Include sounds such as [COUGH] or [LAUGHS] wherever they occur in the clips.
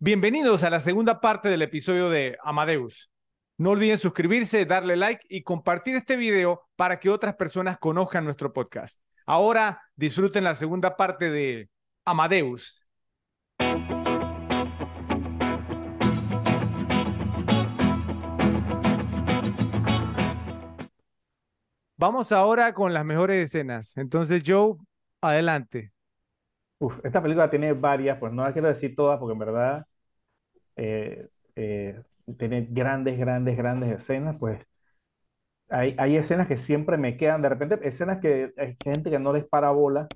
Bienvenidos a la segunda parte del episodio de Amadeus. No olviden suscribirse, darle like y compartir este video para que otras personas conozcan nuestro podcast. Ahora disfruten la segunda parte de Amadeus. Vamos ahora con las mejores escenas. Entonces, Joe, adelante. Uf, esta película tiene varias, pues no las quiero decir todas porque en verdad eh, eh, tiene grandes, grandes, grandes escenas, pues hay, hay escenas que siempre me quedan, de repente escenas que hay gente que no les para bola,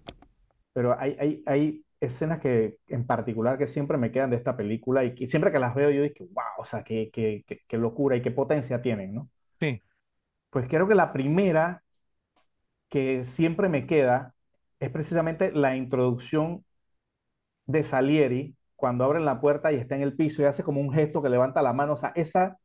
pero hay, hay, hay escenas que en particular que siempre me quedan de esta película y que siempre que las veo yo digo, wow, o sea, qué, qué, qué, qué locura y qué potencia tienen, ¿no? Sí. Pues creo que la primera que siempre me queda es precisamente la introducción de Salieri cuando abren la puerta y está en el piso y hace como un gesto que levanta la mano. O sea, esa,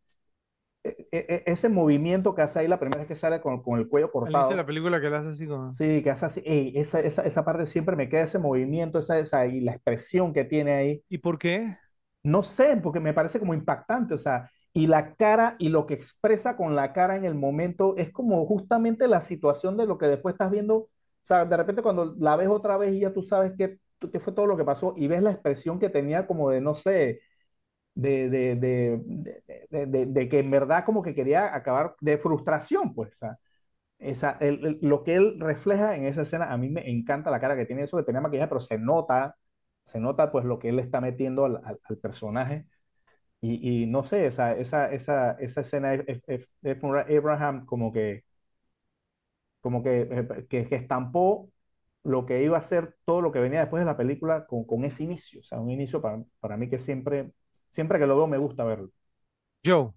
e, e, e, ese movimiento que hace ahí la primera vez que sale con, con el cuello cortado. la película que le hace así como... Sí, que hace así. ey, esa, esa, esa parte siempre me queda ese movimiento, esa, esa, y la expresión que tiene ahí. ¿Y por qué? No sé, porque me parece como impactante. O sea, y la cara y lo que expresa con la cara en el momento es como justamente la situación de lo que después estás viendo. Sea, de repente cuando la ves otra vez y ya tú sabes qué, qué fue todo lo que pasó y ves la expresión que tenía como de, no sé, de, de, de, de, de- de que en verdad como que quería acabar de frustración, pues. O sea, esa, el- el- lo que él refleja en esa escena, a mí me encanta la cara que tiene eso, que tenía maquillaje, pero se nota, se nota pues lo que él está metiendo al, al- al personaje. Y, y no sé, esa, esa, esa, esa escena es, es- es- es por Abraham como que, como que, eh, que, que estampó lo que iba a ser todo lo que venía después de la película con, con ese inicio. O sea, un inicio para, para mí que siempre, siempre que lo veo me gusta verlo. Joe,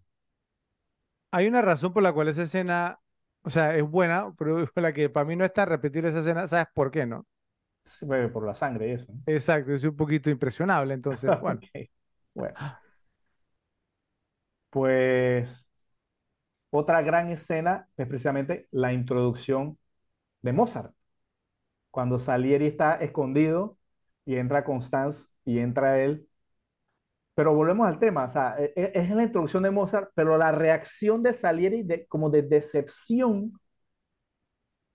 hay una razón por la cual esa escena, o sea, es buena, pero la que para mí no está repetir esa escena, ¿sabes por qué, no? Sí, pues, Por la sangre y eso. Exacto, es un poquito impresionable, entonces, [LAUGHS] bueno. Bueno, pues otra gran escena es precisamente la introducción de Mozart. Cuando Salieri está escondido y entra Constance y entra él. Pero volvemos al tema, o sea, e- e- es la introducción de Mozart, pero la reacción de Salieri de, como de decepción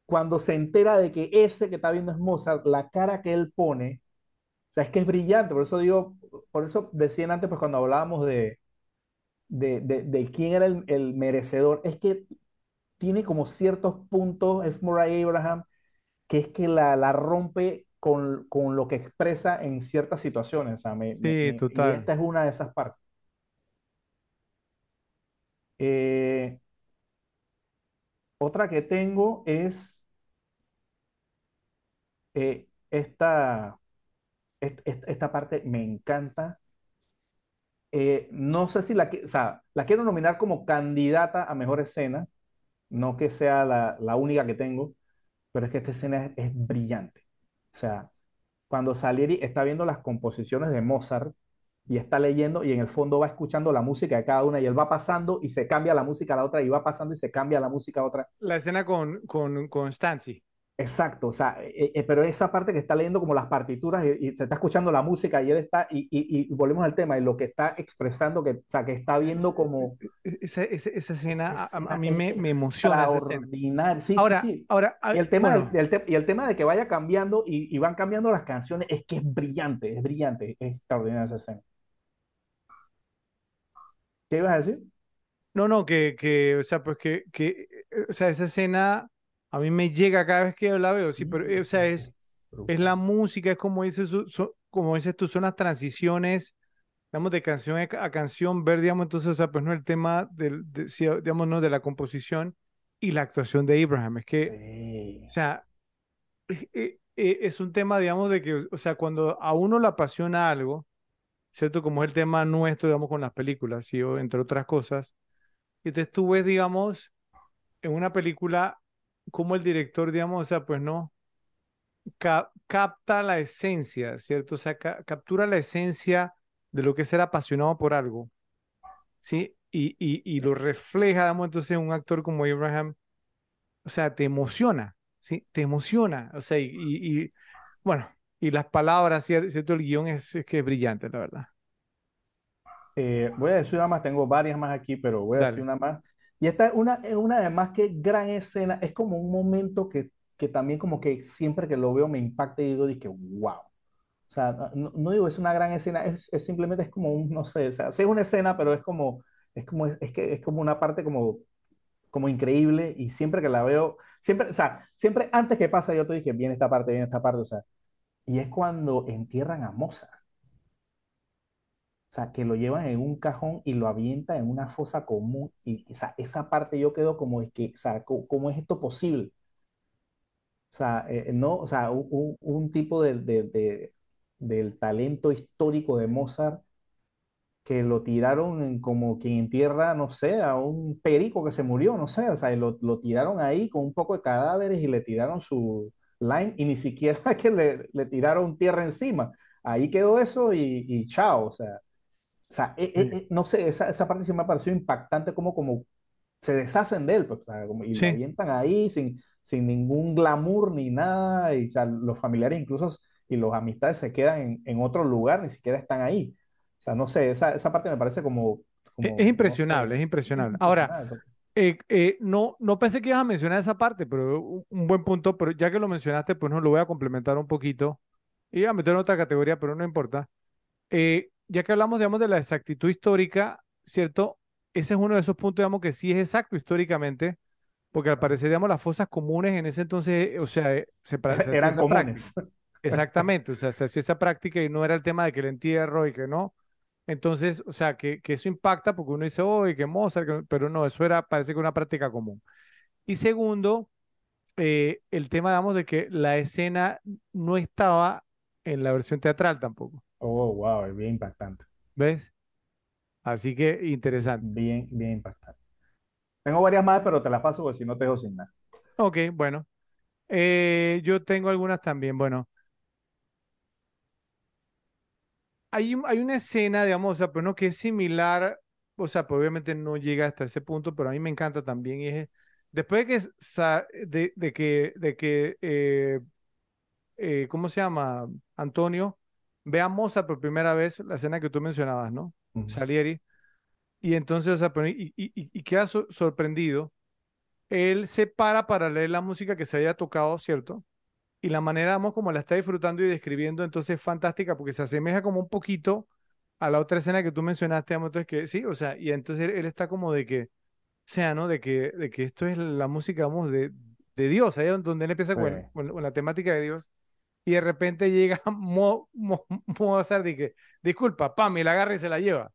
cuando se entera de que ese que está viendo es Mozart, la cara que él pone, o sea, es que es brillante, por eso digo, por eso decían antes, pues cuando hablábamos de, de, de, de quién era el, el merecedor, es que tiene como ciertos puntos, F. Murray Abraham, que es que la, la rompe con, con lo que expresa en ciertas situaciones, o sea, me- Sí, me- y total. esta es una de esas partes. Eh, otra que tengo es eh, esta, est- est- esta parte me encanta. Eh, no sé si la, o sea, la quiero nominar como candidata a mejor escena, no que sea la, la única que tengo, pero es que esta escena es, es brillante. O sea, cuando Salieri está viendo las composiciones de Mozart y está leyendo y en el fondo va escuchando la música de cada una y él va pasando y se cambia la música a la otra y va pasando y se cambia la música a otra. La escena con, con, con Stancy. Exacto, o sea, eh, eh, pero esa parte que está leyendo como las partituras y, y se está escuchando la música y él está, y, y- y volvemos al tema, y lo que está expresando, que, o sea, que está viendo como... [LAUGHS] E- Esa, esa, esa escena, a, a- esa a escena mí me, me emociona esa extraordinaria. Sí, sí, Ahora, sí. ahora, ah, Y el tema, bueno, del- del te- y el tema de que vaya cambiando y, y van cambiando las canciones es que es brillante, es brillante, es extraordinaria esa escena. ¿Qué ibas a decir? no, no, que, que, o sea, pues que, que, eh, o sea, esa escena a mí me llega cada vez que la veo, sí, pero, o sea, es, es la música, es como dices, su- so- como dices tú, son las transiciones, digamos, de canción a canción, ver, digamos, entonces, o sea, pues no el tema del, de, digamos, no, de la composición y la actuación de Abraham, es que, Sí. o sea, eh, eh, eh, es un tema, digamos, de que, o sea, cuando a uno le apasiona algo, ¿cierto? Como es el tema nuestro, digamos, con las películas, ¿sí? O entre otras cosas, y entonces tú ves, digamos, en una película, como el director, digamos, o sea, pues no ca- capta la esencia, ¿cierto? O sea, ca- captura la esencia de lo que es ser apasionado por algo, ¿sí? Y, y, y lo refleja, digamos, entonces en un actor como Abraham, o sea, te emociona, ¿sí? Te emociona, o sea, y, y- bueno, y las palabras, cier- ¿cierto? El guion es, es que es brillante, la verdad. Eh, voy a decir una más, tengo varias más aquí, pero voy a decir Dale. una más. Y esta es una, es una además que gran escena, es como un momento que, que también como que siempre que lo veo me impacta y digo, dije, wow. O sea, no, no digo es una gran escena, es, es simplemente es como un, no sé, o sea, sí es una escena, pero es como, es como, es, que es como una parte como, como increíble y siempre que la veo, siempre, o sea, siempre antes que pasa yo te dije, viene esta parte, viene esta parte, o sea, y es cuando entierran a Mozart. Sea, que lo llevan en un cajón y lo avientan en una fosa común. Y o sea, esa parte yo quedo como es que, o sea, ¿cómo, es esto posible? O sea, eh, no, o sea, un, un- tipo de, de- de- del talento histórico de Mozart que lo tiraron en como quien entierra, no sé, a un perico que se murió, no sé, o sea, lo, lo tiraron ahí con un poco de cadáveres y le tiraron su line y ni siquiera [LAUGHS] que le, le tiraron tierra encima. Ahí quedó eso y, y chao, o sea. O sea, eh, eh, eh, no sé, esa, esa parte sí me ha parecido impactante como, como se deshacen de él, pues, o sea, como- y lo Sí. avientan ahí sin, sin ningún glamour ni nada, y o sea, los familiares incluso y los amistades se quedan en, en otro lugar, ni siquiera están ahí. O sea, no sé, esa, esa parte me parece como, Es, es como, no sé, impresionable, es es impresionable. Ahora, eh, eh, no, no pensé que ibas a mencionar esa parte, pero un, un buen punto, pero ya que lo mencionaste, pues no lo voy a complementar un poquito. Iba a meter en otra categoría, pero no importa. Eh, ya que hablamos, digamos, de la exactitud histórica, ¿cierto? Ese es uno de esos puntos, digamos, que sí es exacto históricamente, porque al parecer, digamos, las fosas comunes en ese entonces, eh, o sea, eh, se, hacía Eran esa práctica. comunes. Exactamente, o sea, se hacía esa práctica y no era el tema de que el entierro y que no. Entonces, o sea, que, que eso impacta porque uno dice, oye, que Mozart, que- pero no, eso era, parece que una práctica común. Y segundo, eh, el tema, digamos, de que la escena no estaba en la versión teatral tampoco, Oh, wow, es bien impactante. ¿ves? Así que interesante. Bien, bien impactante. Tengo varias más, pero te las paso porque si no te dejo sin nada. Ok, bueno. Eh, yo tengo algunas también. Bueno, hay, hay una escena, digamos, o sea, pero no que es similar, o sea, pues obviamente no llega hasta ese punto, pero a mí me encanta también. Y es después de que, de, de que, de que eh, eh, ¿cómo se llama? Antonio ve a Mozart por primera vez, la escena que tú mencionabas, ¿no? Salieri. Y entonces, o sea, y, y- y- queda so- sorprendido. Él se para para leer la música que se había tocado, ¿cierto? Y la manera, vamos, como la está disfrutando y describiendo, entonces es fantástica porque se asemeja como un poquito a la otra escena que tú mencionaste, vamos, entonces que sí, o sea, y entonces él, él está como de que, o sea, ¿no? De que, de que esto es la música, vamos, de, de Dios, ahí es donde él empieza Sí. con, el- con- con la temática de Dios, y de repente llega [LAUGHS] Mo, Mo- Mozart y que, disculpa, pam, y la agarra y se la lleva.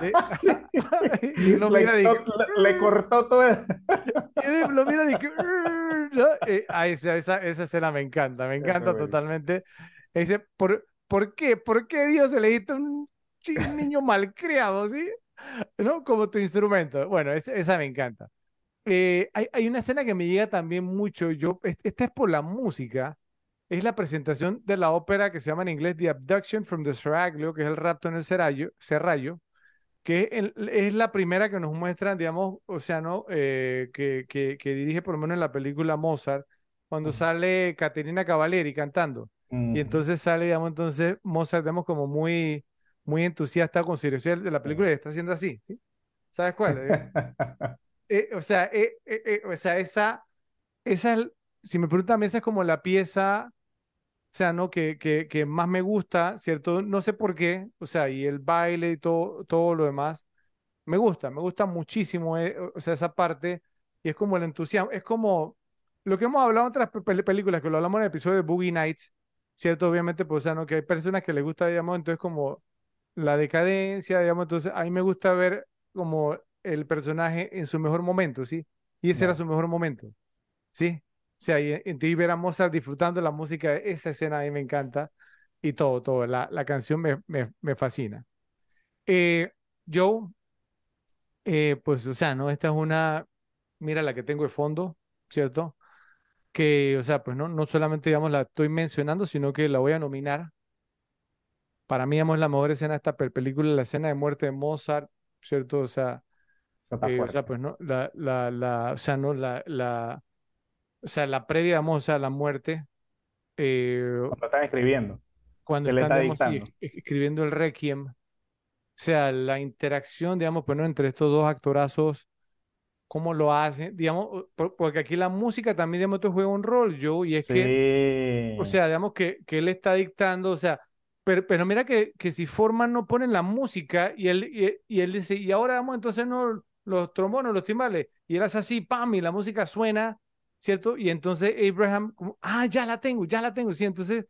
Eh, [LAUGHS] Sí. [LAUGHS] y lo Le, mira y que, le- le cortó todo. el- y lo mira y que, ¿no? Eh, ah, esa, esa, esa escena me encanta, me encanta bueno. totalmente. Y dice, ¿por, ¿por qué? ¿Por qué Dios elegiste un, chi- un niño malcriado, ¿sí? ¿No? Como tu instrumento. Bueno, esa, esa me encanta. Eh, hay, hay una escena que me llega también mucho, yo, es- esta es por la música, es la presentación de la ópera que se llama en inglés The Abduction from the Seraglio, que es el rapto en el serrallo, serrallo que el- es la primera que nos muestran, digamos, o sea, ¿no? Eh, que, que, que dirige por lo menos en la película Mozart, cuando sale Caterina Cavalieri cantando. Y entonces sale, digamos, entonces Mozart, digamos, como muy, muy entusiasta con su dirección de la película y está haciendo así, ¿sí? ¿Sabes cuál? [LAUGHS] Eh, eh, o sea, eh, eh, eh, o sea, esa, esa, es- si me preguntan, esa es como la pieza, sea, ¿no? Que, que, que más me gusta, ¿cierto? No sé por qué, o sea, y el baile y todo, todo lo demás, me gusta, me gusta muchísimo, eh, o sea, esa parte, y es como el entusiasmo, es como lo que hemos hablado en otras pe- pel- películas, que lo hablamos en el episodio de Boogie Nights, ¿cierto? Obviamente, pues, o sea, ¿no? Que hay personas que les gusta, digamos, entonces como la decadencia, digamos, entonces a mí me gusta ver como el personaje en su mejor momento, ¿sí? Y ese era su mejor momento, ¿sí? O sea, y, y ver a Mozart disfrutando la música, esa escena a mí me encanta, y todo, todo, la, la canción me, me, me fascina. Eh, Joe, eh, pues, o sea, ¿no? Esta es una, mira la que tengo de fondo, ¿cierto? Que, o sea, pues no, no solamente, digamos, la estoy mencionando, sino que la voy a nominar. Para mí, digamos, la mejor escena de esta pel- película, la escena de muerte de Mozart, ¿cierto? O sea, eh, o sea, pues no, la, la, la, o sea, no, la, la, o sea, la previa, digamos, o sea, la muerte, eh, Cuando están escribiendo, cuando están, está digamos, sí, escribiendo el Requiem, sea, la interacción, digamos, pues, ¿no? entre estos dos actorazos, cómo lo hacen, digamos, porque aquí la música también, digamos, te juega un rol, yo, y es que, o sea, digamos que, que él está dictando, o sea, pero, pero mira que, que si Forman no ponen la música y él, y, y él dice, y ahora vamos entonces no los trombones, los timbales, y él hace así, pam, y la música suena, ¿cierto? Y entonces Abraham, como, ah, ya la tengo, ya la tengo, sí, entonces, o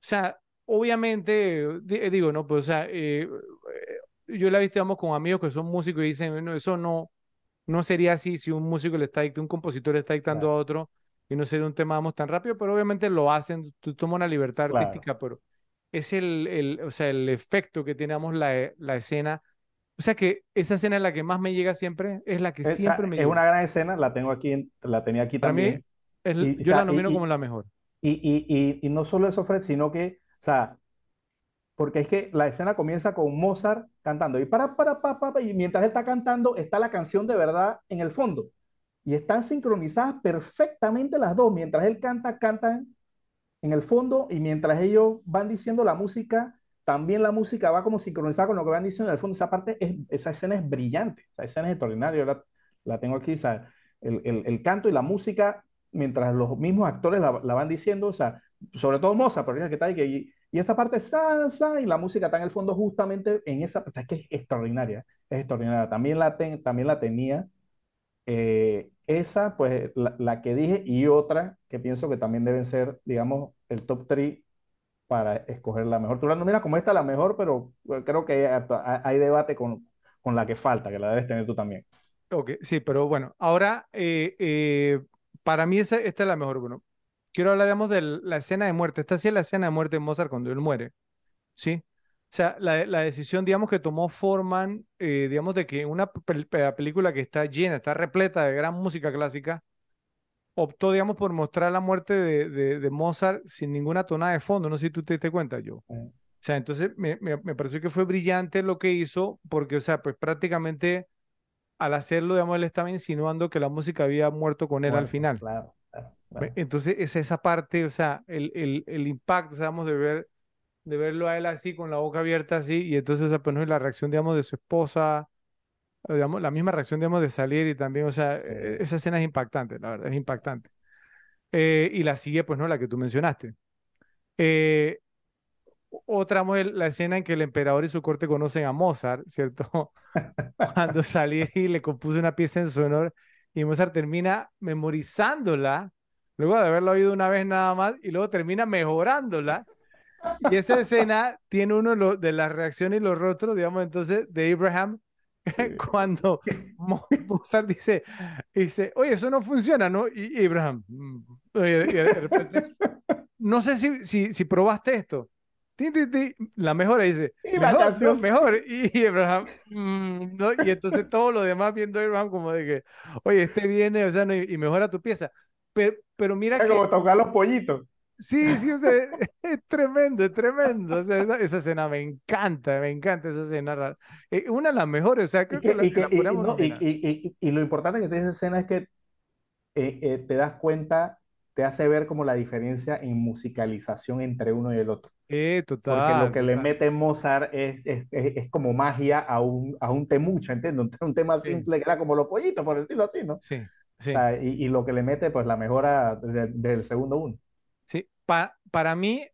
sea, obviamente, digo, no, pues, o sea, eh, yo la he visto, digamos, con amigos que son músicos y dicen, no, eso no, no sería así si un músico le está dictando, un compositor le está dictando a otro, y no sería un tema, vamos, tan rápido, pero obviamente lo hacen, tú tomas una libertad artística, pero es el, el, o sea, el efecto que tenemos la, la escena o sea que esa escena es la que más me llega siempre, es la que siempre me llega. Es una gran escena, la tengo aquí, la tenía aquí también. yo la nomino como la mejor. Y, y, y, no solo eso, Fred, sino que, o sea, porque es que la escena comienza con Mozart cantando y para, para, para, para, y mientras él está cantando está la canción de verdad en el fondo. Y están sincronizadas perfectamente las dos. Mientras él canta, cantan en el fondo y mientras ellos van diciendo la música, también la música va como sincronizada con lo que van diciendo. En el fondo, esa parte, es, esa escena es brillante, esa escena es extraordinaria. Yo la, la tengo aquí, o sea, el, el, el, canto y la música, mientras los mismos actores la, van diciendo, o sea, sobre todo Mozart, porque que está ahí, y, y esa parte salsa y la música está en el fondo justamente en esa, es que es extraordinaria, es extraordinaria. También la, ten, también la tenía eh, esa, pues la, la, que dije, y otra que pienso que también deben ser, digamos, el top 3 para escoger la mejor. Tú la nominas como esta la mejor, pero eh, creo que hay, debate con, con, la que falta, que la debes tener tú también. Ok, sí, pero bueno, ahora eh, eh, para mí esa, esta es la mejor. Bueno, quiero hablar, digamos, de la escena de muerte. Esta sí es la escena de muerte de Mozart cuando él muere, ¿sí? O sea, la, la decisión, digamos, que tomó Forman, digamos, de que una película que está llena, está repleta de gran música clásica, optó, digamos, por mostrar la muerte de, de, Mozart sin ninguna tonada de fondo. No sé si tú te diste cuenta, yo. O sea, entonces me, me, me, pareció que fue brillante lo que hizo, porque, o sea, pues prácticamente al hacerlo, digamos, él estaba insinuando que la música había muerto con él al final. Claro, Entonces, es esa parte, o sea, el, el, el impacto, digamos, de ver de verlo a él así, con la boca abierta así, y entonces, pues, la reacción, digamos, de su esposa, digamos, la misma reacción, digamos, de salir y también, o sea, e-, esa escena es impactante, la verdad, es impactante. Eh, y la sigue, pues, ¿no? La que tú mencionaste. Eh, otra, la escena en que el emperador y su corte conocen a Mozart, ¿cierto? [LAUGHS] Cuando salir y le compuso una pieza en su honor y Mozart termina memorizándola, luego de haberla oído una vez nada más, y luego termina mejorándola. Y esa escena tiene uno de las reacciones y los rostros, digamos, entonces, de Abraham, [LAUGHS] cuando Mozart dice, dice, oye, eso no funciona, ¿no? Y Abraham, mm, no sé si, si, si probaste esto. La mejor dice, [LAUGHS] mejor, mejor. Y Abraham, mm, ¿no? Y entonces todo lo demás viendo a Abraham como de que, oye, este viene, o sea, y mejora tu pieza. Pero, pero mira es que... como tocar los pollitos. Sí, sí, o sea, [LAUGHS] es tremendo, es tremendo. O sea, esa, escena me encanta, me encanta esa escena. Eh, una de las mejores, o sea, creo que, y, y, lo importante que tiene esa escena es que eh, eh, te das cuenta, te hace ver como la diferencia en musicalización entre uno y el otro. Eh, total. Porque lo que le mete Mozart es, es, es, como magia a un, a un temucho, ¿entiendes? [LAUGHS] Un, tema simple que era como los pollitos, por decirlo así, ¿no? Sí, sí. y, lo que le mete, pues la mejora del segundo uno para mí,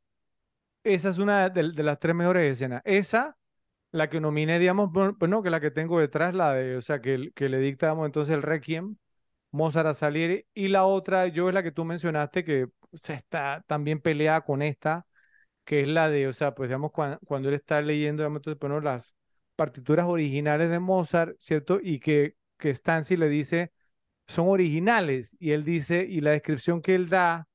esa es una de, las tres mejores escenas. Esa, la que nominé, digamos, bueno, que la que tengo detrás, la de, o sea, que, que le dictamos entonces el Requiem, Mozart a salir, y la otra, yo es la que tú mencionaste, que se está también peleada con esta, que es la de, o sea, pues digamos, cuando, cuando él está leyendo, digamos, entonces, bueno, las partituras originales de Mozart, ¿cierto? Y que, que Stancy le dice, son originales, y él dice, y la descripción que él da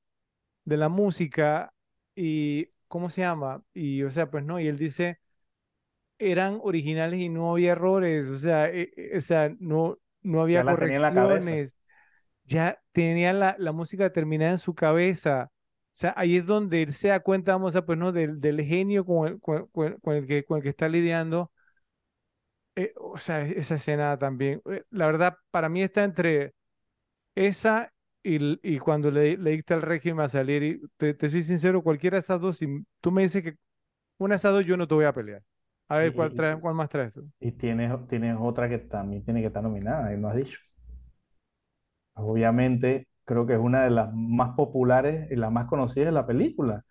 de la música y, ¿cómo se llama? Y, o sea, pues no, y él dice, eran originales y no había errores, o sea, eh, eh, o sea no, no había correcciones, ya tenía la, la, música terminada en su cabeza. O sea, ahí es donde él se da cuenta, vamos a pues, ¿no? Del, del genio con el, con, el que, con el que está lidiando. Eh, o sea, esa escena también. La verdad, para mí está entre esa y, y cuando le, le dicta el régimen a salir, y te, te, soy sincero, cualquiera de esas dos, si tú me dices que una de esas dos yo no te voy a pelear. A ver, ¿cuál, traes, cuál más traes tú? y tienes, tienes otra que también tiene que estar nominada, y no has dicho. Obviamente, creo que es una de las más populares y las más conocidas de la película.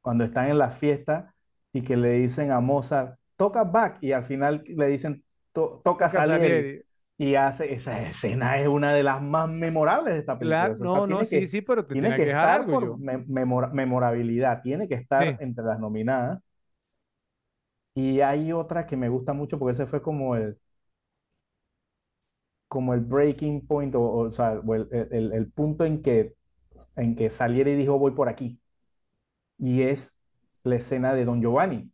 Cuando están en la fiesta y que le dicen a Mozart, toca Bach, y al final le dicen, "To- toca Toca Salieri. Salieri. Y hace, esa escena es una de las más memorables de esta película. Claro, O sea, no, no, sí, que, sí, pero te tiene que que dejar estar algo por memora- memorabilidad, tiene que estar Sí, entre las nominadas. Y hay otra que me gusta mucho porque ese fue como el, como el breaking point, o, o sea, o el, el- el punto en que, en que Salieri dijo voy por aquí. Y es la escena de Don Giovanni.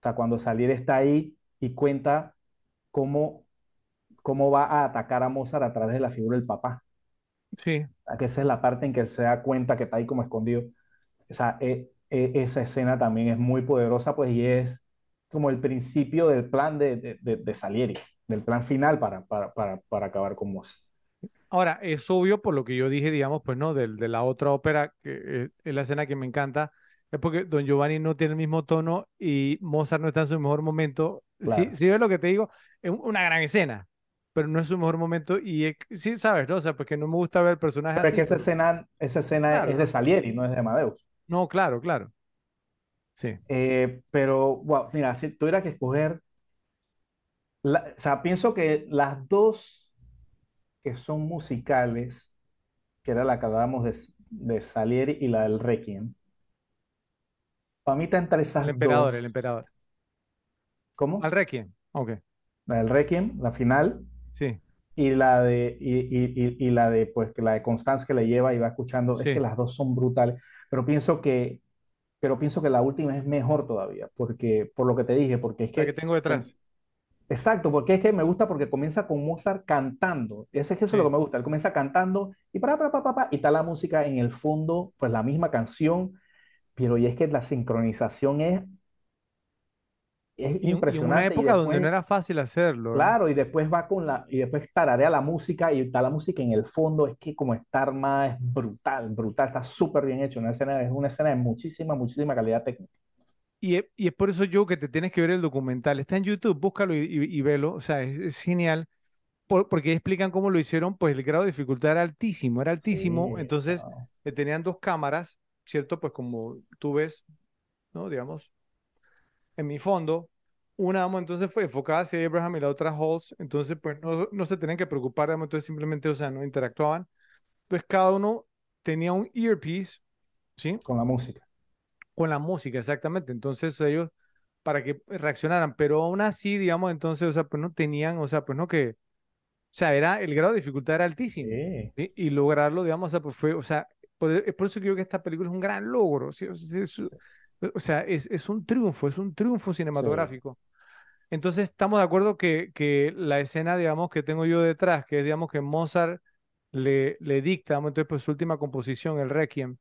O sea, cuando Salieri está ahí y cuenta cómo, cómo va a atacar a Mozart a través de la figura del papá. sí. O que esa es la parte en que se da cuenta que está ahí como escondido. O sea, e- e- esa escena también es muy poderosa, pues, y es como el principio del plan de, de, de- de Salieri, del plan final para, para, para, para acabar con Mozart. Ahora, es obvio por lo que yo dije, digamos, pues no, del- de, la otra ópera, que eh, es la escena que me encanta, es porque Don Giovanni no tiene el mismo tono y Mozart no está en su mejor momento. Sí, Claro. sí ves lo que te digo, es un- una gran escena, pero no es su mejor momento y es- sí sabes, ¿no? O sea, porque no me gusta ver personajes Pero es así. que esa escena, esa escena Claro, es de. Salieri, no es de Amadeus. No, claro, claro. Sí, Eh, pero, wow, mira, si tuviera que escoger, la- o sea, pienso que las dos que son musicales, que era la que hablábamos de, de Salieri y la del Requiem, para mí está entre el esas emperador, el emperador. ¿Cómo? Al Requiem, ok, La del Requiem, la final, sí, y la de, y, y- y- y la de, pues, que la de Constance que le lleva y va escuchando, es que sí. las dos son brutales, pero pienso que, pero pienso que la última es mejor todavía, porque, por lo que te dije, porque es La que que, tengo detrás. exacto, porque es que me gusta porque comienza con Mozart cantando, ese es que eso es lo Sí. que me gusta, él comienza cantando y para, para, para, para, y está la música en el fondo, pues la misma canción, pero y es que la sincronización es, es Y, un- y en una impresionante y época donde no después... era fácil hacerlo, ¿eh? Claro, y después va con la, y después tararea la música y está la música en el fondo, es que como está armada es brutal, brutal, está súper bien hecho, una escena, es una escena de muchísima, muchísima calidad técnica. Y es, y es por eso yo que te tienes que ver el documental. Está en YouTube, búscalo y, velo. O sea, es, es genial. por- porque explican cómo lo hicieron, pues el grado de dificultad era altísimo, era altísimo. Sí, Entonces, no, le tenían dos cámaras, ¿cierto? Pues como tú ves, ¿no? Digamos, en mi fondo. Una, digamos, entonces fue enfocada hacia Abraham y la otra Halls. Entonces, pues no, no se tenían que preocupar, entonces simplemente, o sea, no interactuaban. Entonces, cada uno tenía un earpiece, ¿sí? con la música. con la música, exactamente. Entonces ellos, para que reaccionaran, pero aún así, digamos, entonces, o sea, pues no tenían, o sea, pues no que, o sea, era, el grado de dificultad era altísimo. Sí, ¿sí? Y lograrlo, digamos, o sea, pues fue, o sea, por, es por eso que creo que esta película es un gran logro, ¿sí? O sea, es, o sea, es, es un triunfo, es un triunfo sí, cinematográfico. Entonces, estamos de acuerdo que, que la escena, digamos, que tengo yo detrás, que es, digamos, que Mozart le, le dicta, digamos, entonces, pues su última composición, el Requiem,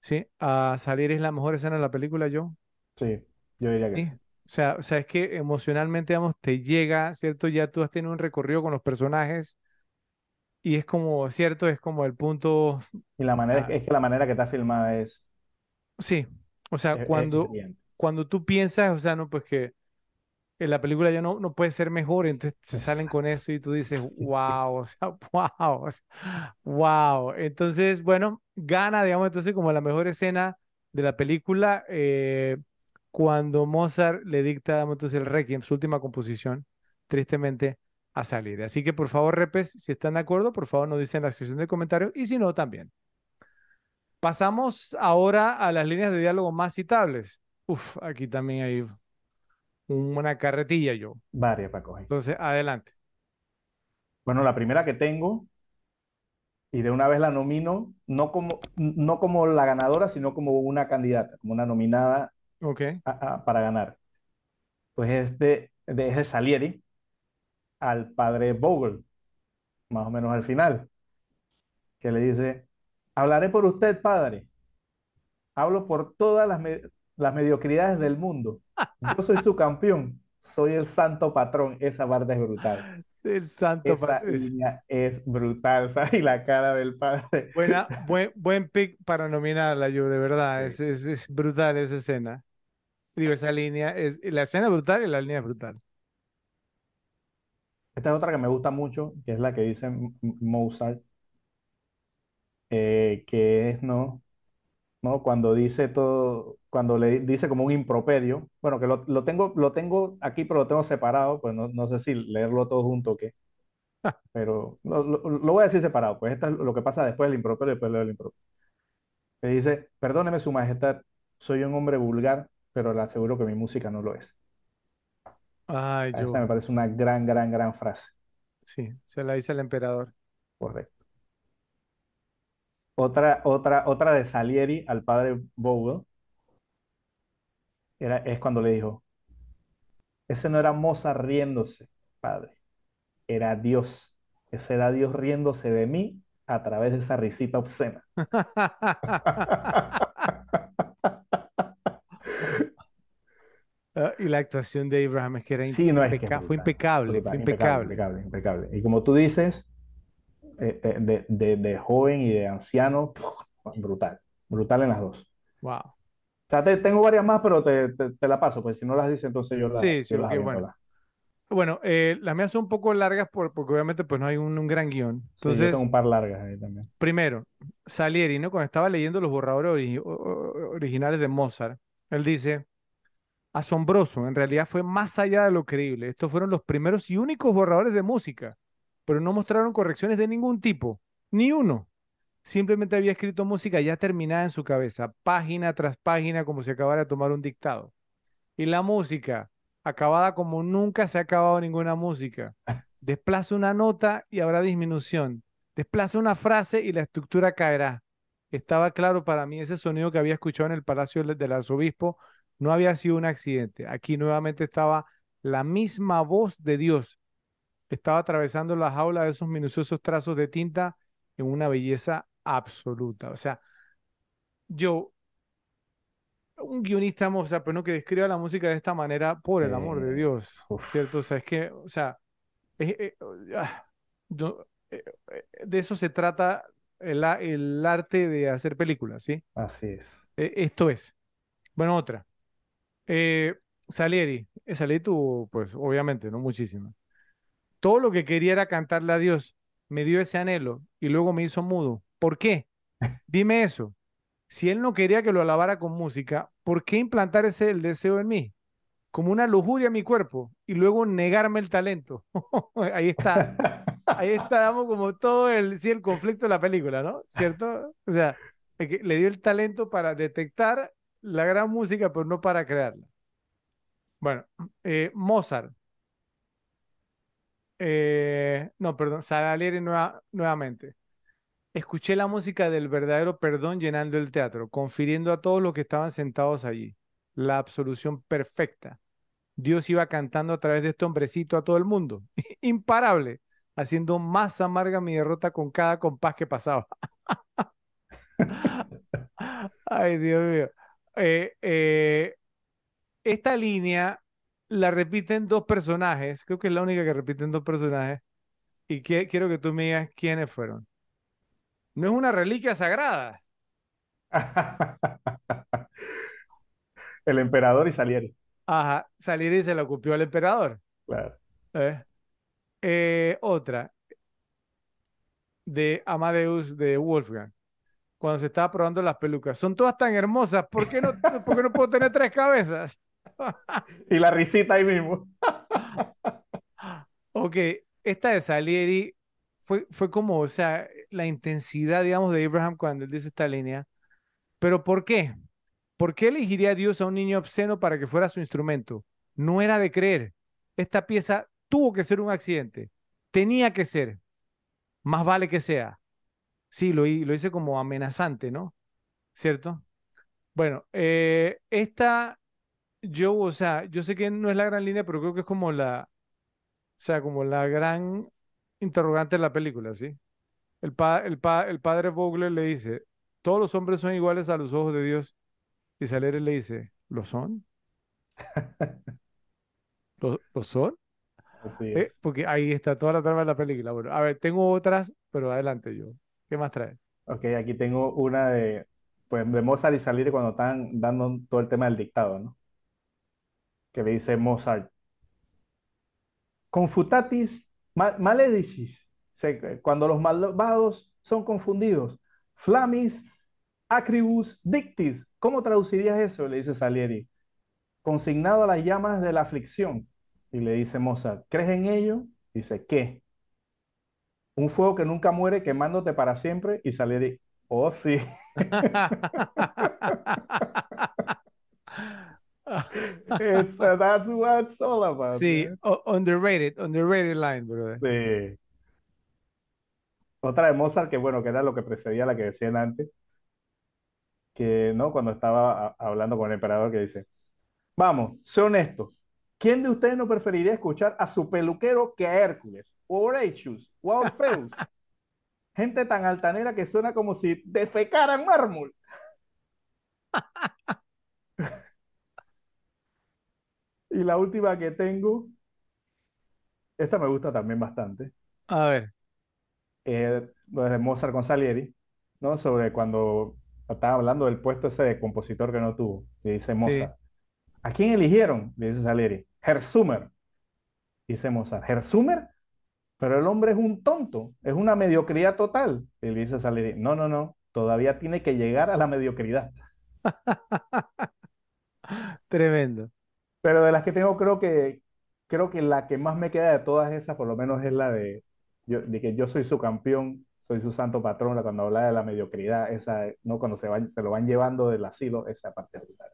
¿sí? A salir es la mejor escena de la película, yo. sí, yo diría que Sí. sí. O sea, o sea, es que emocionalmente, digamos, te llega, ¿cierto? Ya tú has tenido un recorrido con los personajes y es como, ¿cierto? Es como el punto, Y la manera, ah, es que la manera que está filmada es, sí. O sea, es, es cuando, cuando tú piensas, o sea, no, pues que en la película ya no, no puede ser mejor, entonces se salen con eso y tú dices, [LAUGHS] wow, o sea, [LAUGHS] wow, o sea, wow. Entonces, bueno, gana, digamos, entonces como la mejor escena de la película eh, cuando Mozart le dicta, digamos, entonces el Requiem, su última composición, tristemente, a salir. Así que por favor, repes, si están de acuerdo, por favor nos dicen en la sección de comentarios y si no, también. Pasamos ahora a las líneas de diálogo más citables. Uf, aquí también hay una carretilla yo. varias para coger. Entonces, adelante. Bueno, la primera que tengo, y de una vez la nomino, no como, no como la ganadora, sino como una candidata, como una nominada Ok. a- a- para ganar. Pues es de, de, es de Salieri al padre Vogel, más o menos al final, que le dice, hablaré por usted, padre. Hablo por todas las, me- las mediocridades del mundo. Yo soy su campeón. Soy el santo patrón. Esa parte es brutal. El santo. Esa es línea es brutal, [LAUGHS] ¿sabes? Y la cara del padre. Buena, buen, buen pick para nominarla, yo, de verdad. Es, Sí. es, es brutal esa escena. Digo, esa línea es, la escena es brutal y la línea es brutal. Esta es otra que me gusta mucho, que es la que dice Mozart, eh, que es, ¿no? ¿no? Cuando dice todo, cuando le dice como un improperio, bueno, que lo, lo tengo, lo tengo aquí, pero lo tengo separado, pues no, no sé si leerlo todo junto o qué, [LAUGHS] pero lo, lo- lo voy a decir separado, pues esto es lo que pasa después del improperio y después leo el improperio. Que dice, perdóneme su majestad, soy un hombre vulgar, pero le aseguro que mi música no lo es. Ay, Esa me yo, parece una gran, gran, gran frase. sí, se la dice el emperador. Correcto. Otra, otra, otra de Salieri al padre Vogel era, es cuando le dijo, ese no era Mozart riéndose, padre, era Dios. Ese era Dios riéndose de mí a través de esa risita obscena. [LAUGHS] Y la actuación de Abraham es que era Sí, no es que fue impecable, fue impecable, impecable. impecable, impecable. Y como tú dices, de, de- de joven y de anciano, brutal, brutal en las dos. Wow. O sea, te- tengo varias más, pero te, te- te la paso, pues si no las dices, entonces yo, las Sí, sí, yo las ok, aviento bueno. las- Bueno, eh, las mías son un poco largas por- porque obviamente pues no hay un, un gran guion. Sí, yo tengo Entonces, un par largas ahí también. primero, Salieri, ¿no? Cuando estaba leyendo los borradores ori- originales de Mozart, él dice, asombroso, en realidad fue más allá de lo creíble. Estos fueron los primeros y únicos borradores de música, pero no mostraron correcciones de ningún tipo, ni uno. Simplemente había escrito música ya terminada en su cabeza, página tras página, como si acabara de tomar un dictado. Y la música, acabada como nunca se ha acabado ninguna música. [LAUGHS] Desplaza una nota y habrá disminución. Desplaza una frase y la estructura caerá. Estaba claro para mí ese sonido que había escuchado en el palacio del, del arzobispo no había sido un accidente. Aquí nuevamente estaba la misma voz de Dios. Estaba atravesando la jaula de esos minuciosos trazos de tinta en una belleza absoluta. O sea, yo, un guionista, o sea, pero no que describa la música de esta manera, por el amor de Dios, uf. ¿cierto? O sea, es que, o sea, eh, ah, yo- eh, eh, de eso se trata el, arte de hacer películas, ¿sí? Así es. Eh, esto es. Bueno, otra. Salieri. Salieri tuvo, pues, obviamente, no muchísimo. Todo lo que quería era cantarle a Dios. Me dio ese anhelo y luego me hizo mudo. ¿Por qué? [LAUGHS] Dime eso. Si él no quería que lo alabara con música, ¿por qué implantar ese el deseo en mí? Como una lujuria en mi cuerpo y luego negarme el talento. [LAUGHS] Ahí está. Ahí estábamos como todo el, sí, el conflicto de la película, ¿no? ¿Cierto? O sea, le dio el talento para detectar la gran música, pero no para crearla. Bueno, eh, Mozart. Eh, no, perdón, nueva- nuevamente. Escuché la música del verdadero perdón llenando el teatro, confiriendo a todos los que estaban sentados allí. La absolución perfecta. Dios iba cantando a través de este hombrecito a todo el mundo. [LAUGHS] Imparable, haciendo más amarga mi derrota con cada compás que pasaba. [LAUGHS] Ay, Dios mío. Eh, eh, esta línea la repiten dos personajes, creo que es la única que repiten dos personajes, y que- quiero que tú me digas quiénes fueron. No es una reliquia sagrada. [LAUGHS] El emperador y Salieri. Ajá, salir y se la copió al emperador. Claro. ¿eh? Eh, otra, de Amadeus de Wolfgang, cuando se estaba probando las pelucas. Son todas tan hermosas, ¿por qué no, por qué no puedo tener tres cabezas? Y la risita ahí mismo. Ok, esta de Salieri fue, fue como, o sea, la intensidad, digamos, de Abraham cuando él dice esta línea. Pero ¿por qué? ¿Por qué elegiría Dios a un niño obsceno para que fuera su instrumento? No era de creer. Esta pieza tuvo que ser un accidente. Tenía que ser. Más vale que sea. Sí, lo, hi- lo hice como amenazante, ¿no? ¿Cierto? Bueno, eh, esta, yo, o sea, yo sé que no es la gran línea, pero creo que es como la, o sea, como la gran interrogante de la película, ¿sí? El, pa- el, pa- el padre Vogler le dice, todos los hombres son iguales a los ojos de Dios. Y Salieri le dice, ¿lo son? [LAUGHS] ¿Lo, lo son? Así Eh, porque ahí está toda la trama de la película. Bueno, a ver, tengo otras, pero adelante yo. ¿Qué más traes? Ok, aquí tengo una de, pues, de Mozart y Salieri cuando están dando todo el tema del dictado, ¿no? Que le dice Mozart, confutatis maledicis, cuando los malvados son confundidos, flamis acribus dictis, ¿cómo traducirías eso? Le dice Salieri, consignado a las llamas de la aflicción. Y le dice Mozart, ¿crees en ello? Dice, ¿qué? Un fuego que nunca muere quemándote para siempre. Y Salieri, oh sí. [LAUGHS] [LAUGHS] It's, that's what it's all about. Sí, underrated, underrated line, brother. Sí. Otra de Mozart, que bueno, que era lo que precedía a la que decían antes, que, ¿no? Cuando estaba hablando con el emperador, que dice, vamos, sé honesto, ¿quién de ustedes no preferiría escuchar a su peluquero que a Hércules, o Horatius, o a Orfeus? [LAUGHS] Gente tan altanera que suena como si defecaran mármol. [LAUGHS] Y la última que tengo, esta me gusta también bastante. A ver. Eh, de Mozart con Salieri, ¿no? Sobre cuando estaba hablando del puesto ese de compositor que no tuvo. Y dice Mozart, ¿a quién eligieron? Le dice Salieri, Herzumer. Dice Mozart, ¿Herzumer? Pero el hombre es un tonto, es una mediocridad total. Y le dice Salieri, no, no, no, todavía tiene que llegar a la mediocridad. [LAUGHS] Tremendo. Pero de las que tengo, creo que, creo que la que más me queda de todas esas, por lo menos, es la de, de que yo soy su campeón, soy su santo patrón, cuando habla de la mediocridad, esa, ¿no? cuando se, van, se lo van llevando del asilo, esa parte brutal.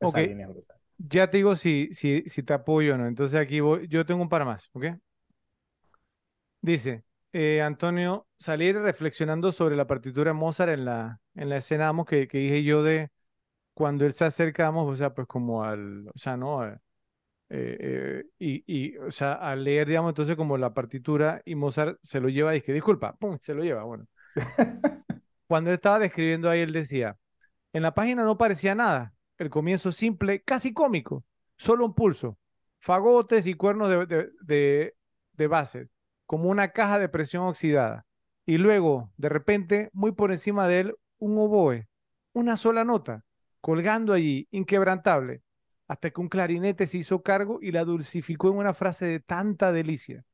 Esa línea brutal. Ya te digo si, si, si te apoyo o no. Entonces aquí voy, yo tengo un par más, ¿ok? Dice, eh, Antonio, salir reflexionando sobre la partitura de Mozart en la, en la escena que, que dije yo de cuando él se acercamos, o sea, pues como al, o sea, ¿no? Eh, eh, y, y, o sea, al leer, digamos, entonces como la partitura y Mozart se lo lleva y que disculpa, ¡pum! Se lo lleva, bueno. [LAUGHS] Cuando él estaba describiendo ahí, él decía, en la página no parecía nada, el comienzo simple, casi cómico, solo un pulso, fagotes y cuernos de, de, de, de base, como una caja de presión oxidada. Y luego, de repente, muy por encima de él, un oboe, una sola nota colgando allí, inquebrantable, hasta que un clarinete se hizo cargo y la dulcificó en una frase de tanta delicia.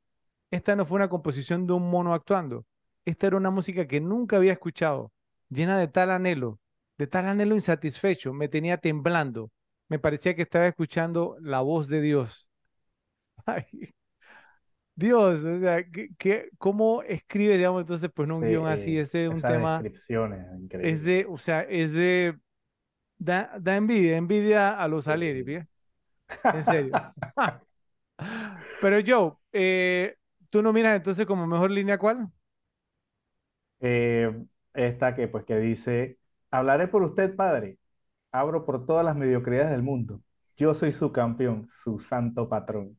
Esta no fue una composición de un mono actuando, esta era una música que nunca había escuchado, llena de tal anhelo, de tal anhelo insatisfecho, me tenía temblando, me parecía que estaba escuchando la voz de Dios. [LAUGHS] Dios, o sea, ¿qué, cómo escribe, digamos, entonces, pues no un guion así? Ese es un tema. Es de, o sea, es de Da, envidia, envidia a los Salieri, [LAUGHS] En serio. Pero Joe, eh, ¿tú no miras entonces como mejor línea cuál? Eh, esta que pues que dice, hablaré por usted, padre, abro por todas las mediocridades del mundo. Yo soy su campeón, su santo patrón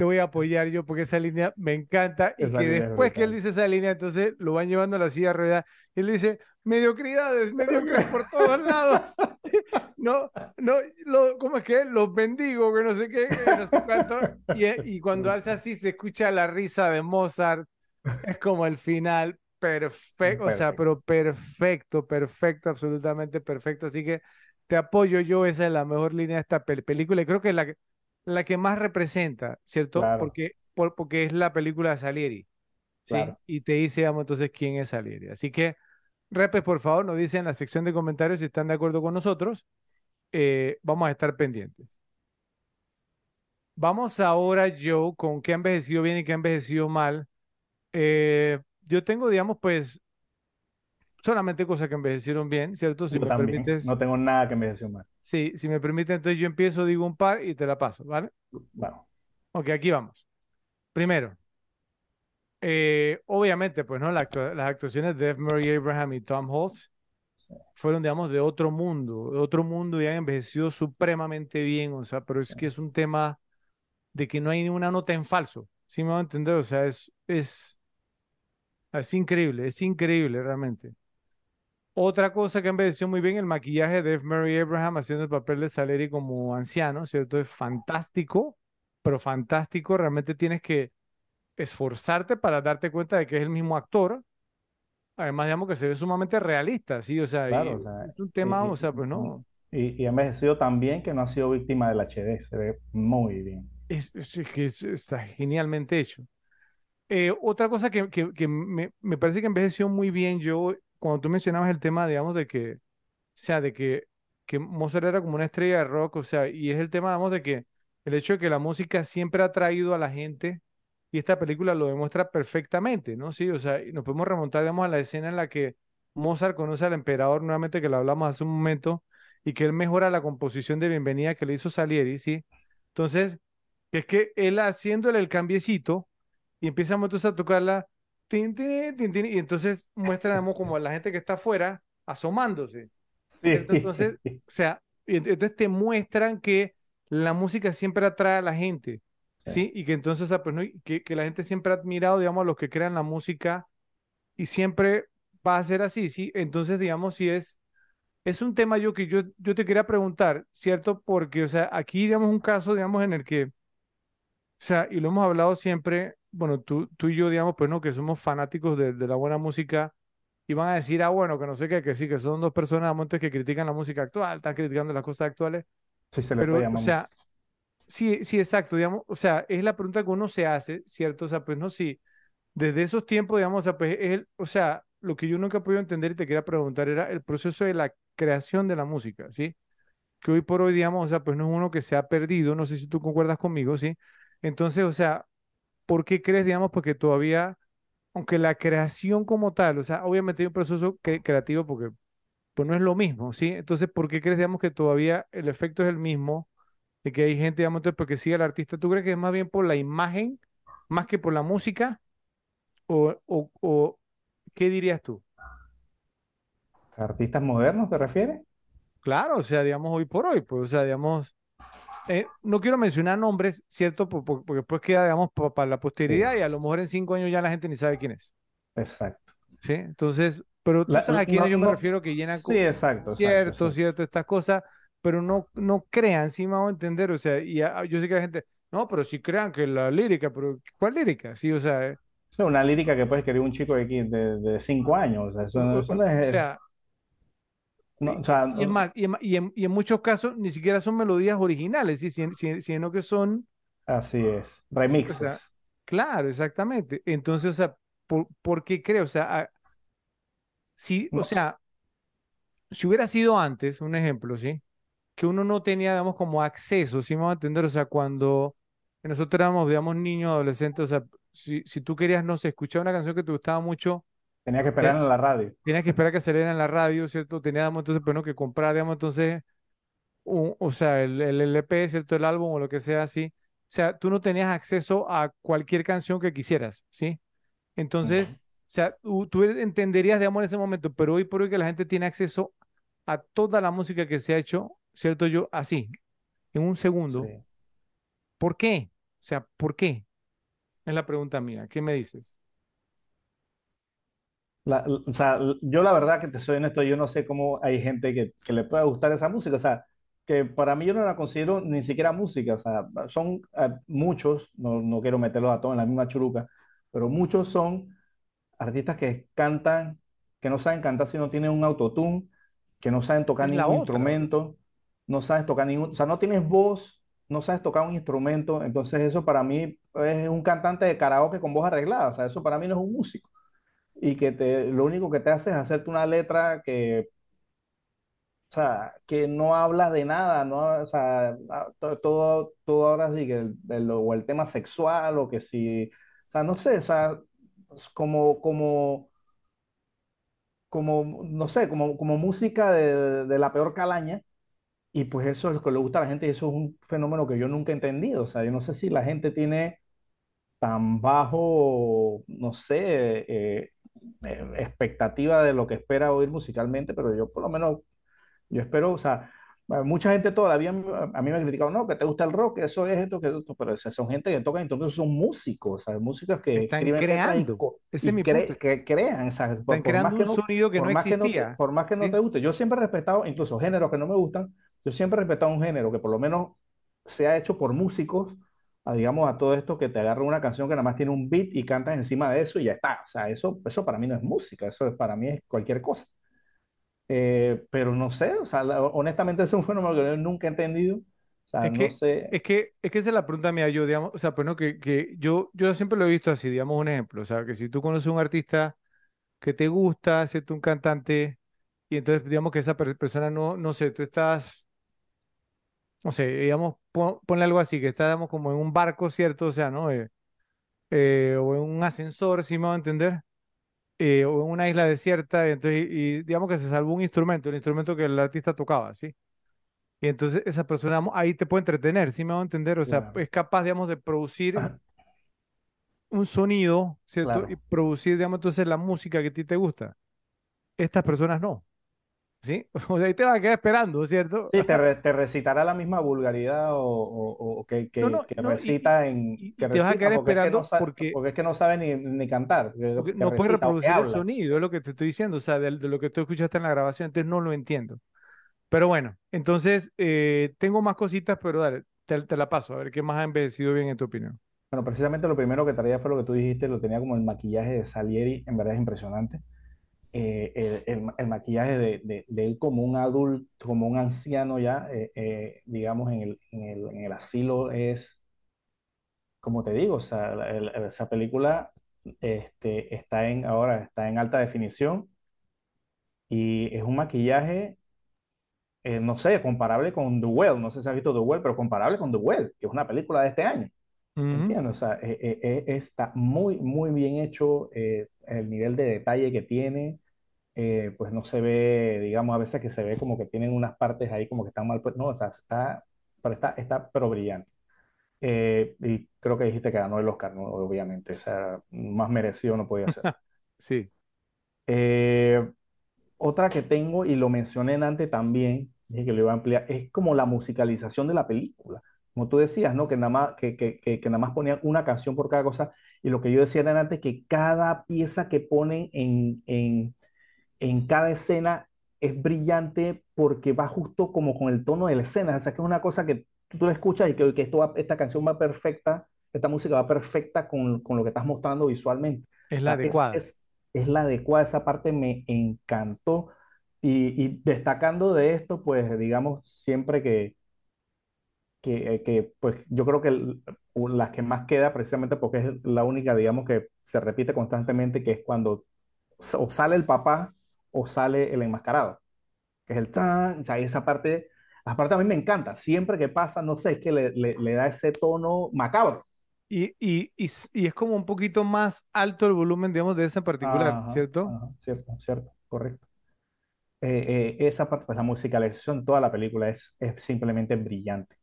te voy a apoyar yo porque esa línea me encanta y que después que él dice esa línea, entonces lo van llevando a la silla rueda y él dice, mediocridades, mediocridades por todos lados. [LAUGHS] no, no, lo, ¿cómo es que? Los bendigo, que no sé qué, no sé cuánto. Y, y cuando hace así se escucha la risa de Mozart, es como el final perfecto, o sea, pero perfecto, perfecto, absolutamente perfecto. Así que te apoyo yo, esa es la mejor línea de esta película y creo que es la que la que más representa, ¿cierto? Porque, porque es la película de Salieri. ¿sí? Y te dice, vamos, entonces, quién es Salieri. Así que, repes, por favor, nos dicen en la sección de comentarios si están de acuerdo con nosotros. Eh, vamos a estar pendientes. Vamos ahora, Joe, con qué ha envejecido bien y qué ha envejecido mal. Eh, yo tengo, digamos, pues, solamente cosas que envejecieron bien, ¿cierto? Si me permites. No tengo nada que envejeció mal. Sí, si me permite, entonces yo empiezo, digo un par y te la paso, ¿vale? Bueno. Ok, aquí vamos. Primero, eh, obviamente, pues, ¿no? las actuaciones de F. Murray Abraham y Tom Holtz fueron, digamos, de otro mundo, de otro mundo y han envejecido supremamente bien, o sea, pero es que es un tema de que no hay ninguna nota en falso, ¿sí me va a entender? O sea, es, es, es increíble, es increíble realmente. Otra cosa que envejeció muy bien, el maquillaje de F. Murray Abraham haciendo el papel de Saleri como anciano, ¿cierto? Es fantástico, pero fantástico. Realmente tienes que esforzarte para darte cuenta de que es el mismo actor. Además, digamos que se ve sumamente realista, ¿sí? O sea, es un tema, o sea, pues no. Y, y ha envejecido tan bien que no ha sido víctima del HD, se ve muy bien. Es, es- es que es- está genialmente hecho. Eh, otra cosa que, que- que me, me parece que envejeció muy bien, yo, cuando tú mencionabas el tema, digamos, de que, o sea, de que, que Mozart era como una estrella de rock, o sea, y es el tema, digamos, de que el hecho de que la música siempre ha atraído a la gente, y esta película lo demuestra perfectamente, ¿no? Sí, o sea, nos podemos remontar, digamos, a la escena en la que Mozart conoce al emperador, nuevamente que lo hablamos hace un momento, y que él mejora la composición de bienvenida que le hizo Salieri, ¿sí? Entonces, es que él haciéndole el cambiecito, y empieza entonces a tocarla, tin, tin, tin, tin, y entonces muestra digamos, como a la gente que está afuera asomándose, ¿cierto? Sí, Entonces, o sea, entonces te muestran que la música siempre atrae a la gente, sí, ¿sí? Y que entonces, sea, pues, ¿no? Que, que la gente siempre ha admirado, digamos, a los que crean la música y siempre va a ser así, ¿sí? Entonces, digamos, si es, es un tema yo que yo, yo te quería preguntar, ¿cierto? Porque, o sea, aquí, digamos, un caso, digamos, en el que o sea, y lo hemos hablado siempre, bueno, tú, tú y yo, digamos, pues no, que somos fanáticos de, de la buena música y van a decir, ah, bueno, que no sé qué, que sí, que son dos personas a montes que critican la música actual, están criticando las cosas actuales, sí se le puede pero, o sea. Sí, sí, exacto, digamos, o sea, es la pregunta que uno se hace, ¿cierto? O sea, pues no, sí, desde esos tiempos, digamos, o sea, pues es o sea, lo que yo nunca he podido entender y te quería preguntar era el proceso de la creación de la música, ¿sí? Que hoy por hoy, digamos, o sea, pues no es uno que se ha perdido, no sé si tú concuerdas conmigo, ¿sí? Entonces, o sea, ¿Por qué crees, digamos, porque todavía, aunque la creación como tal, o sea, obviamente hay un proceso cre- creativo porque pues no es lo mismo, ¿sí? Entonces, ¿por qué crees, digamos, que todavía el efecto es el mismo, de que hay gente, digamos, porque sigue al artista? ¿Tú crees que es más bien por la imagen, más que por la música? ¿O, o, o qué dirías tú? ¿Artistas modernos te refieres? Claro, o sea, digamos, hoy por hoy, pues, o sea, digamos, eh, no quiero mencionar nombres, ¿cierto? Por- por- Porque después queda, digamos, para la Sí, posteridad y a lo mejor en cinco años ya la gente ni sabe quién es. exacto. ¿sí? Entonces, pero tú La- sabes a quiénes no, yo me refiero que llenan sí, exacto, exacto, cierto, exacto. cierto, estas cosas, pero no, no crean, sí me hago entender, o sea, y a- yo sé que la gente, no, pero sí crean que la lírica, pero ¿cuál lírica? Sí, o sea, eh, Es una lírica que puede escribir un chico de, de, de cinco años. O sea, eso, no- eso o- es. sea, no, o sea, y es más, y en, y en- y en muchos casos ni siquiera son melodías originales, ¿sí? Si- si- sino que son, así es. sí, o sea, Remixes. claro, exactamente. Entonces, o sea, ¿por, por qué creo? O sea, a- si, o sea, si hubiera sido antes, un ejemplo, ¿sí? Que uno no tenía, digamos, como acceso, ¿sí me va a entender? O sea, cuando nosotros éramos, digamos, niños, adolescentes, o sea, si, si tú querías, no sé, escuchar una canción que te gustaba mucho, tenía que esperar te- en la radio. tenías que esperar que saliera en la radio, ¿cierto? Tenías, digamos, entonces, pues, no, que comprar, digamos, entonces, un- o sea, el, el LP, ¿cierto? El álbum o lo que sea así. O sea, tú no tenías acceso a cualquier canción que quisieras, ¿sí? Entonces, o sea, tú, tú entenderías, digamos, en ese momento, pero hoy por hoy que la gente tiene acceso a toda la música que se ha hecho, ¿cierto? Yo, así, en un segundo. Sí. ¿Por qué? O sea, ¿por qué? Es la pregunta mía. ¿Qué me dices? La- o sea, yo la verdad que te soy honesto, yo no sé cómo hay gente que, que le pueda gustar esa música. O sea, que para mí yo no la considero ni siquiera música. O sea, son eh, muchos, no, no quiero meterlos a todos en la misma churuca, pero muchos son artistas que cantan, que no saben cantar si no tienen un autotune, que no saben tocar Es ningún instrumento, no sabes tocar ningún, o sea, no tienes voz, no sabes tocar un instrumento, entonces eso para mí es un cantante de karaoke con voz arreglada, o sea, eso para mí no es un músico. Y que te, lo único que te hace es hacerte una letra que, o sea, que no habla de nada, ¿no? O sea, todo, todo ahora sí que el, el- o el tema sexual o que si, o sea, no sé, o sea, como, como como, no sé, como, como música de, de la peor calaña. Y pues eso es lo que le gusta a la gente y eso es un fenómeno que yo nunca he entendido. O sea, yo no sé si la gente tiene tan bajo, no sé, eh, eh, expectativa de lo que espera oír musicalmente, pero yo por lo menos yo espero, o sea, mucha gente todavía a mí me ha criticado, no, que te gusta el rock, que eso es esto, que esto, pero esas son gente que tocan instrumentos, son músicos, o sea, músicos que Están escriben y, creando. Ese es mi cre- que crean, o sea, Están por, por más creando que un no, sonido que no por más que no existía. por más que no ¿Sí? te guste, yo siempre he respetado, incluso géneros que no me gustan, yo siempre he respetado un género que por lo menos sea hecho por músicos, a, digamos, a todo esto que te agarra una canción que nada más tiene un beat y cantas encima de eso y ya está, o sea, eso, eso para mí no es música, eso es- para mí es cualquier cosa. Eh, pero no sé, o sea, la- honestamente es un [LAUGHS] fenómeno que yo nunca he entendido. O sea, Es no que, sé, es que, es que esa es la pregunta mía, yo, digamos, o sea, pues no, que, que yo, yo siempre lo he visto así, digamos un ejemplo, o sea, que si tú conoces un artista que te gusta, ¿cierto? Un cantante, y entonces digamos que esa per- persona no, no sé, tú estás, no sé, digamos, pon- ponle algo así, que estás, digamos, como en un barco, ¿cierto? O sea, ¿no? Eh, eh, o en un ascensor, si me va a entender, eh, o en una isla desierta, y entonces, y, digamos que se salvó un instrumento, el instrumento que el artista tocaba, ¿sí? Y entonces esa persona ahí te puede entretener, ¿sí me va a entender? O sea, claro, es capaz, digamos, de producir un sonido, ¿cierto? Y producir, digamos, entonces la música que a ti te gusta. Estas personas no, ¿sí? [LAUGHS] O sea, ahí te vas a quedar esperando, ¿cierto? Sí, te, re- [LAUGHS] te recitará la misma vulgaridad o, o- o que, No, que, no, que no, recita en, y, y que te vas a quedar porque es que no esperando porque, porque es que no sabe ni, ni cantar, no puedes recita reproducir el sonido, es lo que te estoy diciendo, o sea, de, de lo que tú escuchaste en la grabación, entonces no lo entiendo. Pero bueno, entonces eh, tengo más cositas, pero dale, te, te la paso, a ver qué más ha envejecido bien en tu opinión. Bueno, precisamente lo primero que traía fue lo que tú dijiste, lo tenía como el maquillaje de Salieri, en verdad es impresionante. Eh, el, el- el maquillaje de, de- de él como un adulto, como un anciano ya, eh, eh, digamos, en el, en en el asilo es, como te digo, o sea, esa película este, está en, ahora está en alta definición y es un maquillaje, eh, no sé, comparable con The Well, no sé si has visto The Well, pero comparable con The Well, que es una película de este año. ¿Entiendes? O sea, eh, eh, está muy, muy bien hecho eh, el nivel de detalle que tiene. Eh, pues no se ve, digamos, a veces que se ve como que tienen unas partes ahí como que están mal, pues no, o sea, está, pero está, está pero brillante. Eh, y creo que dijiste que ganó el Oscar, ¿no? Obviamente, o sea, más merecido no podía ser. [LAUGHS] Sí. Eh, otra que tengo, y lo mencioné en antes también, dije que lo iba a ampliar, es como la musicalización de la película. Como tú decías, ¿no? Que nada más, que, que, que, que nada más ponían una canción por cada cosa. Y lo que yo decía en antes, que cada pieza que ponen en, en, en cada escena es brillante porque va justo como con el tono de la escena. O sea, que es una cosa que tú, la escuchas y que, que esto va- esta canción va perfecta, esta música va perfecta con, con lo que estás mostrando visualmente. Es O la sea, es, adecuada. es, es la adecuada, esa parte me encantó. Y, y destacando de esto, pues digamos, siempre que, que, eh, que, pues yo creo que el- las que más queda, precisamente porque es la única, digamos, que se repite constantemente, que es cuando o sale el papá o sale el enmascarado, que es el tan, o sea, esa parte, esa parte a mí me encanta, siempre que pasa, no sé, es que le, le, le da ese tono macabro. Y, y, y, y es como un poquito más alto el volumen, digamos, de esa en particular, Ajá, ¿cierto? ajá, cierto, cierto, correcto. Eh, eh, esa parte, pues la musicalización, toda la película es, es simplemente brillante.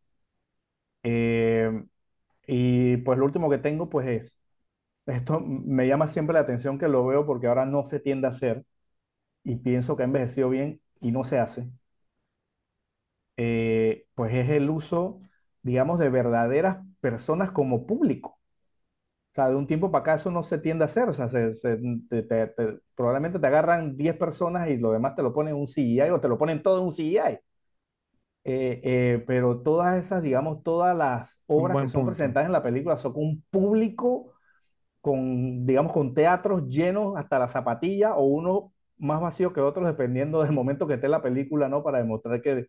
Eh, y pues lo último que tengo, pues es, esto me llama siempre la atención que lo veo porque ahora no se tiende a hacer y pienso que ha envejecido bien y no se hace, eh, pues es el uso, digamos, de verdaderas personas como público. O sea, de un tiempo para acá eso no se tiende a hacer. O sea, se- se- te- te- te- probablemente te agarran 10 personas y lo demás te lo ponen en un CGI o te lo ponen todo en un CGI. Eh, eh, pero todas esas, digamos, todas las obras que son punto. presentadas en la película son con un público, con, digamos, con teatros llenos hasta la zapatilla o uno más vacío que otros, dependiendo del momento que esté la película, ¿no? Para demostrar que,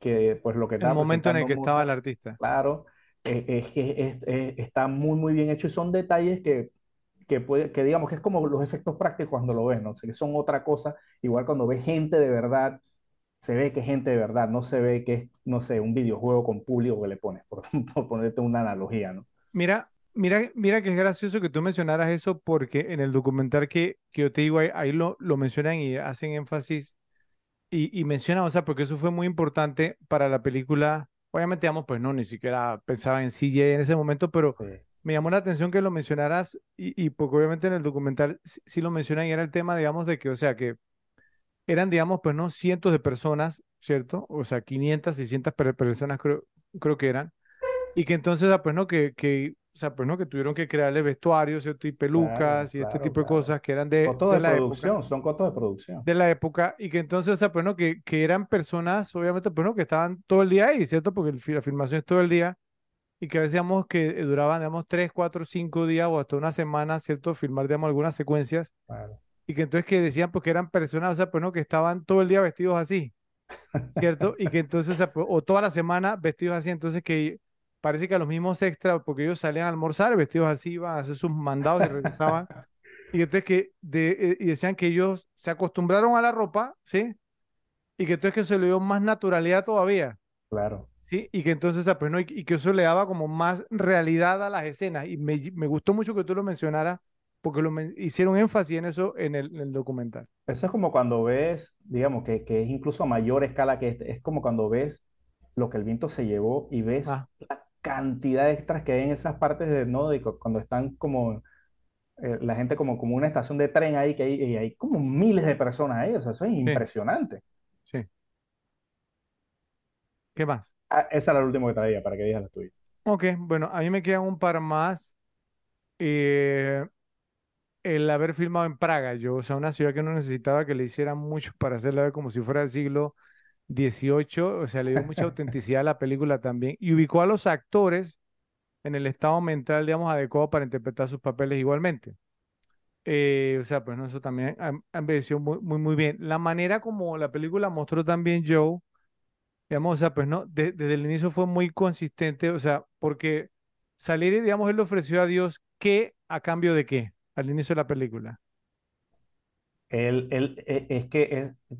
que pues lo que El momento en el que estaba el artista. claro, eh, es que es- es- está muy, muy bien hecho y son detalles que, que, puede, que digamos que es como los efectos prácticos cuando lo ves, ¿no? O sea, que son otra cosa, igual cuando ves gente de verdad, se ve que es gente de verdad, no se ve que es, no sé, un videojuego con público que le pones, por, [LAUGHS] por ponerte una analogía, ¿no? Mira, mira, mira que es gracioso que tú mencionaras eso porque en el documental que, que yo te digo, ahí, ahí lo, lo mencionan y hacen énfasis y, y mencionan, o sea, porque eso fue muy importante para la película. Obviamente, digamos, pues no, ni siquiera pensaba en CJ en ese momento, pero Sí, me llamó la atención que lo mencionaras y, y porque obviamente en el documental sí, sí lo mencionan y era el tema, digamos, de que, o sea, que eran, digamos, pues no cientos de personas, ¿cierto? O sea, 500, 600 per- personas creo, creo que eran. Y que entonces, ah, pues no, que, que, sea, pues no, que tuvieron que crearle vestuarios, ¿cierto? Y claro, pelucas y este claro, tipo de claro. cosas que eran de, Costos de de la época, producción, son costos de producción. de la época, y que entonces, o sea, pues no, que, que eran personas, obviamente, pues no, que estaban todo el día ahí, ¿cierto? Porque el la filmación es todo el día, y que a veces, digamos, que duraban, digamos, tres, cuatro, cinco días o hasta una semana, ¿cierto? Filmar, digamos, algunas secuencias, Claro. y que entonces que decían porque eran personas, o sea, pues no, que estaban todo el día vestidos así, ¿cierto? Y que entonces, o, sea, pues, o toda la semana vestidos así, entonces que parece que a los mismos extras, porque ellos salían a almorzar vestidos así, iban a hacer sus mandados y regresaban. [LAUGHS] Y entonces que de, y decían que ellos se acostumbraron a la ropa, ¿sí? Y que entonces que se le dio más naturalidad todavía, Claro. ¿sí? Y que entonces, sea, pues no, y, y que eso le daba como más realidad a las escenas. Y me, me gustó mucho que tú lo mencionaras, porque lo men- hicieron énfasis en eso en el, en el documental. Eso es como cuando ves, digamos, que, que es incluso a mayor escala que este, es como cuando ves lo que el viento se llevó y ves Ah, la cantidad de extras que hay en esas partes de, ¿no? De cu- cuando están como eh, la gente como, como una estación de tren ahí, que hay, y hay como miles de personas ahí, o sea, eso es sí, impresionante. sí. ¿Qué más? Ah, esa era la última que traía para que digas la tuya. Ok, bueno, a mí me quedan un par más. Eh, el haber filmado en Praga, yo, o sea, una ciudad que no necesitaba que le hicieran mucho para hacerla ver como si fuera del siglo XVIII, o sea, le dio mucha autenticidad a la película también y ubicó a los actores en el estado mental, digamos, adecuado para interpretar sus papeles igualmente. Eh, o sea, pues no, eso también envejeció muy, muy, muy bien. La manera como la película mostró también Joe, digamos, o sea, pues no, de- desde el inicio fue muy consistente, o sea, porque Salieri, digamos, él le ofreció a Dios qué a cambio de qué al inicio de la película. Él, él, eh, es que es-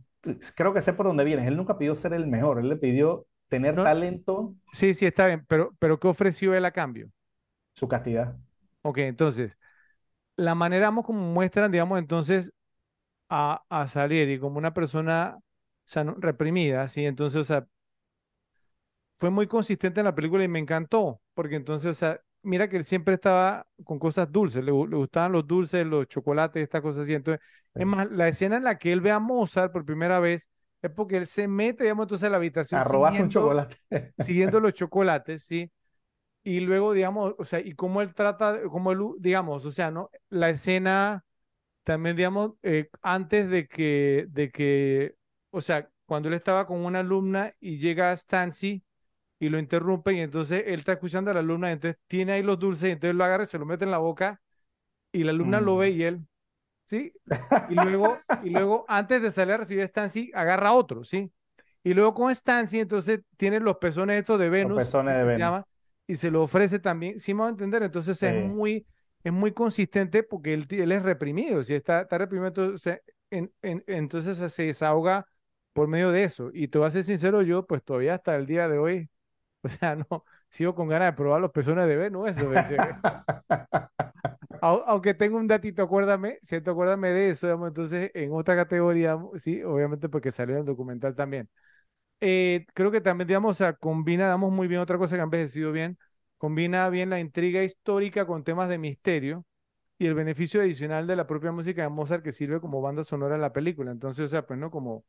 creo que sé por dónde vienes. Él nunca pidió ser el mejor, él le pidió tener No, talento, sí, sí, está bien, pero, pero ¿qué ofreció él a cambio? su castidad. Ok, entonces, la manera como muestran, digamos, entonces a, a Salieri como una persona o sea, no- reprimida, ¿sí? Entonces, o sea, fue muy consistente en la película y me encantó, porque entonces, o sea, mira que él siempre estaba con cosas dulces, le, le gustaban los dulces, los chocolates, estas cosas así. Entonces, es más, la escena en la que él ve a Mozart por primera vez es porque él se mete, digamos, entonces a la habitación A robarse un chocolate. [LAUGHS] siguiendo los chocolates, ¿sí? Y luego, digamos, o sea, y cómo él trata, cómo él, digamos, o sea, ¿no? La escena también, digamos, eh, antes de que, de que, o sea, cuando él estaba con una alumna y llega Stancy y lo interrumpe y entonces él está escuchando a la alumna, entonces tiene ahí los dulces y entonces lo agarra y se lo mete en la boca y la alumna lo ve Mm. y él, ¿sí? Y luego, y luego antes de salir a recibir a Stancy, agarra otro, ¿sí? Y luego con Stancy, entonces tiene los pezones estos de Los Venus, pezones ¿sí? de que se Venus. llama, y se lo ofrece también, sí me va a entender, entonces es Sí. muy, es muy consistente porque él, él es reprimido, si está, está reprimido, entonces, en- en- entonces se desahoga por medio de eso. Y te voy a ser sincero, yo pues todavía hasta el día de hoy, [LAUGHS] o sea, no, sigo con ganas de probar los pezones de Venus, eso, [LAUGHS] aunque tengo un datito, acuérdame, cierto, acuérdame de eso, digamos, entonces en otra categoría, sí, obviamente porque salió en el documental también. Eh, creo que también, digamos, combina, damos muy bien otra cosa que ha envejecido bien, combina bien la intriga histórica con temas de misterio y el beneficio adicional de la propia música de Mozart que sirve como banda sonora en la película. Entonces, o sea, pues no, como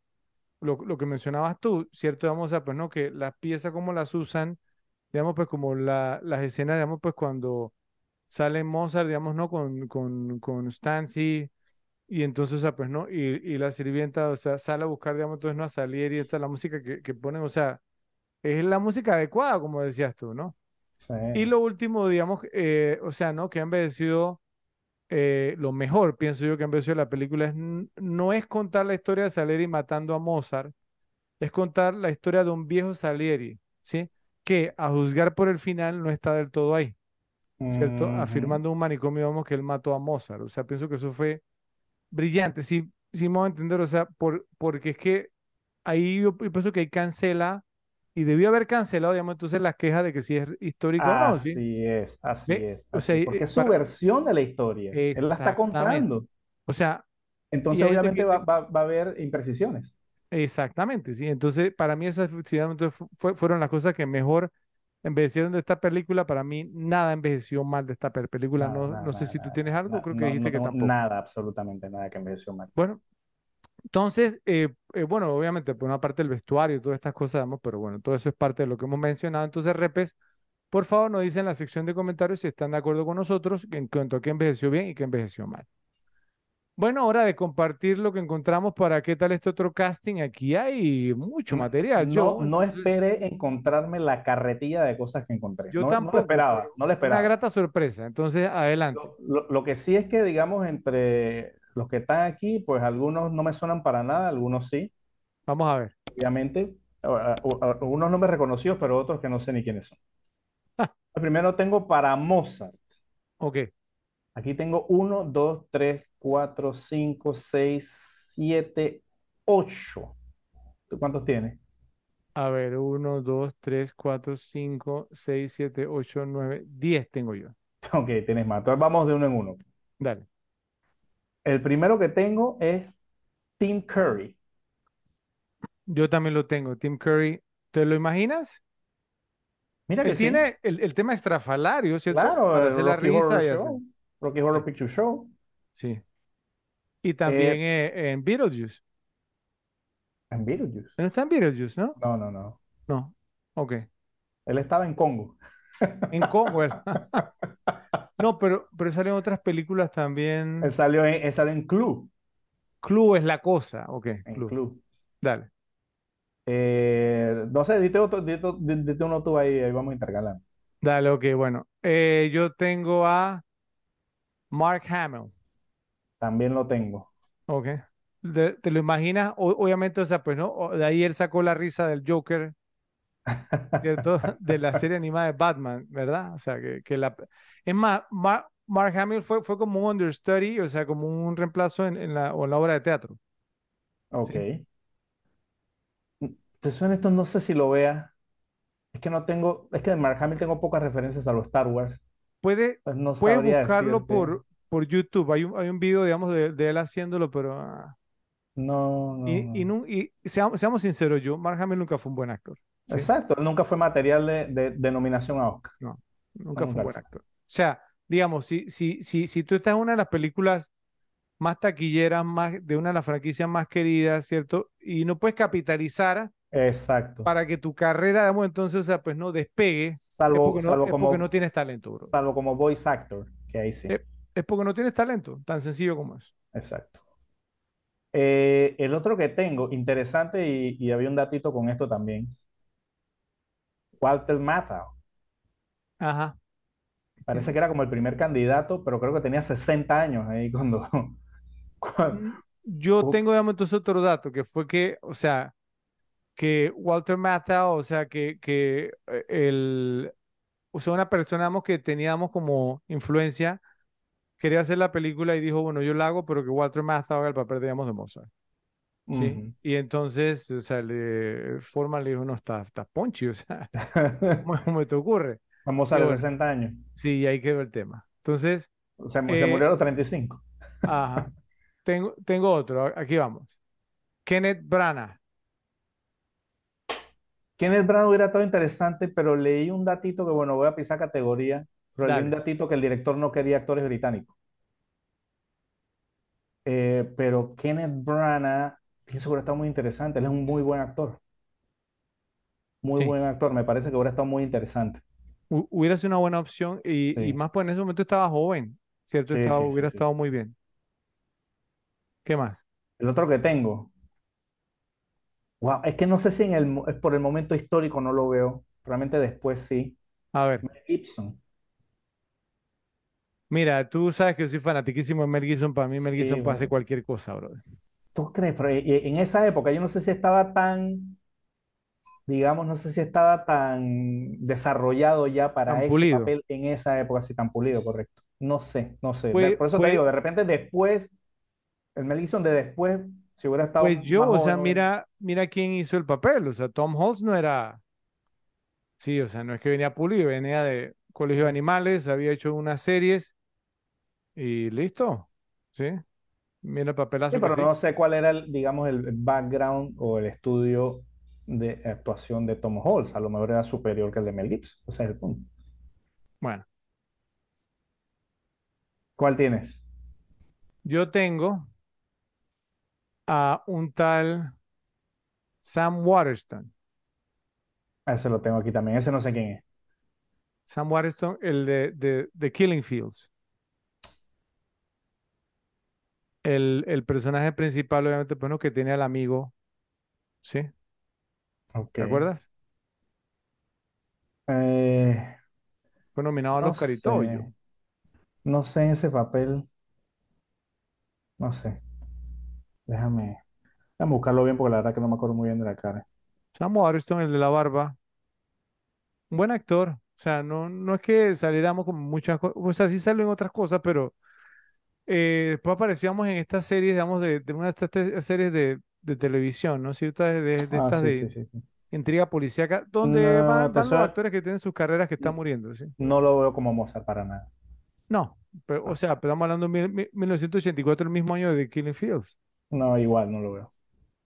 lo, que mencionabas tú, ¿cierto? Digamos, o sea, pues no, que las piezas como las usan, digamos, pues como la, las escenas, digamos, pues cuando sale Mozart, digamos, ¿no? Con, con, con Stancy y entonces, o sea, pues no, y, y la sirvienta, o sea, sale a buscar, digamos, entonces no a Salieri, esta es la música que, que ponen, o sea, es la música adecuada, como decías tú, ¿no? Sí. Y lo último, digamos, eh, o sea, ¿no? Que ha envejecido eh, lo mejor, pienso yo, que ha envejecido la película, es, no es contar la historia de Salieri matando a Mozart, es contar la historia de un viejo Salieri, ¿sí? Que a juzgar por el final no está del todo ahí, ¿cierto? Afirmando un manicomio, vamos, que él mató a Mozart, o sea, pienso que eso fue brillante, sí, sí me voy a entender, o sea, por, porque es que ahí yo, pienso que ahí cancela, y debió haber cancelado, digamos, entonces las quejas de que si es histórico o no, ¿sí? Así es, así es, O así sea, es, eh, porque es su para- versión de la historia. Él la está contando. O sea, Entonces, obviamente, va, va- va a haber imprecisiones. exactamente, sí. Entonces, para mí esas fue- fueron las cosas que mejor envejecieron de esta película. Para mí nada envejeció mal de esta pe- película. Nada, No, nada, no sé nada, si tú tienes algo, creo que dijiste que tampoco. nada, absolutamente nada que envejeció mal. Bueno, entonces, eh, eh, bueno, obviamente, por una parte el vestuario y todas estas cosas, pero bueno, todo eso es parte de lo que hemos mencionado. Entonces, Repes, por favor, nos dicen en la sección de comentarios si están de acuerdo con nosotros en cuanto a qué envejeció bien y qué envejeció mal. Bueno, hora de compartir lo que encontramos para qué tal este otro casting. Aquí hay mucho material, No, Joe. no esperé encontrarme la carretilla de cosas que encontré. yo No, no lo tampoco, esperaba, no lo fue una esperaba. grata sorpresa. Entonces, adelante. Lo, lo- lo que sí es que, digamos, entre los que están aquí, pues algunos no me suenan para nada, algunos sí, Vamos a ver. obviamente. Algunos nombres reconocidos, pero otros que no sé ni quiénes son. [LAUGHS] Primero tengo para Mozart. Ok. Aquí tengo 1, 2, 3, 4, 5, 6, 7, 8. ¿Tú cuántos tienes? A ver, 1, 2, 3, 4, 5, 6, 7, 8, 9, 10 tengo yo. [LAUGHS] Ok, tienes más. Entonces vamos de uno en uno. Dale. El primero que tengo es Tim Curry. Yo también lo tengo. Tim Curry. ¿Te lo imaginas? Mira que Él sí. tiene el, el tema estrafalario, ¿cierto? Claro, Para hacer la risa y Show. Rocky Horror Picture Show. Sí. Y también eh, en Beetlejuice. En Beetlejuice. ¿No está en Beetlejuice, no? No, no, no. No. Ok. Él estaba en Congo. En Congo. él. [LAUGHS] No, pero, pero salen otras películas también. Él salió en, él salió en Clue. Clue es la cosa. Ok, En Clue. Clue. Dale. Eh, no sé, dite, otro, dite, dite uno tú ahí, ahí vamos intercalando. Dale, ok, bueno. Eh, yo tengo a Mark Hamill. También lo tengo. Ok. De- ¿Te lo imaginas? O- obviamente, o sea, pues no, de ahí él sacó la risa del Joker, ¿cierto? [LAUGHS] De la serie animada de Batman, ¿verdad? O sea, que, que la... Es más, Ma- Mark Hamill fue, fue como un understudy, o sea, como un reemplazo en, en la, o en la obra de teatro. Ok. Te suena esto, no sé si lo vea. Es que no tengo, es que de Mark Hamill tengo pocas referencias a los Star Wars. Puede, Pues no sabría buscarlo decirte. por, por YouTube. Hay un, hay un video, digamos, de, de él haciéndolo, pero... ah, No, no, y, no. y, y seamos, seamos sinceros, yo, Mark Hamill nunca fue un buen actor. ¿sí? Exacto, nunca fue material de, de, de nominación a Oscar. No, nunca fue un buen actor. O sea, digamos, si, si, si, si tú estás en una de las películas más taquilleras, más, de una de las franquicias más queridas, ¿cierto? Y no puedes capitalizar Exacto. para que tu carrera, digamos, entonces, o sea, pues no despegue, es Salvo, porque no, salvo es como, porque no tienes talento, bro. salvo como voice actor, que ahí sí. Es porque no tienes talento, tan sencillo como eso. Exacto. Eh, el otro que tengo, interesante, y, y había un datito con esto también. Walter Matthau. Ajá. Parece que era como el primer candidato, pero creo que tenía 60 años ahí cuando, [LAUGHS] cuando- Yo tengo, digamos, entonces otro dato, que fue que, o sea, que Walter Matthau, o sea, que, que eh, el, o sea, una persona, digamos, que teníamos como influencia, quería hacer la película y dijo, bueno, yo la hago, pero que Walter Matthau haga el papel, digamos, de Mozart. ¿sí? Ujú. Y entonces, o sea, le, Forman le dijo, no, está, está ponchi, o sea, [LAUGHS] ¿cómo, te ocurre? A los bueno. 60 años. Sí, y ahí quedó el tema. Entonces, Se, se Eh, murió a los 35. ajá, tengo, tengo otro, aquí vamos. Kenneth Branagh. Kenneth Branagh hubiera estado interesante, pero leí un datito que, bueno, voy a pisar categoría, pero leí un datito que el director no quería actores británicos. Eh, pero Kenneth Branagh, pienso que hubiera estado muy interesante. Él es un muy buen actor. Muy Sí. buen actor. Me parece que hubiera estado muy interesante. Hu- Hubiera sido una buena opción y, más pues en ese momento estaba joven, ¿cierto? Sí, Estaba- hubiera estado muy bien. ¿Qué más? El otro que tengo, wow, es que no sé si en el, es por el momento histórico no lo veo. Realmente después sí. A ver, Mel Gibson. mira, tú sabes que yo soy fanatiquísimo de Mel Gibson. Para mí, Mel Sí, Gibson puede hacer bueno. cualquier cosa, bro. ¿Tú crees? Pero eh, en esa época yo no sé si estaba tan, digamos, no sé si estaba tan desarrollado ya para Tan ese pulido. papel en esa época, así tan pulido, correcto. No sé, no sé. Por eso te digo, de repente después, el Mel Gibson de después, si hubiera estado Pues yo, o sea, joven, mira, mira quién hizo el papel. O sea, Tom Holtz no era. Sí, o sea, no es que venía pulido, venía de Colegio de Animales, había hecho unas series y listo. ¿Sí? Mira el papelazo Sí, pero no sé cuál era, el, digamos, el background o el estudio de actuación de Tom Holtz. A lo mejor era superior que el de Mel Gibson. Ese es el punto. Bueno, ¿Cuál tienes? yo tengo a un tal Sam Waterston. Ese lo tengo aquí también. Ese no sé quién es. Sam Waterston, el de, de, de Killing Fields. El, el personaje principal, obviamente, bueno, que tiene al amigo, ¿sí? Ok. ¿Te acuerdas? Eh, Fue nominado no Oscar y sé. No sé en ese papel. no sé, déjame, déjame buscarlo bien porque la verdad que no me acuerdo muy bien de la cara. Sam Waterston, el de la barba, un buen actor. O sea, no, no es que saliéramos con muchas cosas, o sea, sí salió en otras cosas, pero eh, después aparecíamos en estas series, digamos, de, de una de estas series de, de televisión, ¿no? Ciertas de, de, de Ah, estas sí, de sí, sí. intriga policíaca, donde No, van, te van los actores que tienen sus carreras que están muriendo, ¿sí? no lo veo como Mozart para nada. No, pero, o sea, pero estamos hablando de mil- mil- 1984, el mismo año de Killing Fields. No, igual, no lo veo.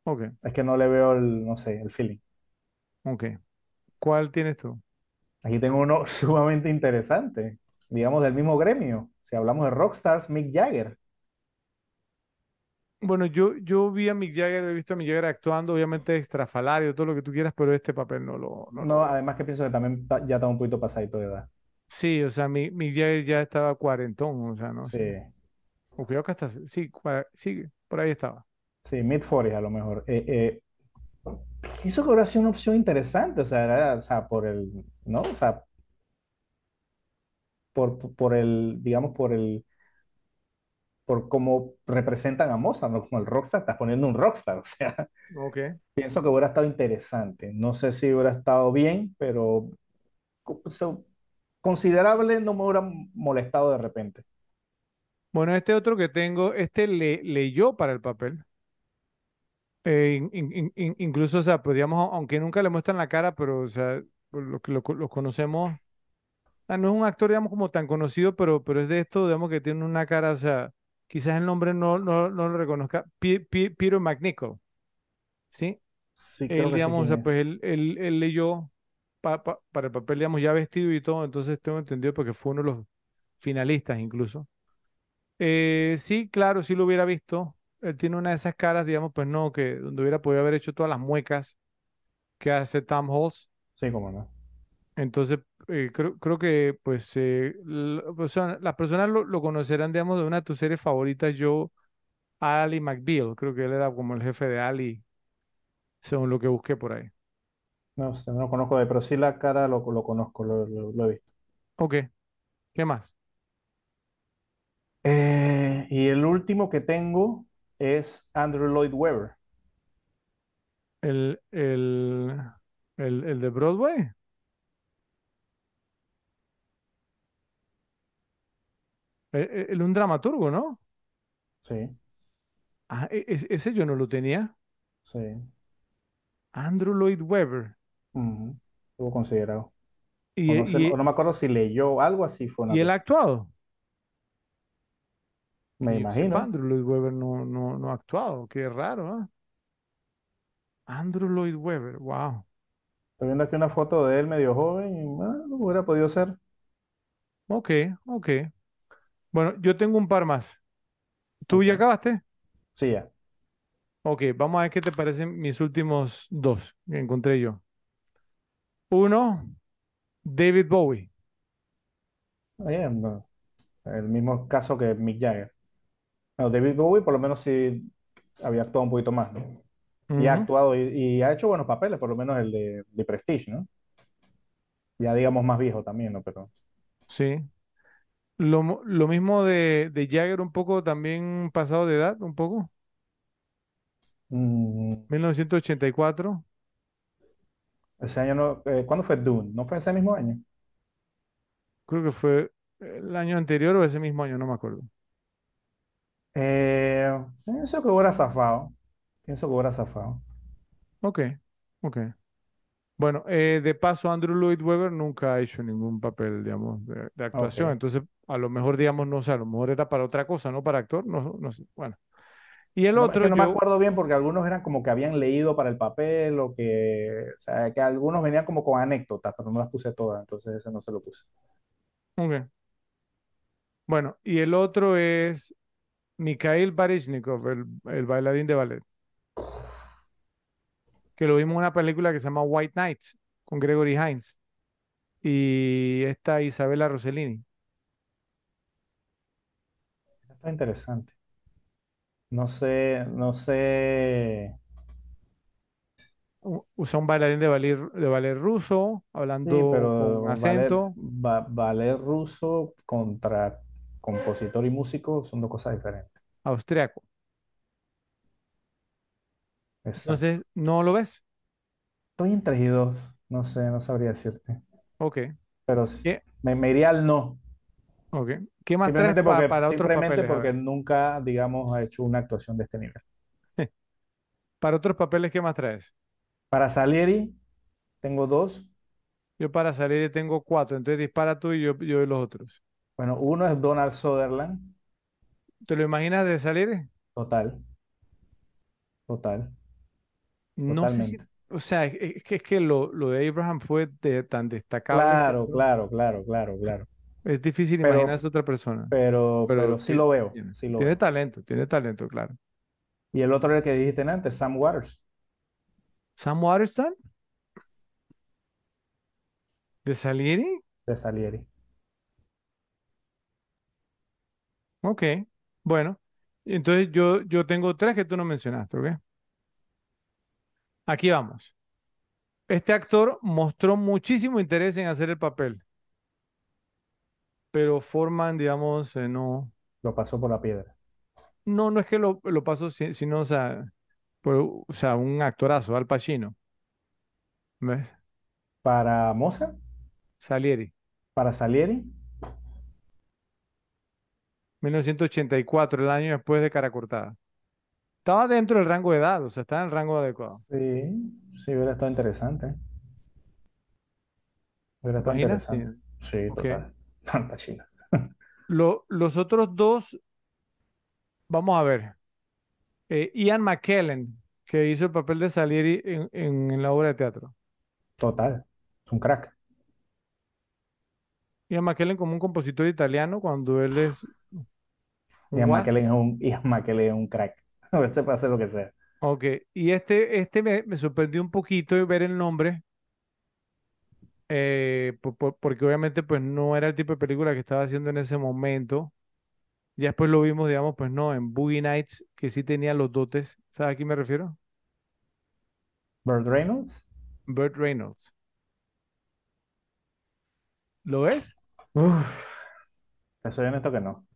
Ok, Es que no le veo el, no sé, el feeling. ok. ¿Cuál tienes tú? Aquí tengo uno [LAUGHS] sumamente interesante, digamos del mismo gremio. Si hablamos de rockstars, Mick Jagger. Bueno, yo, yo vi a Mick Jagger, he visto a Mick Jagger actuando, obviamente extrafalario, todo lo que tú quieras, pero este papel no lo, no lo No, veo. además que pienso que también ta- ya está un poquito pasadito de edad. Sí, o sea, Mick, Mick Jagger ya estaba cuarentón, o sea, no Sí, sé. O creo que hasta, sí, cua- sí, por ahí estaba. sí, mid 40 a lo mejor. Eh, eh, eso que hubiera sido una opción interesante, o sea, era- o sea, por el, ¿no? O sea, por, por el, digamos, por el, por cómo representan a Mozart, ¿no? Como el rockstar, estás poniendo un rockstar, [LAUGHS] o sea, Ok. pienso que hubiera estado interesante. No sé si hubiera estado bien, pero o sea, considerable no me hubiera molestado de repente. Bueno, este otro que tengo, este le, leyó para el papel. Eh, in- in- in- in- incluso, o sea, pues digamos, aunque nunca le muestran la cara, pero, o sea, por lo que lo, lo conocemos, ah, no es un actor, digamos, como tan conocido, pero, pero es de esto, digamos, que tiene una cara, o sea, quizás el nombre no, no, no lo reconozca, Pi- Peter McNichol, ¿sí? Sí, Él, digamos, o sea, pues es. él, él, él leyó pa- pa- para el papel, digamos, ya vestido y todo, entonces tengo entendido porque fue uno de los finalistas incluso. Eh, sí, claro, sí lo hubiera visto. Él tiene una de esas caras, digamos, pues no, que donde hubiera podido haber hecho todas las muecas que hace Tom Holtz. Sí, cómo no. Entonces, eh, creo, creo que, pues, eh, la persona- las personas lo, lo conocerán, digamos, de una de tus series favoritas, yo, Ali McBeal. Creo que él era como el jefe de Ali, según lo que busqué por ahí. No sé, no lo conozco de, pero sí la cara lo, lo conozco, lo, lo- lo he visto. Ok, ¿qué más? Eh, y el último que tengo es Andrew Lloyd Webber. El, el, el, el de Broadway. El, el- un dramaturgo, ¿no? Sí, Ah, e- ese yo no lo tenía. sí. Andrew Lloyd Webber. Estuvo considerado. O Y, no sé, o y, no me acuerdo si leyó algo así, fue una y él ha actuado. Me sepa, imagino. Andrew Lloyd Webber no, no, no ha actuado. Qué raro, ¿ah? Andrew Lloyd Webber, wow. Estoy viendo aquí una foto de él medio joven y ah, hubiera podido ser. Ok, ok. Bueno, yo tengo un par más. ¿Tú ya acabaste? Sí, ya. Ok, vamos a ver qué te parecen mis últimos dos que encontré yo. Uno, David Bowie. No, el mismo caso que Mick Jagger. No, David Bowie por lo menos sí había actuado un poquito más, ¿no? Y ha actuado y, y ha hecho buenos papeles, por lo menos el de, de Prestige, ¿no? Ya digamos más viejo también, ¿no? Pero sí. Lo, lo mismo de, de Jagger, un poco también pasado de edad, un poco. mm, 1984. ese año no. eh, ¿cuándo fue Dune? ¿No fue ese mismo año? Creo que fue el año anterior o ese mismo año, no me acuerdo. Eh, pienso que hubiera zafado. Pienso que hubiera zafado. Ok, ok. Bueno, eh, de paso, Andrew Lloyd Webber nunca ha hecho ningún papel, digamos, de, de actuación. Entonces, a lo mejor, digamos, no sé, a lo mejor era para otra cosa, no para actor, no, no sé. Bueno. Y el No, es otro, que no me yo, acuerdo bien porque algunos eran como que habían leído para el papel o que, o sea, que algunos venían como con anécdotas, pero no las puse todas, entonces ese no se lo puse. ok. Bueno, y el otro es Mikhail Baryshnikov, el, el bailarín de ballet, que lo vimos en una película que se llama White Nights, con Gregory Hines y esta Isabella Rossellini. Está interesante. No sé, no sé. usa un bailarín de ballet, de ballet ruso, Sí, hablando con pero ballet, acento. ba- ballet ruso contra compositor y músico son dos cosas diferentes. austriaco. Exacto. Entonces, ¿no lo ves? Estoy entre y dos. No sé, no sabría decirte. Ok. Pero ¿Qué, me, me iría al no. ok. ¿Qué más traes Simplemente pa- porque, para otros simplemente papeles? Porque nunca, digamos, ha hecho una actuación de este nivel. [LAUGHS] Para otros papeles, ¿qué más traes? Para Salieri, tengo dos. Yo para salir tengo cuatro, entonces dispara tú y yo, yo de los otros. Bueno, uno es Donald Sutherland. ¿Te lo imaginas de salir? Total, total, No sé si, o sea, es, que, es que lo, lo de Abraham fue de- tan destacable, Claro, claro, claro, claro, claro. Es difícil Pero, imaginarse otra persona, pero, pero pero sí lo veo, tiene, sí lo tiene veo. talento, tiene talento, claro. Y el otro era el que dijiste antes, Sam Waters, Sam Waterston, de Salieri, de Salieri. Ok, bueno. Entonces yo, yo tengo tres que tú no mencionaste, ¿ok? Aquí vamos. Este actor mostró muchísimo interés en hacer el papel, pero Forman, digamos, eh, no, Lo pasó por la piedra. no, no es que lo, lo pasó, si- sino, o sea, por- o sea, un actorazo, Al Pacino, ¿ves? Para Moza, Salieri, para Salieri, 1984, el año después de Cara Cortada. Estaba dentro del rango de edad, o sea, estaba en el rango adecuado. sí, sí, hubiera estado interesante. Hubiera ¿Te estado imaginas? Sí. interesante. Sí, Ok. total. [LAUGHS] [LAUGHS] Lo- los otros dos, vamos a ver. Eh, Ian McKellen, que hizo el papel de Salieri en, en- en la obra de teatro. Total. Es un crack. Ian McKellen como un compositor italiano cuando él es Ian. McKellen es un, Ian McKellen es un crack. Este puede hacer lo que sea. Ok, y este, este me, me sorprendió un poquito ver el nombre, eh, po- po- porque obviamente pues no era el tipo de película que estaba haciendo en ese momento. Ya después lo vimos, digamos, pues no, en Boogie Nights, que sí tenía los dotes. ¿Sabes a quién me refiero? Burt Reynolds. Burt Reynolds. ¿Lo ves? Uf, soy honesto que no.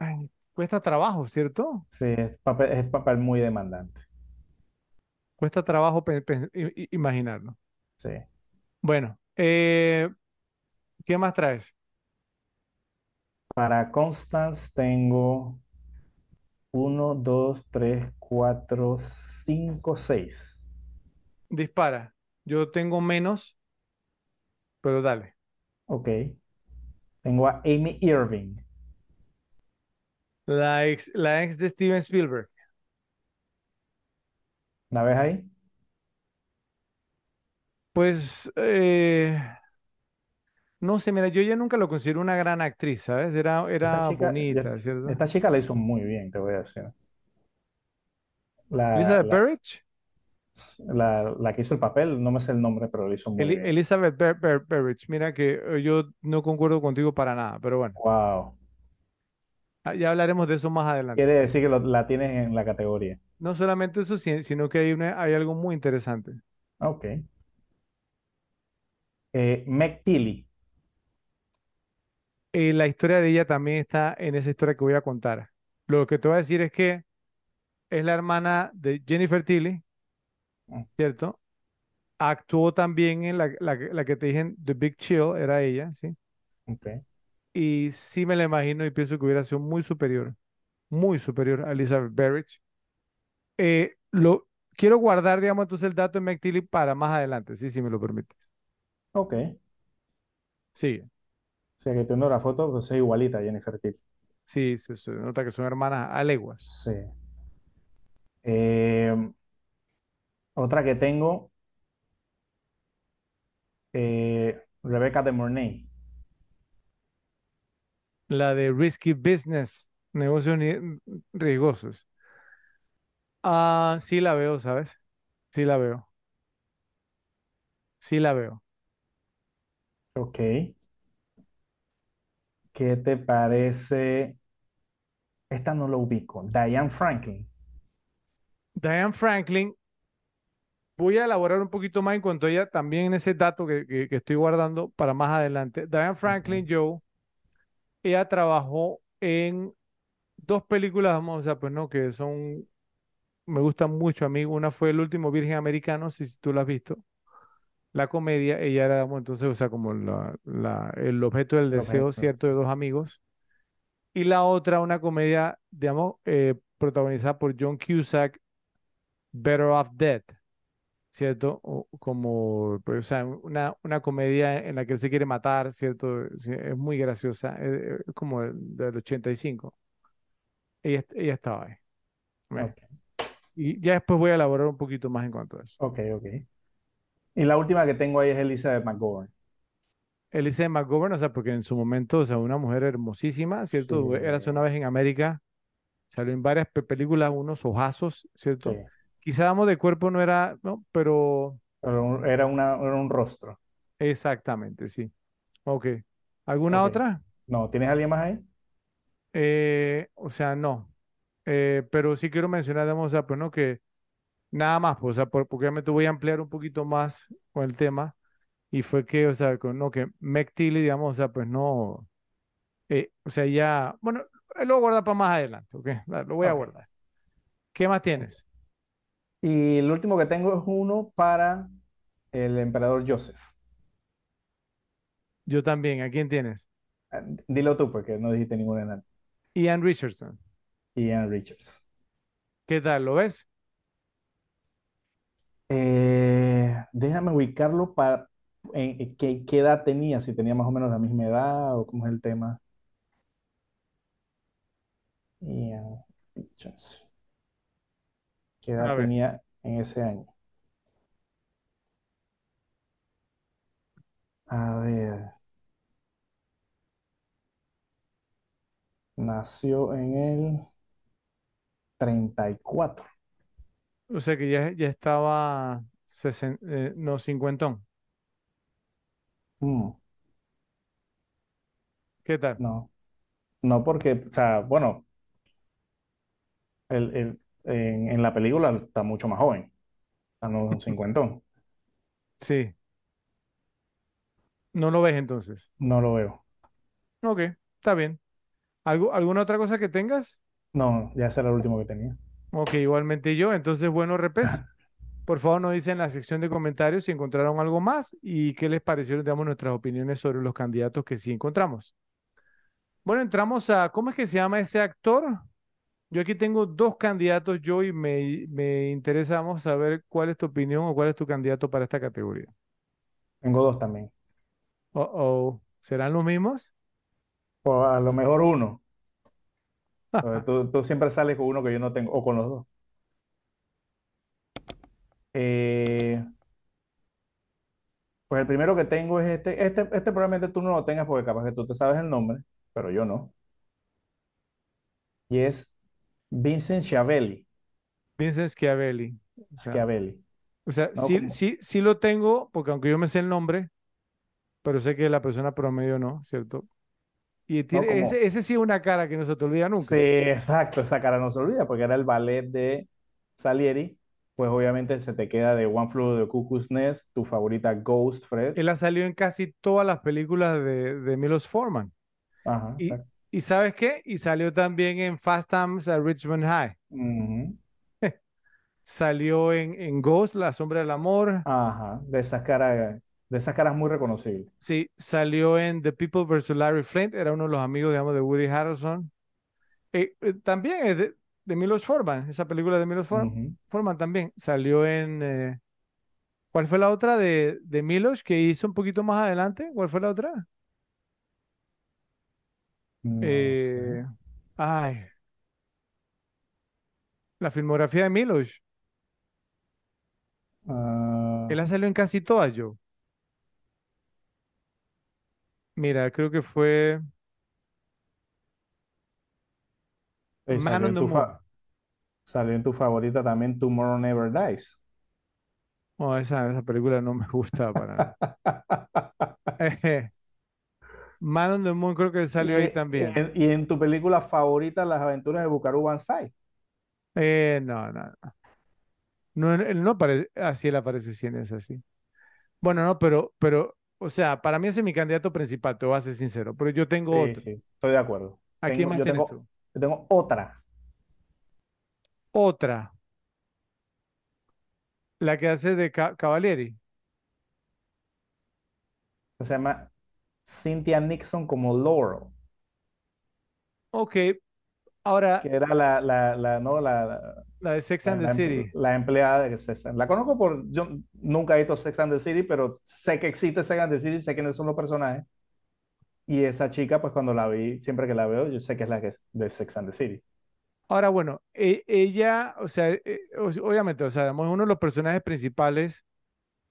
Ay, cuesta trabajo, ¿cierto? Sí, es papel, es papel muy demandante. Cuesta trabajo imaginarlo. Sí. Bueno, eh, ¿qué más traes? Para Constance tengo uno, dos, tres, cuatro, cinco, seis. Dispara. Yo tengo menos, pero dale. Ok. Tengo a Amy Irving. La ex, la ex de Steven Spielberg. ¿La ves ahí? Pues, eh, no sé, mira, yo ya nunca lo considero una gran actriz, ¿sabes? Era, Esta era chica, bonita, ¿cierto? esta chica la hizo muy bien, te voy a decir. La, Elizabeth la, la, la que hizo el papel, no me sé el nombre, pero lo hizo muy Eli- bien. Elizabeth Ber- Ber- Berrich. Mira que eh, yo no concuerdo contigo para nada, pero bueno, Wow. Ah, ya hablaremos de eso más adelante. Quiere decir que lo- la tienes en la categoría. No solamente eso, si- sino que hay, una- hay algo muy interesante. Ok. Eh, Meg Tilly. Eh, la historia de ella también está en esa historia que voy a contar. Lo que te voy a decir es que es la hermana de Jennifer Tilly, Mm, ¿cierto? Actuó también en la, la, que la que te dije The Big Chill, era ella, ¿sí? Ok. Y sí me la imagino y pienso que hubiera sido muy superior, muy superior a Elizabeth Berrich. Eh, lo, quiero guardar, digamos, entonces el dato de Meg Tilly para más adelante, sí, si me lo permites. Ok. Sí, O sea que teniendo la foto, pues es igualita a Jennifer Tilly. sí, se, se nota que son hermanas a leguas. Sí. Eh, otra que tengo, eh, Rebecca de Mornay. La de Risky Business, negocios riesgosos. Ah, sí la veo, ¿sabes? Sí la veo, sí la veo. Ok. ¿Qué te parece? Esta no lo ubico. Diane Franklin. Diane Franklin, voy a elaborar un poquito más en cuanto a ella, también en ese dato que, que- que estoy guardando para más adelante. Diane. Franklin, Joe, ella trabajó en dos películas, vamos, o sea, pues no, que son, me gustan mucho a mí. Una fue El último Virgen Americano, si tú la has visto. La comedia, ella era, bueno, entonces, o sea, como la, la- el objeto del deseo. ¿cierto?, de dos amigos. Y la otra, una comedia, digamos, eh, protagonizada por John Cusack, Better Off Dead, ¿cierto? O- como, pues, o sea, una, una comedia en la que él se quiere matar, ¿cierto? Sí, Es muy graciosa, es, es como del, del 85. Ella, ella estaba ahí. Y ya después voy a elaborar un poquito más en cuanto a eso. ok, ok. Y la última que tengo ahí es Elizabeth McGovern. Elizabeth McGovern, o sea, porque en su momento, o sea, una mujer hermosísima, Sí, ¿cierto? Érase una vez en América, salió en varias pe- películas, unos ojazos, sí. Quizá Damos de cuerpo no era, ¿no? Pero Pero era, una, era un rostro. exactamente, sí. Ok. ¿Alguna Ok. otra? No, ¿tienes alguien más ahí? Eh, o sea, no. Eh, pero sí quiero mencionar, digamos, o sea, pues no, que nada más, pues, o sea, por- porque obviamente voy a ampliar un poquito más con el tema. Y fue que, o sea, con, no, que Meg Tilly, digamos, o sea, pues no, eh, o sea, ya, bueno, eh, lo voy a guardar para más adelante, ¿ok? [LAUGHS] Lo voy a Ok. guardar. ¿Qué más tienes? Y el último que tengo es uno para el emperador Joseph. Yo también, ¿a quién tienes? Ah, Dilo tú, porque no dijiste ninguna de Ian Richardson. Ian Richards. ¿Qué tal? ¿Lo ves? Eh, déjame ubicarlo para en, en qué, qué edad tenía, si tenía más o menos la misma edad o cómo es el tema. Ian Richards. ¿Qué edad A ver, tenía en ese año? A ver, nació en el 34. o sea que ya, ya estaba, sesen- eh, no, cincuentón. Mm, ¿Qué tal? no, no porque, o sea, bueno, el, el- en, en la película está mucho más joven, está no un [LAUGHS] cincuentón. Sí, no lo ves entonces. No lo veo. Ok, está bien. ¿Algo, alguna otra cosa que tengas? No, ya ese era el último que tenía. Ok, igualmente yo. Entonces, bueno, repes. [LAUGHS] Por favor, nos dicen en la sección de comentarios si encontraron algo más y qué les parecieron, digamos, nuestras opiniones sobre los candidatos que sí encontramos. Bueno, entramos a, ¿cómo es que se llama ese actor? Yo aquí tengo dos candidatos yo y me, me interesa, vamos a ver cuál es tu opinión o cuál es tu candidato para esta categoría. Tengo dos también. Oh, oh, ¿serán los mismos? O a lo mejor uno. Tú, tú siempre sales con uno que yo no tengo, o con los dos. Eh, pues el primero que tengo es este. Este, este probablemente tú no lo tengas porque capaz que tú te sabes el nombre, pero yo no. Y es Vincent Schiavelli. Vincent Schiavelli. O sea, Schiavelli. o sea, ¿no? sí, Como- sí, sí lo tengo, porque aunque yo me sé el nombre, pero sé que la persona promedio no, ¿cierto? Y tiene, como- ese, ese sí es una cara que no se te olvida nunca. Sí, exacto, esa cara no se olvida porque era el ballet de Salieri. Pues obviamente se te queda de One Flew the Cuckoo's Nest, tu favorita Ghost, Fred. Él ha salido en casi todas las películas de, de Milos Forman. Ajá, Y. ¿y sabes qué? Y salió también en Fast Times at Richmond High. [LAUGHS] Salió en, en Ghost, La Sombra del Amor. Ajá, de esas caras, de esas caras muy reconocibles. Sí, salió en The People vs. Larry Flint. Era uno de los amigos, digamos, de Woody Harrelson. Eh, eh, también es de, de Milos Forman. Esa película de Milos For-. Forman también. Salió en... eh, ¿cuál fue la otra de, de Milos que hizo un poquito más adelante? ¿Cuál fue la otra? No Eh, ay, la filmografía de Milos. Ah, Él ha salido en casi todas, yo. Mira, creo que fue eh, Man salió on en the tu Moon. fa- salió en tu favorita también Tomorrow Never Dies. Oh, esa, esa película no me [LAUGHS] gusta para nada. [LAUGHS] Eh, Man on the Moon creo que Y, salió ahí y también. en, y en tu película favorita, Las aventuras de Buckaroo Banzai. Eh, no, no, no. No, él no aparece, así él aparece sí en esa, sí. Bueno, no, pero, pero, o sea, para mí ese es mi candidato principal, te voy a ser sincero, pero yo tengo Sí, otro. sí, estoy de acuerdo. ¿A quién Tengo, más yo tienes tengo tú? Yo tengo otra, Otra, la que hace de Ca- Cavalieri. se llama Cynthia Nixon como Laurel, Ok, ahora que era la, la, la, no, la, la de Sex and the la City. em- la empleada de Sex and- La conozco por, yo nunca he visto Sex and the City, pero sé que existe Sex and the City, sé quiénes son los personajes. Y esa chica, pues cuando la vi, siempre que la veo, yo sé que es la que es de Sex and the City. Ahora, bueno, e- ella, o sea, eh, o- obviamente, o sea, uno de los personajes principales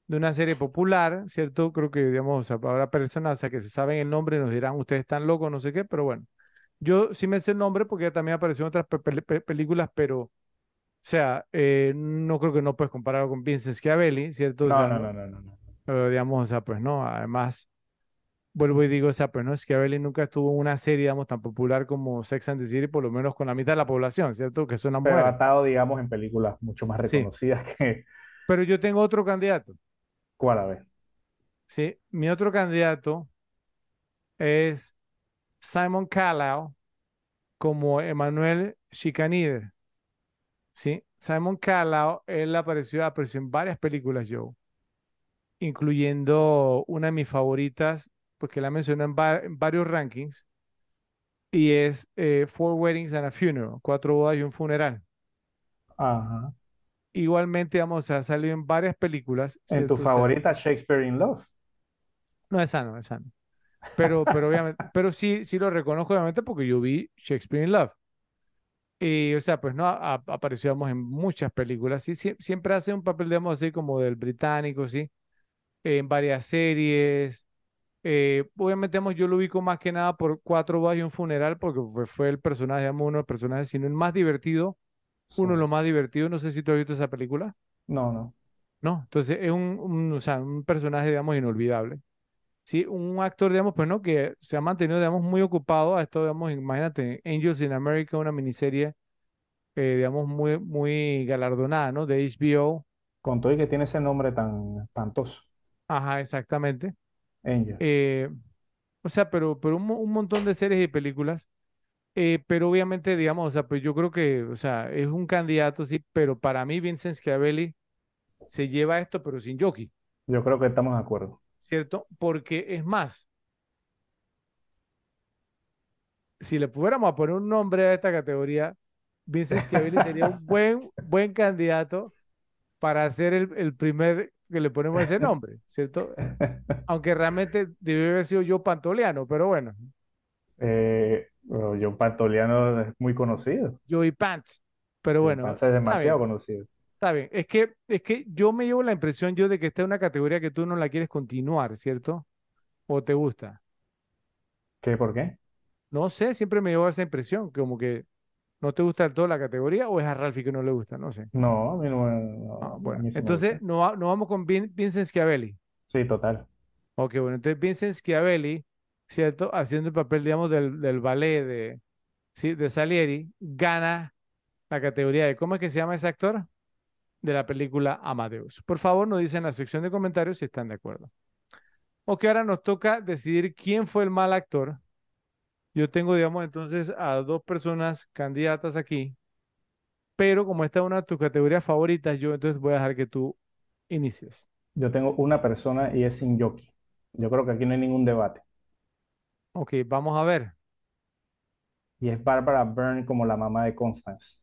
de una serie popular, ¿cierto? Creo que, digamos, o habrá personas, o sea, que se saben el nombre y nos dirán, ustedes están locos, no sé qué, pero bueno, yo sí me sé el nombre porque también apareció en otras pe- pe- pe- películas, pero, o sea, eh, no creo que no puedes compararlo con Vincent Schiavelli, ¿cierto? O No, sea, no, no, no, no, no, no. pero, digamos, o sea, pues no, además, vuelvo y digo, o sea, pues no, Schiavelli nunca estuvo en una serie, digamos, tan popular como Sex and the City, por lo menos con la mitad de la población, ¿cierto? Que son las Pero mujeres. estado, digamos, en películas mucho más Sí, reconocidas que... pero yo tengo otro candidato. ¿Cuál a ver? Sí, mi otro candidato es Simon Callow como Emmanuel Schikaneder. Sí, Simon Callow, él apareció, apareció en varias películas, Joe, incluyendo una de mis favoritas, porque la mencioné en, va- en varios rankings, y es eh, Four Weddings and a Funeral, Cuatro bodas y un funeral. Ajá. Igualmente, vamos, ha salido en varias películas, En tu favorita, Shakespeare in Love. no es sano, es sano. Pero, pero obviamente, [LAUGHS] pero sí, sí lo reconozco obviamente porque yo vi Shakespeare in Love. Y, o sea, pues no, a- a- apareció, digamos, en muchas películas, sí, Sie- siempre hace un papel, digamos, así como del británico, sí, en varias series. Eh, obviamente, digamos, yo lo ubico más que nada por Cuatro bodas y un funeral, porque fue, fue el personaje, digamos, uno de los personajes, sino el más divertido. Uno de los más divertidos, no sé si tú has visto esa película, No, no. ¿no? Entonces, es un, un, o sea, un personaje, digamos, inolvidable. Sí, un actor, digamos, pues, ¿no? Que se ha mantenido, digamos, muy ocupado. A esto, digamos, imagínate, Angels in America, una miniserie, eh, digamos, muy, muy galardonada, ¿no? De HBO. Con todo y que tiene ese nombre tan espantoso. Ajá, exactamente. Angels. Eh, o sea, pero, pero un, un montón de series y películas. Eh, pero obviamente, digamos, o sea, pues yo creo que, o sea, es un candidato, sí, pero para mí Vincent Schiavelli se lleva esto, pero sin jockey, Yo creo que estamos de acuerdo. ¿cierto? Porque es más, si le pudiéramos poner un nombre a esta categoría, Vincent Schiavelli sería un buen, [LAUGHS] buen candidato para ser el, el primer que le ponemos ese nombre, ¿cierto? [LAUGHS] Aunque realmente debe haber sido yo Pantoliano, pero bueno, Eh, bueno, John Pantoliano es muy conocido. Joey Pants. Pero bueno, Pantoliano es demasiado conocido. está bien. Es que, es que yo me llevo la impresión yo de que esta es una categoría que tú no la quieres continuar, ¿cierto? ¿O te gusta? ¿Qué? ¿Por qué? No sé, siempre me llevo esa impresión, como que no te gusta del todo la categoría o es a Ralphie que no le gusta, no sé. No, a mí no, me- Ah, no, a bueno, mí sí me entonces gusta. no, va- no vamos con Vin- Vincent Schiavelli. Sí, total. Ok, bueno, entonces Vincent Schiavelli, ¿cierto? Haciendo el papel, digamos, del, del ballet de, sí, de Salieri, gana la categoría de, ¿cómo es que se llama ese actor? De la película Amadeus. Por favor, nos dicen en la sección de comentarios si están de acuerdo. Ok, ahora nos toca decidir quién fue el mal actor. Yo tengo, digamos, entonces a dos personas candidatas aquí, pero como esta es una de tus categorías favoritas, yo entonces voy a dejar que tú inicies. Yo tengo una persona y es sin jockey. Yo creo que aquí no hay ningún debate. Ok, vamos a ver. Y es Barbara Byrne como la mamá de Constance.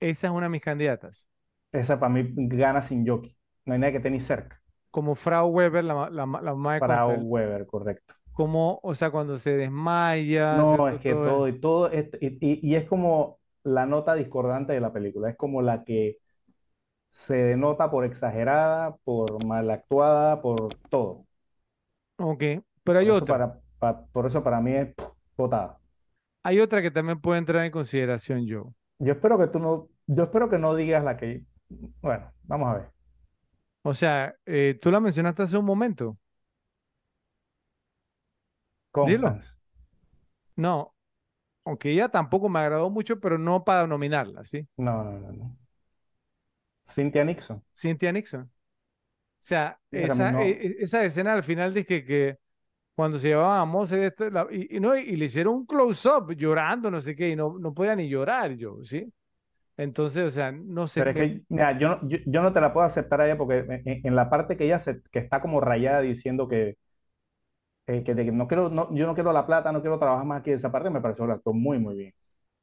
Esa es una de mis candidatas. Esa para mí gana sin jockey. No hay nadie que esté ni cerca. Como Frau Weber, la, la, la mamá de Constance, Weber, correcto. como, o sea, cuando se desmaya, No, es que Todo todo es- y todo esto- y, y- y es como la nota discordante de la película. Es como la que se denota por exagerada, por mal actuada, por todo. Ok, pero hay Por eso otra. para, pa- por eso para mí es votada. Hay otra que también puede entrar en consideración yo. Yo espero que tú no, yo espero que no digas la que, bueno, vamos a ver. O sea, eh, tú la mencionaste hace un momento. Dilo. Constance. No, aunque ella tampoco me agradó mucho, pero no para nominarla, ¿sí? No, no, no, no. Cynthia Nixon. Cynthia Nixon. O sea, esa, no. e- e- esa escena al final dije que cuando se llevaban a Mozart este, la- y, y no, y le hicieron un close-up llorando, no sé qué, y no, no podía ni llorar yo, ¿sí? Entonces, o sea, no sé, Pero es que, mira, yo no, yo, yo no te la puedo aceptar a ella porque en, en- la parte que ella se, que está como rayada diciendo que, eh, que, de que no quiero, no, yo no quiero la plata, no quiero trabajar más aquí, esa parte me pareció la muy, muy bien.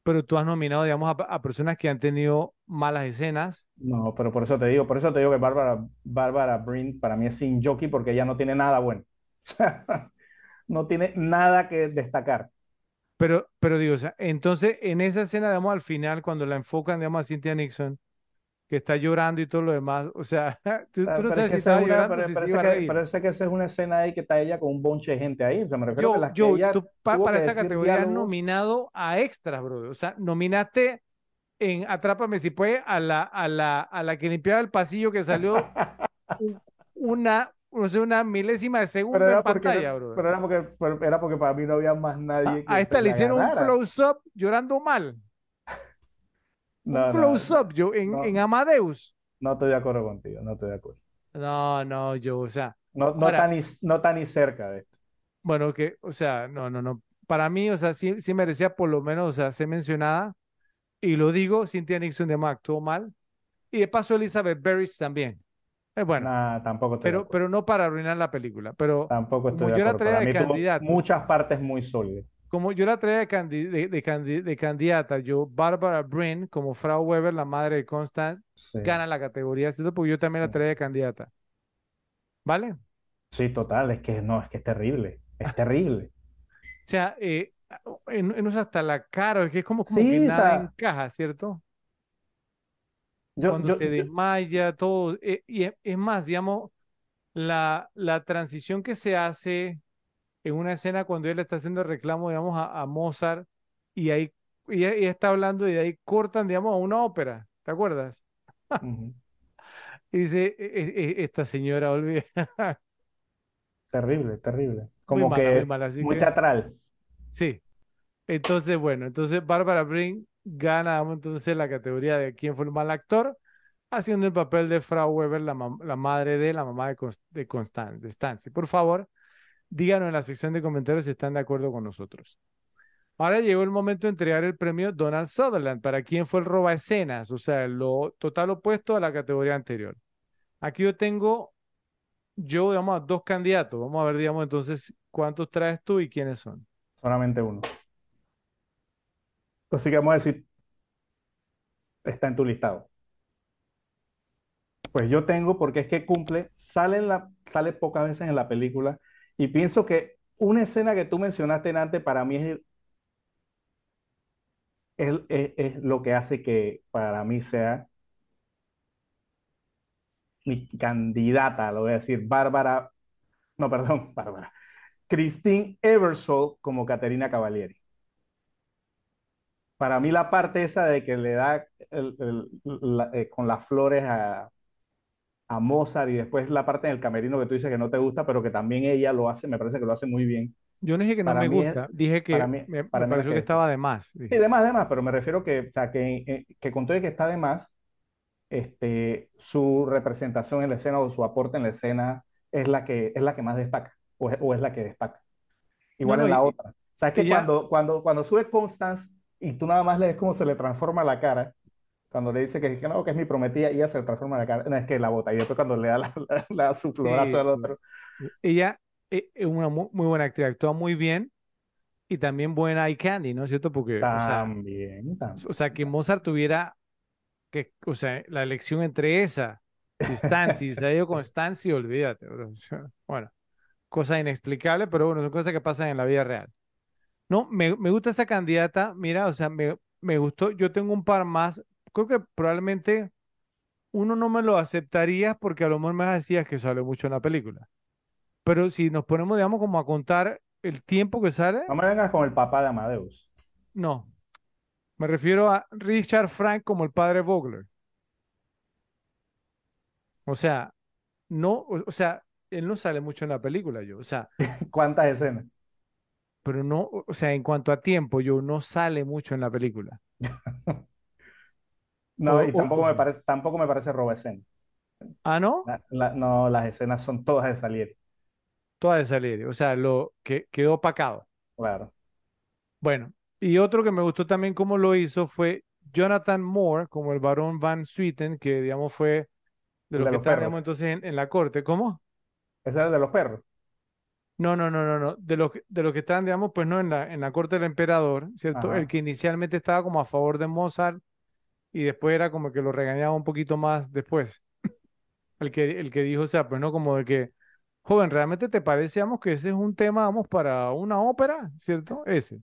pero tú has nominado, digamos, a, a personas que han tenido malas escenas, No, pero por eso te digo, por eso te digo que Bárbara, Bárbara Brin para mí es sin jockey porque ella no tiene nada bueno. [LAUGHS] No tiene nada que destacar. pero, pero digo, o sea, entonces en esa escena, digamos, al final, cuando la enfocan, digamos, a Cynthia Nixon, que está llorando y todo lo demás, o sea, [LAUGHS] tú, tú no sabes que si estaba llorando, pero si se parece iba a que, parece que esa es una escena ahí que está ella con un bonche de gente ahí. O sea, me refiero que Yo, las que yo, ella tú pa- para que esta categoría diálogos, nominado a extras, bro. O sea, nominaste en Atrápame si puede a la, a la, a la que limpiaba el pasillo que salió [LAUGHS] un- una, no sé, una milésima de pero segundo en porque, pantalla, bro. pero era porque, pero era porque para mí no había más nadie que a esta le hicieron un close-up llorando mal. [LAUGHS] No, un no, close-up yo en, no. en Amadeus. no estoy de acuerdo contigo, no estoy de acuerdo. No, no, yo, o sea, No, no, Ahora- tan ni, no tan ni cerca de esto. bueno, que, o sea, no, no, no. Para mí, o sea, sí, sí merecía por lo menos, o sea, ser mencionada. Y lo digo, Cynthia Nixon de Mac actuó mal. Y de paso Elizabeth Berrich también. Eh, bueno, Nah, tampoco pero, pero no para arruinar la película. Pero Tampoco estoy como de yo la traía de candidato. muchas partes muy sólidas. como yo la traía de, candi- de, de candi- de candidata, yo, Barbara Brin, como Frau Weber, la madre de Constance, Sí, gana la categoría, ¿cierto? Porque yo también la traía de candidata. ¿Vale? sí, total, es que no, es que es terrible, es terrible. [LAUGHS] O sea, eh, en, hasta la cara, es que es como, como Sí, que o nada sea, encaja, ¿cierto? Yo, Cuando yo, se desmaya, todo. eh, y es, es más, digamos, la, la transición que se hace en una escena cuando él está haciendo reclamo, digamos, a, a Mozart y ahí ella, ella está hablando y de ahí cortan, digamos, a una ópera, ¿te acuerdas? [LAUGHS] Y dice, "E- e- e- esta señora, olvida, [LAUGHS] Terrible, terrible. muy Como muy que mala, muy que teatral. sí. Entonces, bueno, entonces Bárbara Brin gana digamos, entonces la categoría de quién fue el mal actor, haciendo el papel de Frau Weber, la, la madre de la mamá de, Cons- de. Por favor, díganos en la sección de comentarios si están de acuerdo con nosotros. Ahora llegó el momento de entregar el premio Donald Sutherland, para quién fue el roba escenas, o sea, lo total opuesto a la categoría anterior. Aquí yo tengo, yo, digamos, a dos candidatos. Vamos a ver, digamos, entonces, cuántos traes tú y quiénes son. Solamente uno. Así que vamos a decir, está en tu listado. Pues yo tengo, porque es que cumple, sale, en la, sale pocas veces en la película y pienso que una escena que tú mencionaste antes para mí es, es, lo que hace que para mí sea mi candidata, lo voy a decir, Bárbara, no, perdón, [LAUGHS] Bárbara, Christine Ebersole como Caterina Cavalieri. Para mí la parte esa de que le da el- el- la- eh, con las flores a, a Mozart y después la parte en el camerino que tú dices que no te gusta, pero que también ella lo hace, me parece que lo hace muy bien. Yo no dije que no Para me mí es- gusta, dije que para mí- me, me para mí es pareció que que- estaba de más. Y dije. demás, demás, pero me refiero que, o sea, que, eh, que con todo y que está de más, este, su representación en la escena o su aporte en la escena es la que, es la que más destaca, o es, o es la que destaca. Igual No, en no, la y- otra. ¿Sabes que ella- cuando, cuando, cuando sube Constance y tú nada más le ves cómo se le transforma la cara, cuando le dice que, que no, que es mi prometida, y ella se le transforma la cara, no, es que la bota, y después cuando le da la, la- la- su florazo Sí, al otro, Ella eh, es una mu- muy, buena actriz, actúa muy bien y también buena eye candy, ¿no es cierto? Porque, o sea, también, también. o sea, que Mozart tuviera que, o sea, la elección entre esa y Stancy, se ha ido con Stancy, olvídate, bro. Bueno, cosa inexplicable, pero bueno, son cosas que pasan en la vida real. No, me, me gusta esa candidata, mira, o sea, me, me gustó, yo tengo un par más, creo que probablemente uno no me lo aceptaría porque a lo mejor me decías que sale mucho en la película. Pero si nos ponemos, digamos, como a contar el tiempo que sale, No me vengas con el papá de Amadeus. no. Me refiero a Richard Frank como el padre Vogler. O sea, no, o, o sea, él no sale mucho en la película, yo. O sea, [LAUGHS] ¿Cuántas escenas? Pero no, o sea, en cuanto a tiempo, yo no sale mucho en la película. [LAUGHS] No, O- y tampoco o- me parece, tampoco me parece roba escena. Ah, ¿no? La- la- no, las escenas son todas de salir. toda de Salieri, o sea, lo que quedó opacado. Claro. Bueno, y otro que me gustó también cómo lo hizo fue Jonathan Moore, como el varón Van Swieten, que digamos fue de los de que los digamos, entonces en, en la corte. ¿Cómo? Ese era el de los perros. No, no, no, no, no. De los que, de los que estaban, digamos, pues no en la, en la corte del emperador, ¿cierto? El que inicialmente estaba como a favor de Mozart y después era como que lo regañaba un poquito más después. [LAUGHS] El que, el que dijo, o sea, pues no, como de que, joven, ¿realmente te parece, digamos, que ese es un tema, vamos, para una ópera, ¿cierto? Ese.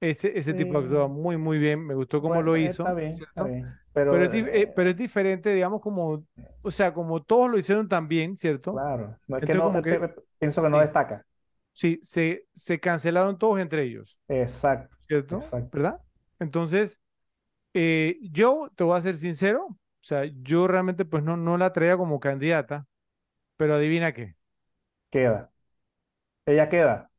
Ese, ese tipo actuaba Sí. muy, muy bien. Me gustó cómo Bueno, lo eh, hizo, está bien, está bien. Pero Pero, es, di- eh, pero es diferente, digamos, como, o sea, como todos lo hicieron tan bien, ¿cierto? claro, no es que no, que, pienso que no sí, destaca. sí, se, se cancelaron todos entre ellos, Exacto, ¿cierto? exacto. ¿Verdad? Entonces, eh, yo te voy a ser sincero, o sea, yo realmente pues no, no la traía como candidata, pero adivina qué. Queda. Ella queda.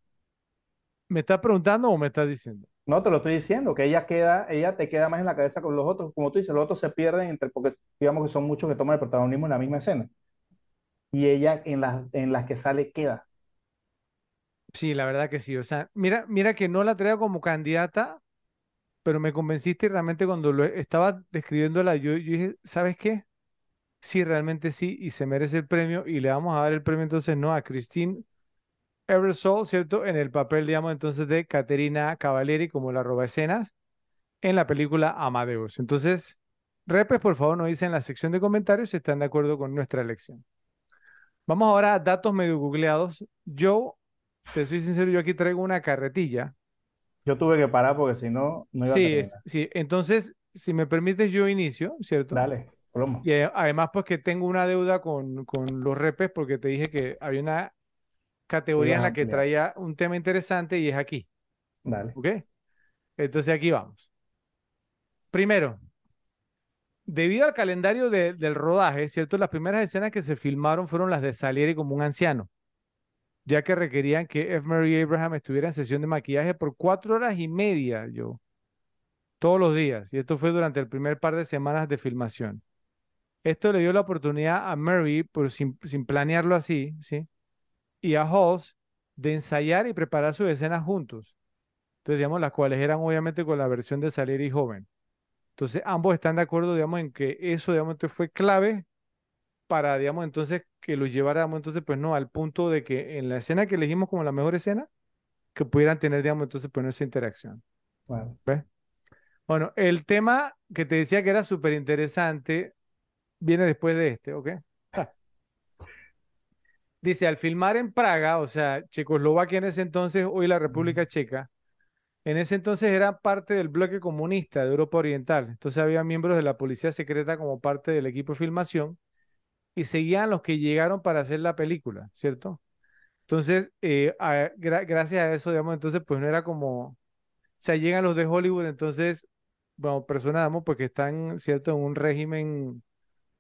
¿Me estás preguntando o me estás diciendo? No, te lo estoy diciendo, que ella queda, ella te queda más en la cabeza con los otros. Como tú dices, los otros se pierden entre, porque digamos que son muchos que toman el protagonismo en la misma escena. Y ella en las, en las que sale queda. Sí, la verdad que sí. O sea, mira, mira que no la traía como candidata, pero me convenciste y realmente cuando lo estaba describiéndola, yo, yo dije, ¿sabes qué? Sí, realmente sí, y se merece el premio, y le vamos a dar el premio entonces, ¿no? A Christine Eversole, ¿cierto? En el papel, digamos, entonces de Caterina Cavalieri como la roba escenas en la película Amadeus. Entonces, repes, por favor, nos dicen en la sección de comentarios si están de acuerdo con nuestra elección. Vamos ahora a datos medio googleados. Yo, te soy sincero, yo aquí traigo una carretilla. Yo tuve que parar porque si no, no iba a Sí, es, terminar. sí. Entonces, si me permites, yo inicio, ¿cierto? Dale, plomo. Y eh, además, pues que tengo una deuda con, con los repes porque te dije que había una categoría en la que ampliar. traía un tema interesante y es aquí, Dale. ¿ok? Entonces aquí vamos. Primero, debido al calendario de- del rodaje, ¿cierto? Las primeras escenas que se filmaron fueron las de Salieri como un anciano, ya que requerían que F. Mary Abraham estuviera en sesión de maquillaje por cuatro horas y media, yo, todos los días. Y esto fue durante el primer par de semanas de filmación. Esto le dio la oportunidad a Mary, por sin, sin planearlo así, ¿sí? Y a Halls de ensayar y preparar sus escenas juntos. Entonces, digamos, las cuales eran obviamente con la versión de Salieri joven. Entonces, ambos están de acuerdo, digamos, en que eso, digamos, fue clave para, digamos, entonces que los lleváramos, entonces, pues no, al punto de que en la escena que elegimos como la mejor escena, que pudieran tener, digamos, entonces, pues no, esa interacción. Bueno, el tema que te decía que era súper interesante viene después de este, ¿ok? Dice, al filmar en Praga, o sea, Checoslovaquia en ese entonces, hoy la República Checa, en ese entonces era parte del bloque comunista de Europa Oriental. Entonces había miembros de la policía secreta como parte del equipo de filmación y seguían los que llegaron para hacer la película, ¿cierto? Entonces, eh, a- gra- gracias a eso, digamos, entonces, pues no era como, o sea, llegan los de Hollywood, entonces, bueno, personas, digamos, pues que están, ¿cierto?, en un régimen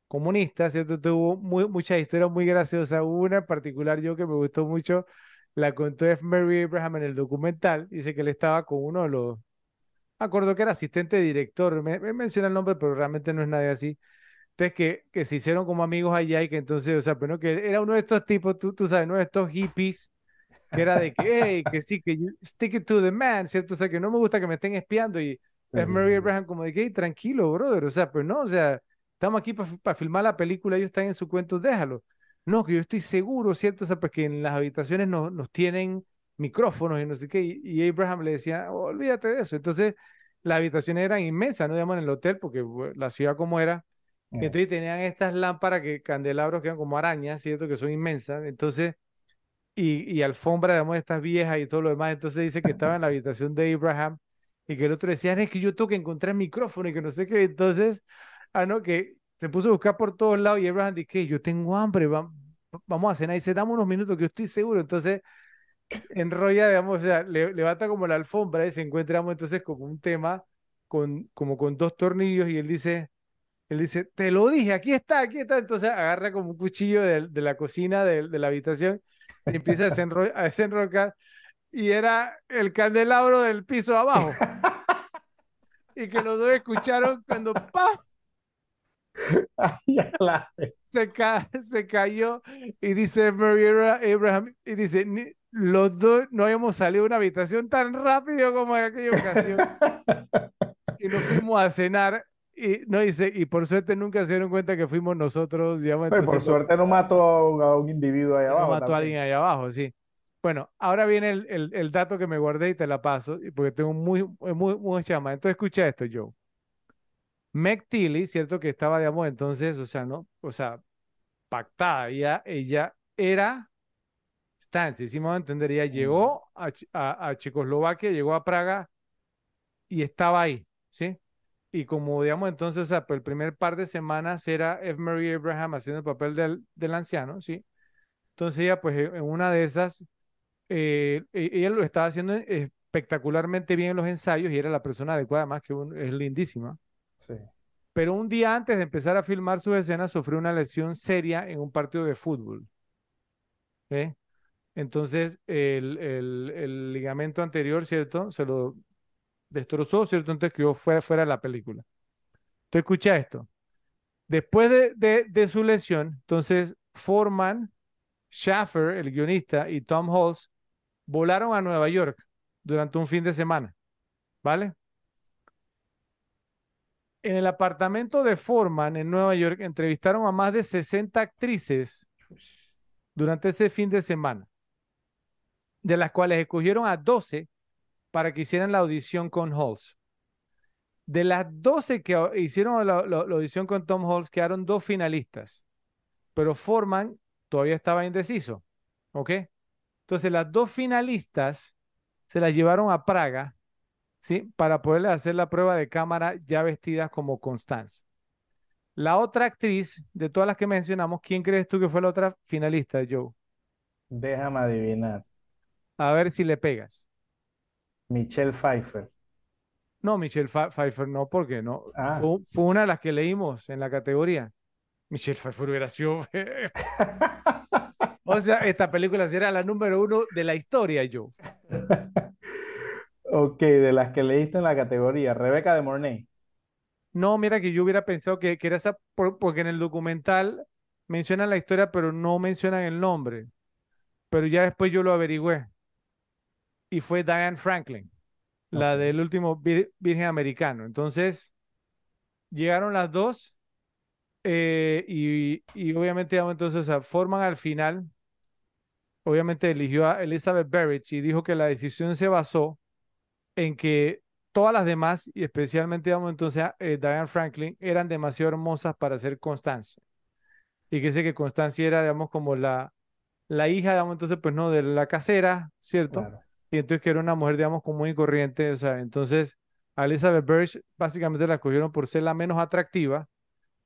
comunista, ¿cierto? Tuvo muy, muchas historias muy graciosas. Una en particular yo que me gustó mucho, la contó F. Mary Abraham en el documental. Dice que él estaba con uno de los, me acuerdo que era asistente director, me, me menciona el nombre, pero realmente no es nadie así. Entonces que, que se hicieron como amigos allá y que entonces, o sea, pero no, que era uno de estos tipos, tú, tú sabes, uno de estos hippies, que era de que, [LAUGHS] hey, que sí, que you stick it to the man, ¿cierto? O sea, que no me gusta que me estén espiando y sí, Mary. Abraham como de que, hey, tranquilo, brother, o sea, pues no, o sea, estamos aquí para filmar la película, ellos están en su cuento, déjalo. No, que yo estoy seguro, ¿cierto? O sea, pues que en las habitaciones nos, nos tienen micrófonos y no sé qué, y, y Abraham le decía, "Oh, olvídate de eso. Entonces, las habitaciones eran inmensas, no digamos en el hotel, porque la ciudad como era, y Eh, entonces tenían estas lámparas que candelabros que eran como arañas, ¿cierto? Que son inmensas. Entonces, y, y alfombra, digamos, estas viejas y todo lo demás. Entonces dice que estaba en la habitación de Abraham y que el otro decía, "Ah, es que yo tengo que encontrar micrófono y que no sé qué. Entonces, ah, no, que se puso a buscar por todos lados y Abraham dice, yo tengo hambre, va- vamos a cenar. Y dice, dame unos minutos que yo estoy seguro. Entonces, enrolla, digamos, o sea, le- levanta como la alfombra y se encuentra, digamos, entonces como un tema con, como con dos tornillos y él dice, él dice, te lo dije, aquí está, aquí está. Entonces agarra como un cuchillo de, de la cocina de, de la habitación y empieza a, desenro- a desenrocar. Y era el candelabro del piso abajo. [LAUGHS] Y que los dos escucharon cuando ¡pam! Ay, ya la- se, ca- se cayó y dice Mary Abra- Abraham, y dice, "Ni- los dos no habíamos salido de una habitación tan rápido como en aquella ocasión [LAUGHS] y nos fuimos a cenar y no dice, y por suerte nunca se dieron cuenta que fuimos nosotros, digamos, Pues, por entonces, suerte no mató a un, a un individuo ahí no abajo. mató a alguien ahí abajo, sí. Bueno, ahora viene el, el- el dato que me guardé y te la paso, porque tengo muy, muy, muy chama. Entonces escucha esto, Joe. Meg Tilly, cierto que estaba, digamos, entonces, o sea, ¿no? O sea, pactada, ella, ella era Stancy, si me a entender, ella llegó a, a, a Checoslovaquia, llegó a Praga y estaba ahí, ¿sí? Y como, digamos, entonces, o sea, por el primer par de semanas era F. Mary Abraham haciendo el papel del, del anciano, ¿sí? Entonces ella, pues, en una de esas, eh, e- ella lo estaba haciendo espectacularmente bien en los ensayos y era la persona adecuada, además que es lindísima. Pero un día antes de empezar a filmar sus escenas, sufrió una lesión seria en un partido de fútbol. ¿eh? Entonces, el, el- ligamento anterior, ¿cierto? Se lo destrozó, ¿cierto? Entonces quedó fuera, fuera de la película. Entonces, escucha esto. Después de, de- de su lesión, entonces, Foreman, Schaffer, el guionista, y Tom Hulse volaron a Nueva York durante un fin de semana. ¿Vale? En el apartamento de Foreman en Nueva York entrevistaron a más de 60 actrices durante ese fin de semana, de las cuales escogieron a 12 para que hicieran la audición con Halls. De las 12 que hicieron la, audición con Tom Halls, quedaron dos finalistas, pero Foreman todavía estaba indeciso, ¿ok? Entonces las dos finalistas se las llevaron a Praga, ¿sí? Para poderle hacer la prueba de cámara ya vestidas como Constance. La otra actriz, de todas las que mencionamos, ¿quién crees tú que fue la otra finalista, Joe? Déjame adivinar. A ver si le pegas. Michelle Pfeiffer. No, Michelle Pfe- Pfeiffer no, porque no. Ah. Fue, fue una de las que leímos en la categoría. Michelle Pfeiffer hubiera sido. [LAUGHS] O sea, esta película será la número uno de la historia, Joe. [LAUGHS] Ok, de las que leíste en la categoría. Rebeca de Mornay. No, mira que yo hubiera pensado que, que era esa, por- porque en el documental mencionan la historia, pero no mencionan el nombre. Pero ya después yo lo averigüé. Y fue Diane Franklin, la del último vir- Virgen Americano. Entonces, llegaron las dos eh, y, y obviamente, entonces, o sea, forman al final. Obviamente eligió a Elizabeth Berrich y dijo que la decisión se basó en que todas las demás, y especialmente, digamos, entonces, eh, Diane Franklin, eran demasiado hermosas para ser Constancia. Y que sé que Constancia era, digamos, como la, la hija, digamos, entonces, pues no, de la casera, ¿cierto? Claro. Y entonces que era una mujer, digamos, común y corriente, o sea, entonces a Elizabeth Birch básicamente la escogieron por ser la menos atractiva,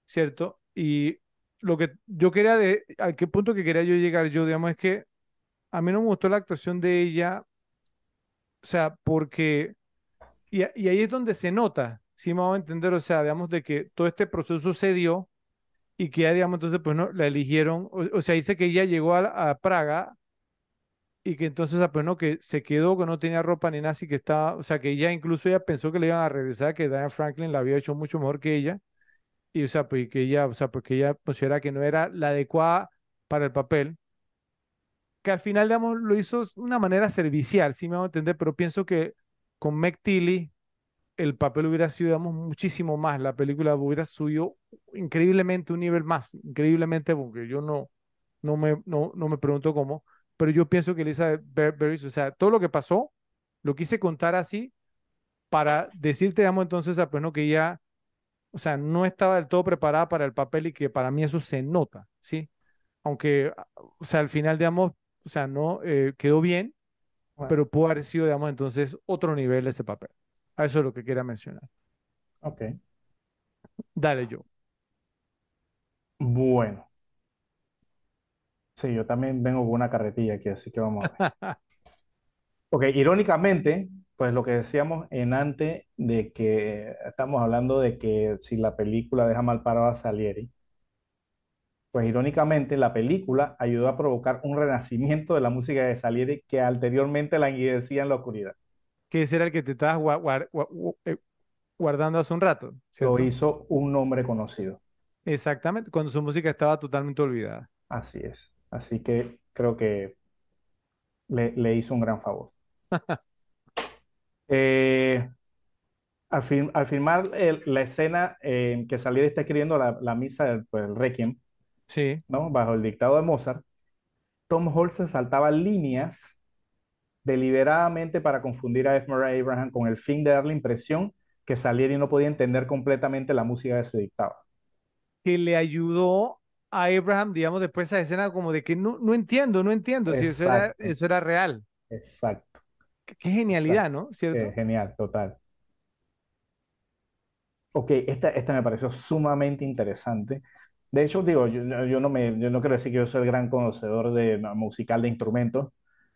¿cierto? Y lo que yo quería de, al qué punto que quería yo llegar yo, digamos, es que a mí no me gustó la actuación de ella, o sea, porque, y, y ahí es donde se nota, si vamos a entender, o sea, digamos, de que todo este proceso sucedió y que ya, digamos, entonces, pues no, la eligieron, o, sea, dice que ella llegó a, a Praga y que entonces, pues no, que se quedó, que no tenía ropa ni nada, así que estaba, o sea, que ella incluso ella pensó que le iban a regresar, que Diane Franklin la había hecho mucho mejor que ella, y o sea, pues que ella, o sea, pues que ella considera que no era la adecuada para el papel, que al final, digamos, lo hizo de una manera servicial, sí me van a entender, pero pienso que con Meg Tilly el papel hubiera sido, digamos, muchísimo más, la película hubiera subido increíblemente un nivel más, increíblemente, porque yo no, no me, no, no me pregunto cómo, pero yo pienso que Elizabeth Ber- Berry, o sea, todo lo que pasó, lo quise contar así para decirte, digamos, entonces, ah, pues no, que ella, o sea, no estaba del todo preparada para el papel y que para mí eso se nota, ¿sí? Aunque, ah, o sea, al final, digamos, o sea, no eh, quedó bien, Bueno, pero pudo haber sido, digamos, entonces otro nivel ese papel. A eso es lo que quería mencionar. ok. Dale, yo. Bueno. Sí, yo también vengo con una carretilla aquí, así que vamos a ver. [LAUGHS] Ok, irónicamente, pues lo que decíamos en antes de que estamos hablando de que si la película deja mal parado a Salieri, pues irónicamente la película ayudó a provocar un renacimiento de la música de Salieri que anteriormente la enguidecía en la oscuridad. que ese era el que te estabas eh, guardando hace un rato, Lo hizo un nombre conocido. Exactamente, cuando su música estaba totalmente olvidada. Así es. Así que creo que le, le hizo un gran favor. [LAUGHS] Eh, al, filmar el- la escena en que Salieri está escribiendo la, la misa del pues, el Requiem, Sí, ¿no? Bajo el dictado de Mozart, Tom Holtz se saltaba líneas deliberadamente para confundir a F. Murray Abraham con el fin de darle impresión que Salieri no podía entender completamente la música que se dictaba. que le ayudó a Abraham, digamos, después de esa escena como de que no, no entiendo, no entiendo si eso era, Exacto, eso era real. exacto, Qué, genialidad, exacto. ¿no? Eh, ¿Cierto? genial, total. Ok, esta, esta me pareció sumamente interesante. De hecho, digo, yo, yo no me, yo no quiero decir que yo soy el gran conocedor de musical de instrumentos,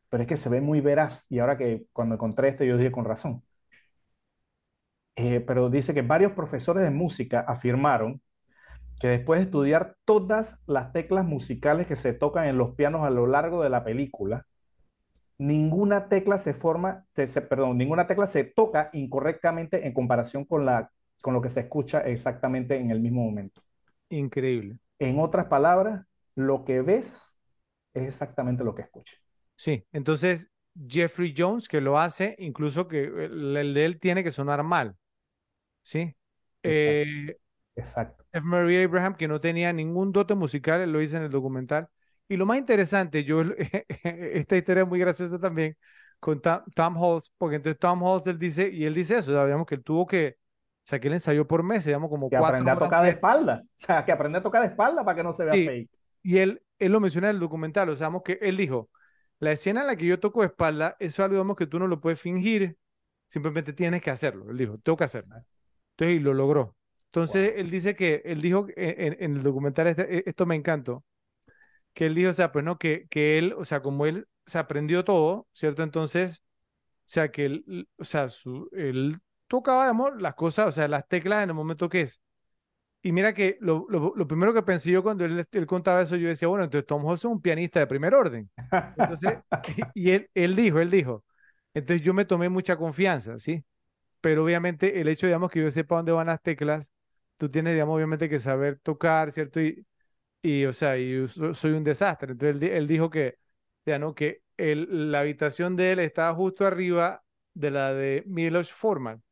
pero es que se ve muy veraz y ahora que cuando encontré este yo dije con razón. Eh, pero dice que varios profesores de música afirmaron que después de estudiar todas las teclas musicales que se tocan en los pianos a lo largo de la película, ninguna tecla se forma, se- perdón, ninguna tecla se toca incorrectamente en comparación con la, con lo que se escucha exactamente en el mismo momento. Increíble. En otras palabras, lo que ves es exactamente lo que escuchas. Sí, entonces Jeffrey Jones, que lo hace, incluso que el, el de él tiene que sonar mal, ¿sí? Exacto, Eh, exacto. F. Murray Abraham, que no tenía ningún dote musical, él lo dice en el documental. Y lo más interesante, yo, [LAUGHS] esta historia es muy graciosa también con Tom, Tom Holtz, porque entonces Tom Holtz, él dice, y él dice eso, digamos que él tuvo que, o sea, que él ensayó por meses, digamos, como Que cuatro aprende a tocar de espalda. O sea, que aprende a tocar de espalda para que no se vea Sí, fake. y él, él lo menciona en el documental, o sea, digamos que él dijo, la escena en la que yo toco de espalda, eso es algo, digamos, que tú no lo puedes fingir, simplemente tienes que hacerlo. Él dijo, tengo que hacerlo. Entonces, y lo logró. Entonces, Wow. él dice que, él dijo en, en- en el documental, este- e- esto me encantó, que él dijo, o sea, pues no, que, que él, o sea, como él se aprendió todo, ¿cierto? Entonces, o sea, que él, o sea, su, él tocaba, digamos, las cosas, o sea, las teclas en el momento que es. Y mira que lo, lo, lo primero que pensé yo cuando él, él contaba eso, yo decía, bueno, entonces Tom Holtz es un pianista de primer orden. Entonces, [LAUGHS] y él, él dijo, él dijo, entonces yo me tomé mucha confianza, ¿sí? Pero obviamente el hecho, digamos, que yo sepa dónde van las teclas, tú tienes, digamos, obviamente que saber tocar, ¿cierto? Y, y o sea, y yo so- soy un desastre. Entonces él, él dijo que, ya, ¿no? Que el, la habitación de él estaba justo arriba de la de Milos Forman,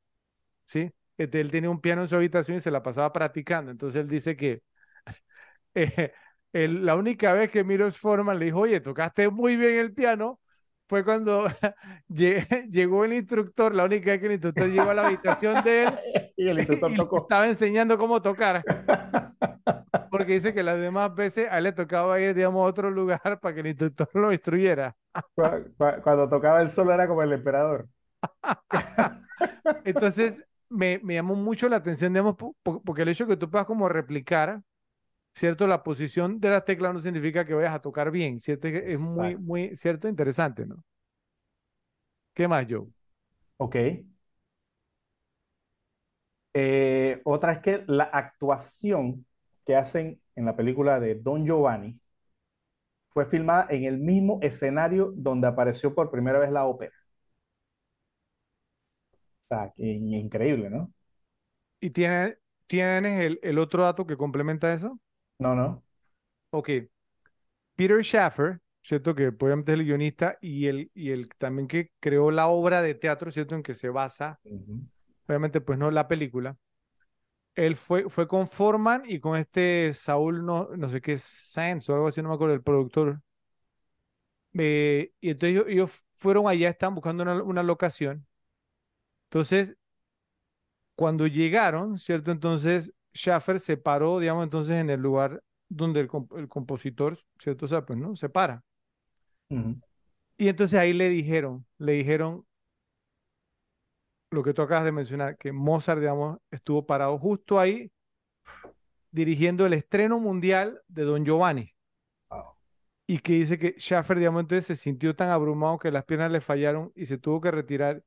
¿sí? Este, él tenía un piano en su habitación y se la pasaba practicando. Entonces él dice que [LAUGHS] eh, la única vez que Milos Forman le dijo, oye, tocaste muy bien el piano, fue cuando [LAUGHS] lle- [LAUGHS] llegó el instructor, la única vez que el instructor llegó a la habitación de él Y el instructor y le tocó. estaba enseñando cómo tocar, porque dice que las demás veces a él le tocaba ir, digamos, a otro lugar para que el instructor lo instruyera. Cu- cu- Cuando tocaba el solo era como el emperador. Entonces, me, me llamó mucho la atención, digamos, po- po- porque el hecho de que tú puedas como replicar, ¿cierto? La posición de las teclas no significa que vayas a tocar bien, ¿cierto? Es, muy, muy, ¿cierto? Interesante, ¿no? ¿Qué más, Joe? Ok. Eh, otra es que la actuación que hacen en la película de Don Giovanni fue filmada en el mismo escenario donde apareció por primera vez la ópera. Sea, increíble, ¿no? ¿Y tiene- tienes el, el otro dato que complementa eso? No, no. Ok. Peter Schaffer, ¿cierto? Que obviamente es el guionista y el, y el también que creó la obra de teatro, ¿cierto? En que se basa, Ujú. obviamente, pues no la película. Él fue, fue con Forman y con este Saúl, no, no sé qué, Sanz o algo así, no me acuerdo, el productor. Eh, y entonces ellos, ellos fueron allá, estaban buscando una, una locación. Entonces, cuando llegaron, ¿cierto? Entonces, Schaffer se paró, digamos, entonces en el lugar donde el, comp- el compositor, ¿cierto? O sea, pues, ¿no? Se para. Y entonces ahí le dijeron, le dijeron lo que tú acabas de mencionar, que Mozart, digamos, estuvo parado justo ahí dirigiendo el estreno mundial de Don Giovanni. Y que dice que Schaffer, digamos, entonces se sintió tan abrumado que las piernas le fallaron y se tuvo que retirar.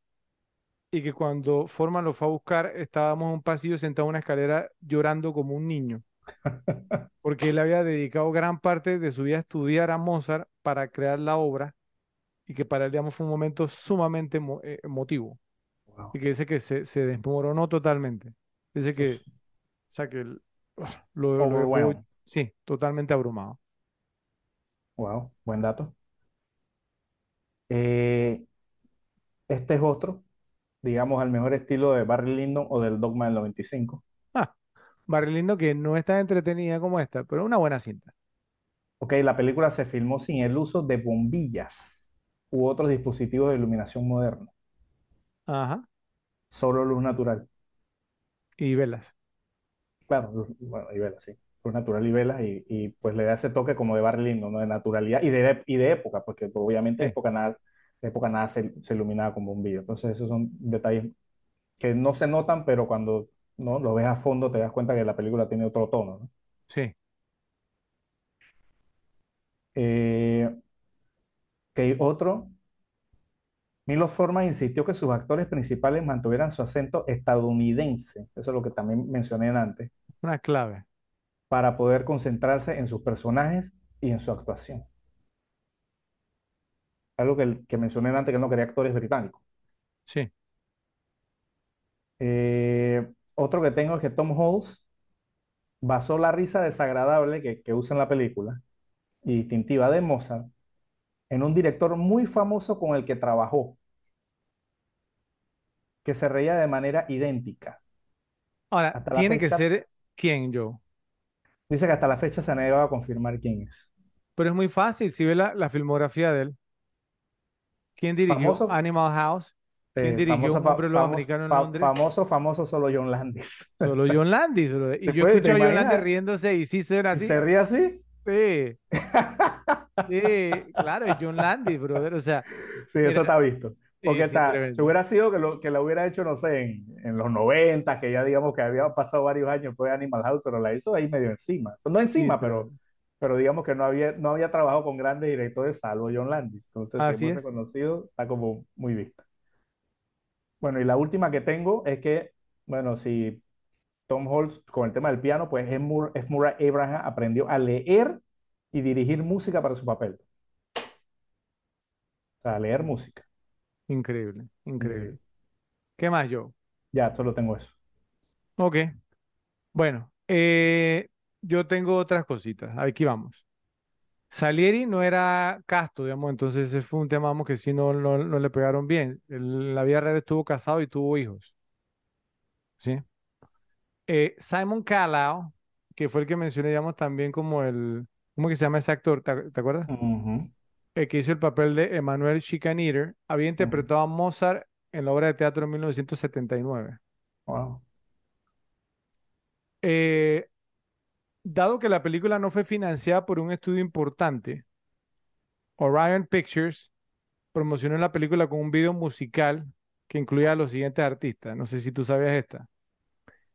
Y que cuando Forman lo fue a buscar, estábamos en un pasillo sentado en una escalera llorando como un niño. [LAUGHS] Porque él había dedicado gran parte de su vida a estudiar a Mozart para crear la obra. Y que para él, digamos, fue un momento sumamente eh, emotivo. Wow. y que dice que se, se desmoronó totalmente. Dice que, o sea, que lo, lo dejó- Overwhelmed. sí, totalmente abrumado. Wow, buen dato. Eh, este es otro, digamos, al mejor estilo de Barry Lyndon o del Dogma del 95. Ah, Barry Lyndon que no es tan entretenida como esta, pero una buena cinta. Ok, la película se filmó sin el uso de bombillas u otros dispositivos de iluminación modernos, Ajá. solo luz natural. Y velas. Claro, luz- bueno, y velas, sí. Luz natural y velas, y, y, pues le da ese toque como de Barry Lyndon, ¿no? De naturalidad y de, y de época, porque pues, obviamente Sí. época nada, época nada se, se iluminaba con bombillas. Entonces, esos son detalles que no se notan, pero cuando ¿no? lo ves a fondo te das cuenta que la película tiene otro tono, ¿no? Sí. Eh, ok, otro. Milos Forman insistió que sus actores principales mantuvieran su acento estadounidense, eso es lo que también mencioné antes, Una clave. para poder concentrarse en sus personajes y en su actuación. Algo que, que mencioné antes, que él no quería actores británicos. Sí. Eh, otro que tengo es que Tom Hanks basó la risa desagradable que, que usa en la película y distintiva de Mozart en un director muy famoso con el que trabajó, que se reía de manera idéntica. Ahora, Hasta la tiene que fecha- ser quién, yo. Dice que hasta la fecha se ha negado a confirmar quién es. Pero es muy fácil si ves la, la filmografía de él. ¿Quién dirigió Famoso. Animal House? ¿Quién dirigió famoso, Un hombre lobo famo- americano en Londres? Famoso, famoso solo John Landis. [LAUGHS] Solo John Landis. bro. Y ¿Te yo escucho a John? Landis riéndose y sí suena ¿Y así. se ríe así? Sí. Sí, claro, es John Landis, brother. O sea, Sí, Mira, eso está visto. Porque, sí, tremendo. si hubiera sido que lo, que lo hubiera hecho, no sé, en, en los 90, que ya digamos que había pasado varios años después de Animal House, pero la hizo ahí medio encima. No encima, Sí, pero, pero digamos que no había, no había trabajado con grandes directores salvo John Landis. Entonces, si Así es muy es. reconocido, está como muy vista. Bueno, y la última que tengo es que, bueno, si Tom Holtz con el tema del piano, pues F. Mur- F. Murray Abraham aprendió a leer y dirigir música para su papel. O sea, leer música. increíble, increíble. Increíble. ¿Qué más, yo? Ya, solo tengo eso. Ok. Bueno, eh, yo tengo otras cositas. Aquí vamos. Salieri no era casto, digamos, entonces ese fue un tema, que sí no, no, no le pegaron bien. En la vida real estuvo casado y tuvo hijos. ¿Sí? Eh, Simon Callow, que fue el que mencioné, digamos, también como el, ¿cómo que se llama ese actor? ¿Te, te acuerdas? El que hizo el papel de Emmanuel Schikaneder, había interpretado a Mozart en la obra de teatro en 1979. Wow. Eh, dado que la película no fue financiada por un estudio importante, Orion Pictures promocionó la película con un video musical que incluía a los siguientes artistas. No sé si tú sabías esta.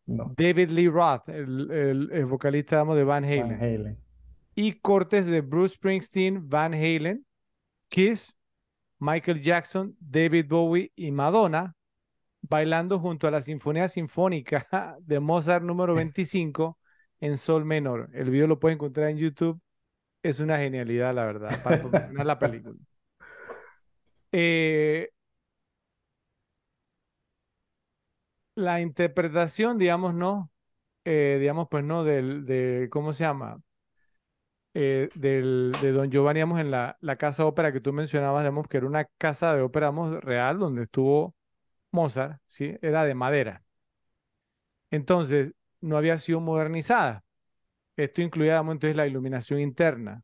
No. David Lee Roth, el, el- el vocalista de Van Halen. Van Halen. Y cortes de Bruce Springsteen, Van Halen, Kiss, Michael Jackson, David Bowie y Madonna bailando junto a la Sinfonía Sinfónica [LAUGHS] de Mozart número 25 en sol menor. El video lo pueden encontrar en YouTube. Es una genialidad, la verdad, para [LAUGHS] promocionar la película. Eh, la interpretación, digamos, no, eh, digamos, pues no, del, de, ¿cómo se llama? Eh, del, de Don Giovanni, digamos, en la, la casa de ópera que tú mencionabas, digamos, que era una casa de ópera, digamos, real, donde estuvo Mozart, ¿sí? Era de madera. Entonces, no había sido modernizada. Esto incluía, entonces la iluminación interna.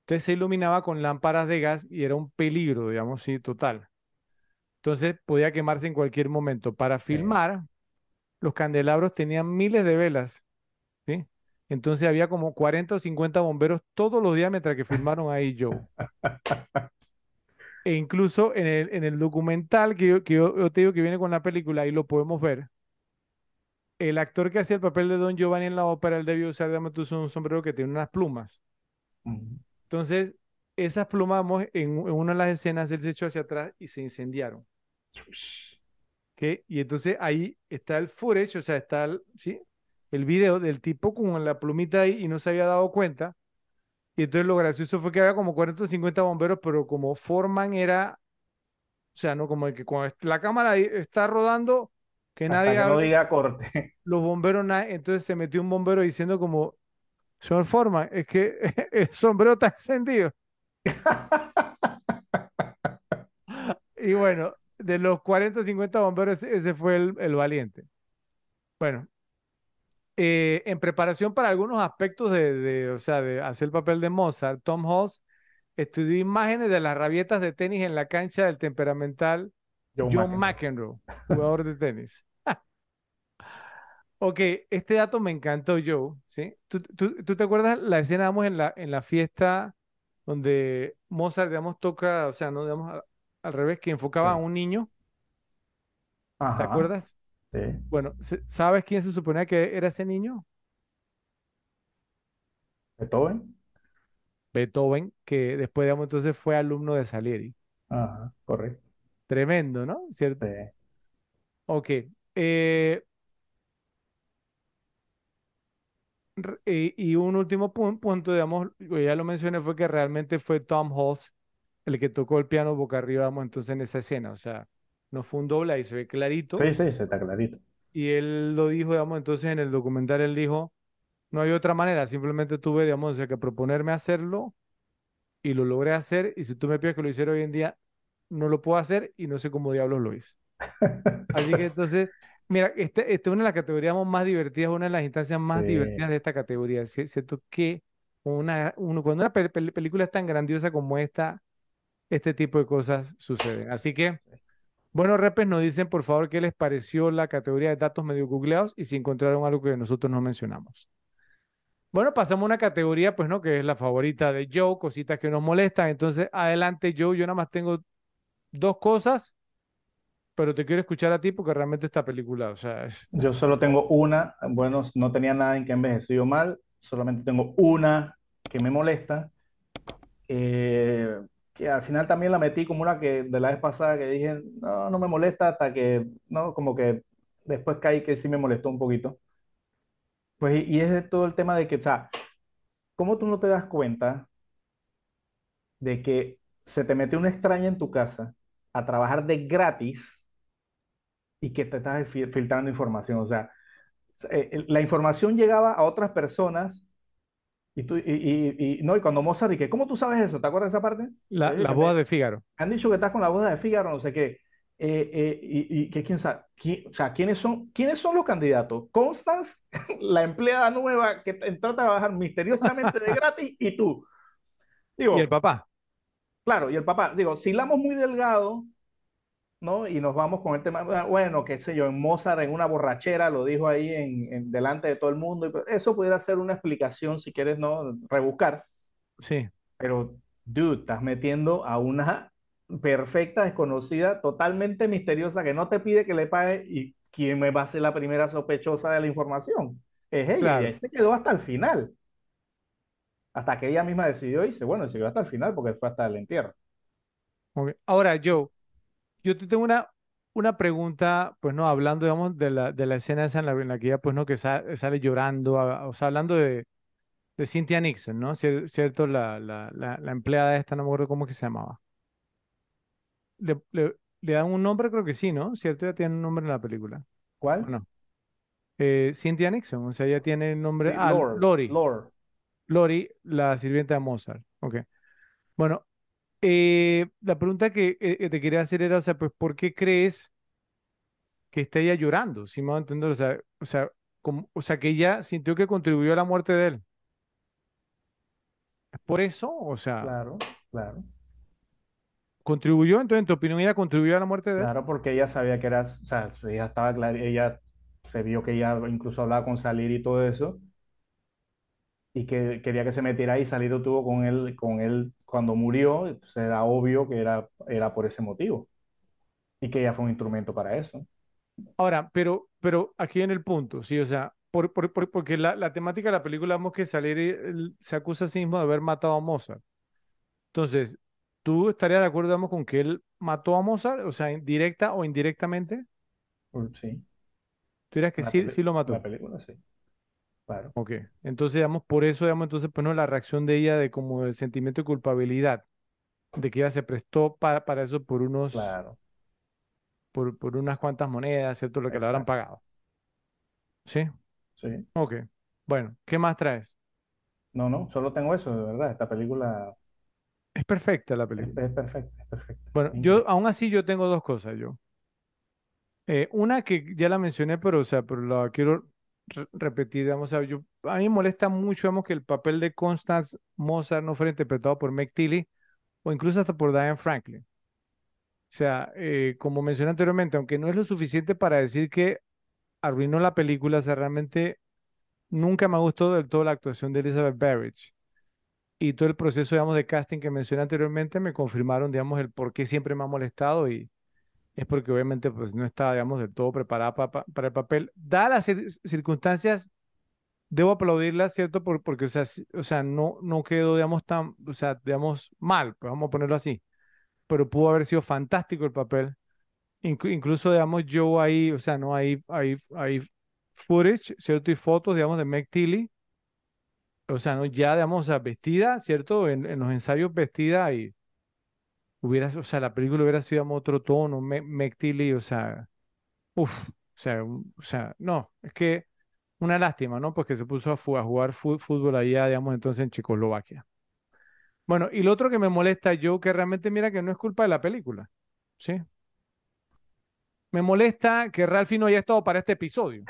Entonces se iluminaba con lámparas de gas y era un peligro, digamos, sí, total. Entonces podía quemarse en cualquier momento. Para filmar, los candelabros tenían miles de velas, ¿sí? Entonces había como 40 o 50 bomberos todos los días mientras que filmaron ahí Joe. [LAUGHS] E incluso en el, en el documental que, yo, que yo, yo te digo que viene con la película, ahí lo podemos ver. El actor que hacía el papel de Don Giovanni en la ópera, él debió usar, digamos, tú, un sombrero que tiene unas plumas. Entonces, esas plumas, en, en una de las escenas, él se echó hacia atrás y se incendiaron. ¿ok? Y entonces ahí está el footage, o sea, está el, ¿sí? el video del tipo con la plumita ahí y no se había dado cuenta. Y entonces lo gracioso fue que había como 40 o 50 bomberos, pero como Foreman era, o sea, no como el que cuando la cámara ahí está rodando, que nadie que no diga corte. [LAUGHS] los bomberos, entonces se metió un bombero diciendo como, señor Forman, es que [LAUGHS] el sombrero está encendido. Y bueno, de los 40 o 50 bomberos, ese ese fue el, el valiente. Bueno, eh, en preparación para algunos aspectos de, de, o sea, de hacer el papel de Mozart, Tom Hulce estudió imágenes de las rabietas de tenis en la cancha del temperamental John John McEnroe. McEnroe, [LAUGHS] jugador de tenis. [LAUGHS] Ok, este dato me encantó, Joe, ¿sí? ¿Tú, tú- tú te acuerdas la escena, digamos, en la, en la fiesta donde Mozart, digamos, toca, o sea, no, digamos, al, revés, que enfocaba a un niño, ¿te acuerdas? Sí. Bueno, ¿sabes quién se suponía que era ese niño? Beethoven. Beethoven, que después, digamos, entonces fue alumno de Salieri. Ajá, correcto. Tremendo, ¿no? ¿Cierto? Sí. Ok. eh, r- y, y un último pun- punto, digamos, ya lo mencioné, fue que realmente fue Tom Hulce el que tocó el piano boca arriba, digamos, entonces en esa escena. O sea, no fue un doble, ahí se ve clarito. Sí, sí, se está clarito. Y él lo dijo, digamos, entonces en el documental él dijo, no hay otra manera, simplemente tuve, digamos, o sea, que proponerme hacerlo y lo logré hacer. Y si tú me pides que lo hiciera hoy en día, no lo puedo hacer y no sé cómo diablos lo hice. [LAUGHS] Así que entonces, mira, este, este es una de las categorías más divertidas, una de las instancias más Sí. divertidas de esta categoría. Siento que una, uno, cuando una pel- pel- película es tan grandiosa como esta, este tipo de cosas suceden. Así que, bueno, repes, nos dicen por favor qué les pareció la categoría de datos medio googleados y si encontraron algo que nosotros no mencionamos. Bueno, pasamos a una categoría, pues, ¿no? Que es la favorita de Joe, cositas que nos molestan. Entonces, adelante, Joe, yo nada más tengo dos cosas, pero te quiero escuchar a ti porque realmente esta película, o sea, es- Yo solo tengo una, bueno, no tenía nada en que envejecido mal, solamente tengo una que me molesta, eh, que al final también la metí como una que de la vez pasada que dije, no, no me molesta hasta que, no, como que después caí que sí me molestó un poquito. Pues y, y es todo el tema de que, o sea, ¿cómo tú no te das cuenta de que se te mete una extraña en tu casa a trabajar de gratis y que te estás fil- filtrando información? O sea, eh, eh, la información llegaba a otras personas y, tú, y, y- y- no, y cuando Mozart dije, ¿cómo tú sabes eso? ¿Te acuerdas de esa parte? la, Oye, la que boda de Fígaro. han dicho que estás con la boda de Fígaro, no sé qué. Eh, eh, y, que quién sabe, quién- o sea, ¿quiénes son, quiénes son los candidatos? Constance, [LAUGHS] la empleada nueva que entró a trabajar misteriosamente de gratis, y tú. Digo, Y el papá. Claro, y el papá, digo, si hilamos muy delgado, ¿no? Y nos vamos con el tema, ah, bueno, qué sé yo, en Mozart en una borrachera lo dijo ahí en, en delante de todo el mundo, y pues, eso pudiera ser una explicación si quieres, ¿no? Rebuscar, Sí. pero, dude, estás metiendo a una perfecta desconocida, totalmente misteriosa, que no te pide que le pague, y quién me va a ser la primera sospechosa de la información. Es ella, y Claro. ahí se quedó hasta el final. Hasta que ella misma decidió irse, bueno, se quedó hasta el final porque fue hasta el entierro. Ahora, Joe, yo te tengo una, una pregunta, pues no, hablando, digamos, de la, de la escena esa en la, en la que ella, pues no, que sa- sale llorando, a- o sea, hablando de, de Cynthia Nixon, ¿no? Cier- ¿Cierto? La, la, la, empleada esta, no me acuerdo cómo es que se llamaba. Le, le, le dan un nombre, creo que sí, ¿no? ¿Cierto? Ella tiene un nombre en la película. ¿O ¿Cuál? no? Eh, Cynthia Nixon, o sea, ella tiene el nombre. Sí, Ah, Lord, Lori. Lori, la sirvienta de Mozart. Ok. Bueno, eh, la pregunta que eh, que te quería hacer era, o sea, pues, ¿por qué crees que está ella llorando? Si me va a entender, o sea, o sea, como- o sea, que ella sintió que contribuyó a la muerte de él. ¿Es por eso? O sea, Claro, claro. ¿contribuyó? Entonces, en tu opinión, ella contribuyó a la muerte de él. Claro, porque ella sabía que era, o sea, ella estaba clara, ella se vio que ella incluso hablaba con Salir y todo eso, y que quería que se metiera ahí, Salir tuvo con él, con él cuando murió, entonces era obvio que era, era por ese motivo, y que ella fue un instrumento para eso. Ahora, pero, pero aquí en el punto, sí, o sea, por, por- por- porque la, la temática de la película vemos que Salieri se acusa a sí mismo de haber matado a Mozart. Entonces, ¿tú estarías de acuerdo, digamos, con que él mató a Mozart? O sea, directa o indirectamente. Sí, ¿Tú dirías que la sí, sí lo mató? la película, sí, claro. Ok. Entonces, digamos, por eso, digamos, entonces, pues no, la reacción de ella de como el sentimiento de culpabilidad, de que ella se prestó para, para eso por unos... Claro. por, por unas cuantas monedas, ¿cierto? Lo que le habrán Exacto. pagado. ¿Sí? Sí. Ok. Bueno, ¿qué más traes? No, no, solo tengo eso, de verdad. Esta película Es perfecta la película. es perfecta, es perfecta. Bueno, yo aún así yo tengo dos cosas, yo. Eh, una que ya la mencioné, pero, o sea, pero la quiero re- repetir, digamos, a mí me molesta mucho, digamos, que el papel de Constance Mozart no fuera interpretado por Meg Tilly o incluso hasta por Diane Franklin. O sea, eh, como mencioné anteriormente, aunque no es lo suficiente para decir que arruinó la película, o sea, realmente nunca me gustó del todo la actuación de Elizabeth Berridge. Y todo el proceso, digamos, de casting que mencioné anteriormente me confirmaron, digamos, el por qué siempre me ha molestado y es porque obviamente pues no estaba, digamos, del todo preparada pa- pa- para el papel. Dadas las cir- circunstancias, debo aplaudirla, ¿cierto? Por- porque, o sea, o sea, no, no quedó, digamos, tan, o sea, digamos, mal, pues vamos a ponerlo así. Pero pudo haber sido fantástico el papel. Inclu- incluso, digamos, yo ahí, o sea, no hay, hay, hay footage, ¿cierto? Y fotos, digamos, de Meg Tilly. O sea, no, ya, digamos, o vestida, ¿cierto? En, en los ensayos vestida y hubiera, o sea, la película hubiera sido otro tono, Me- Meg Tilly, o sea, uff, o sea, o sea, no, es que una lástima, ¿no? Pues que se puso a, a jugar fútbol allá, digamos, entonces en Checoslovaquia. Bueno, y lo otro que me molesta yo, que realmente mira que no es culpa de la película, ¿sí? Me molesta que Ralphie no haya estado para este episodio,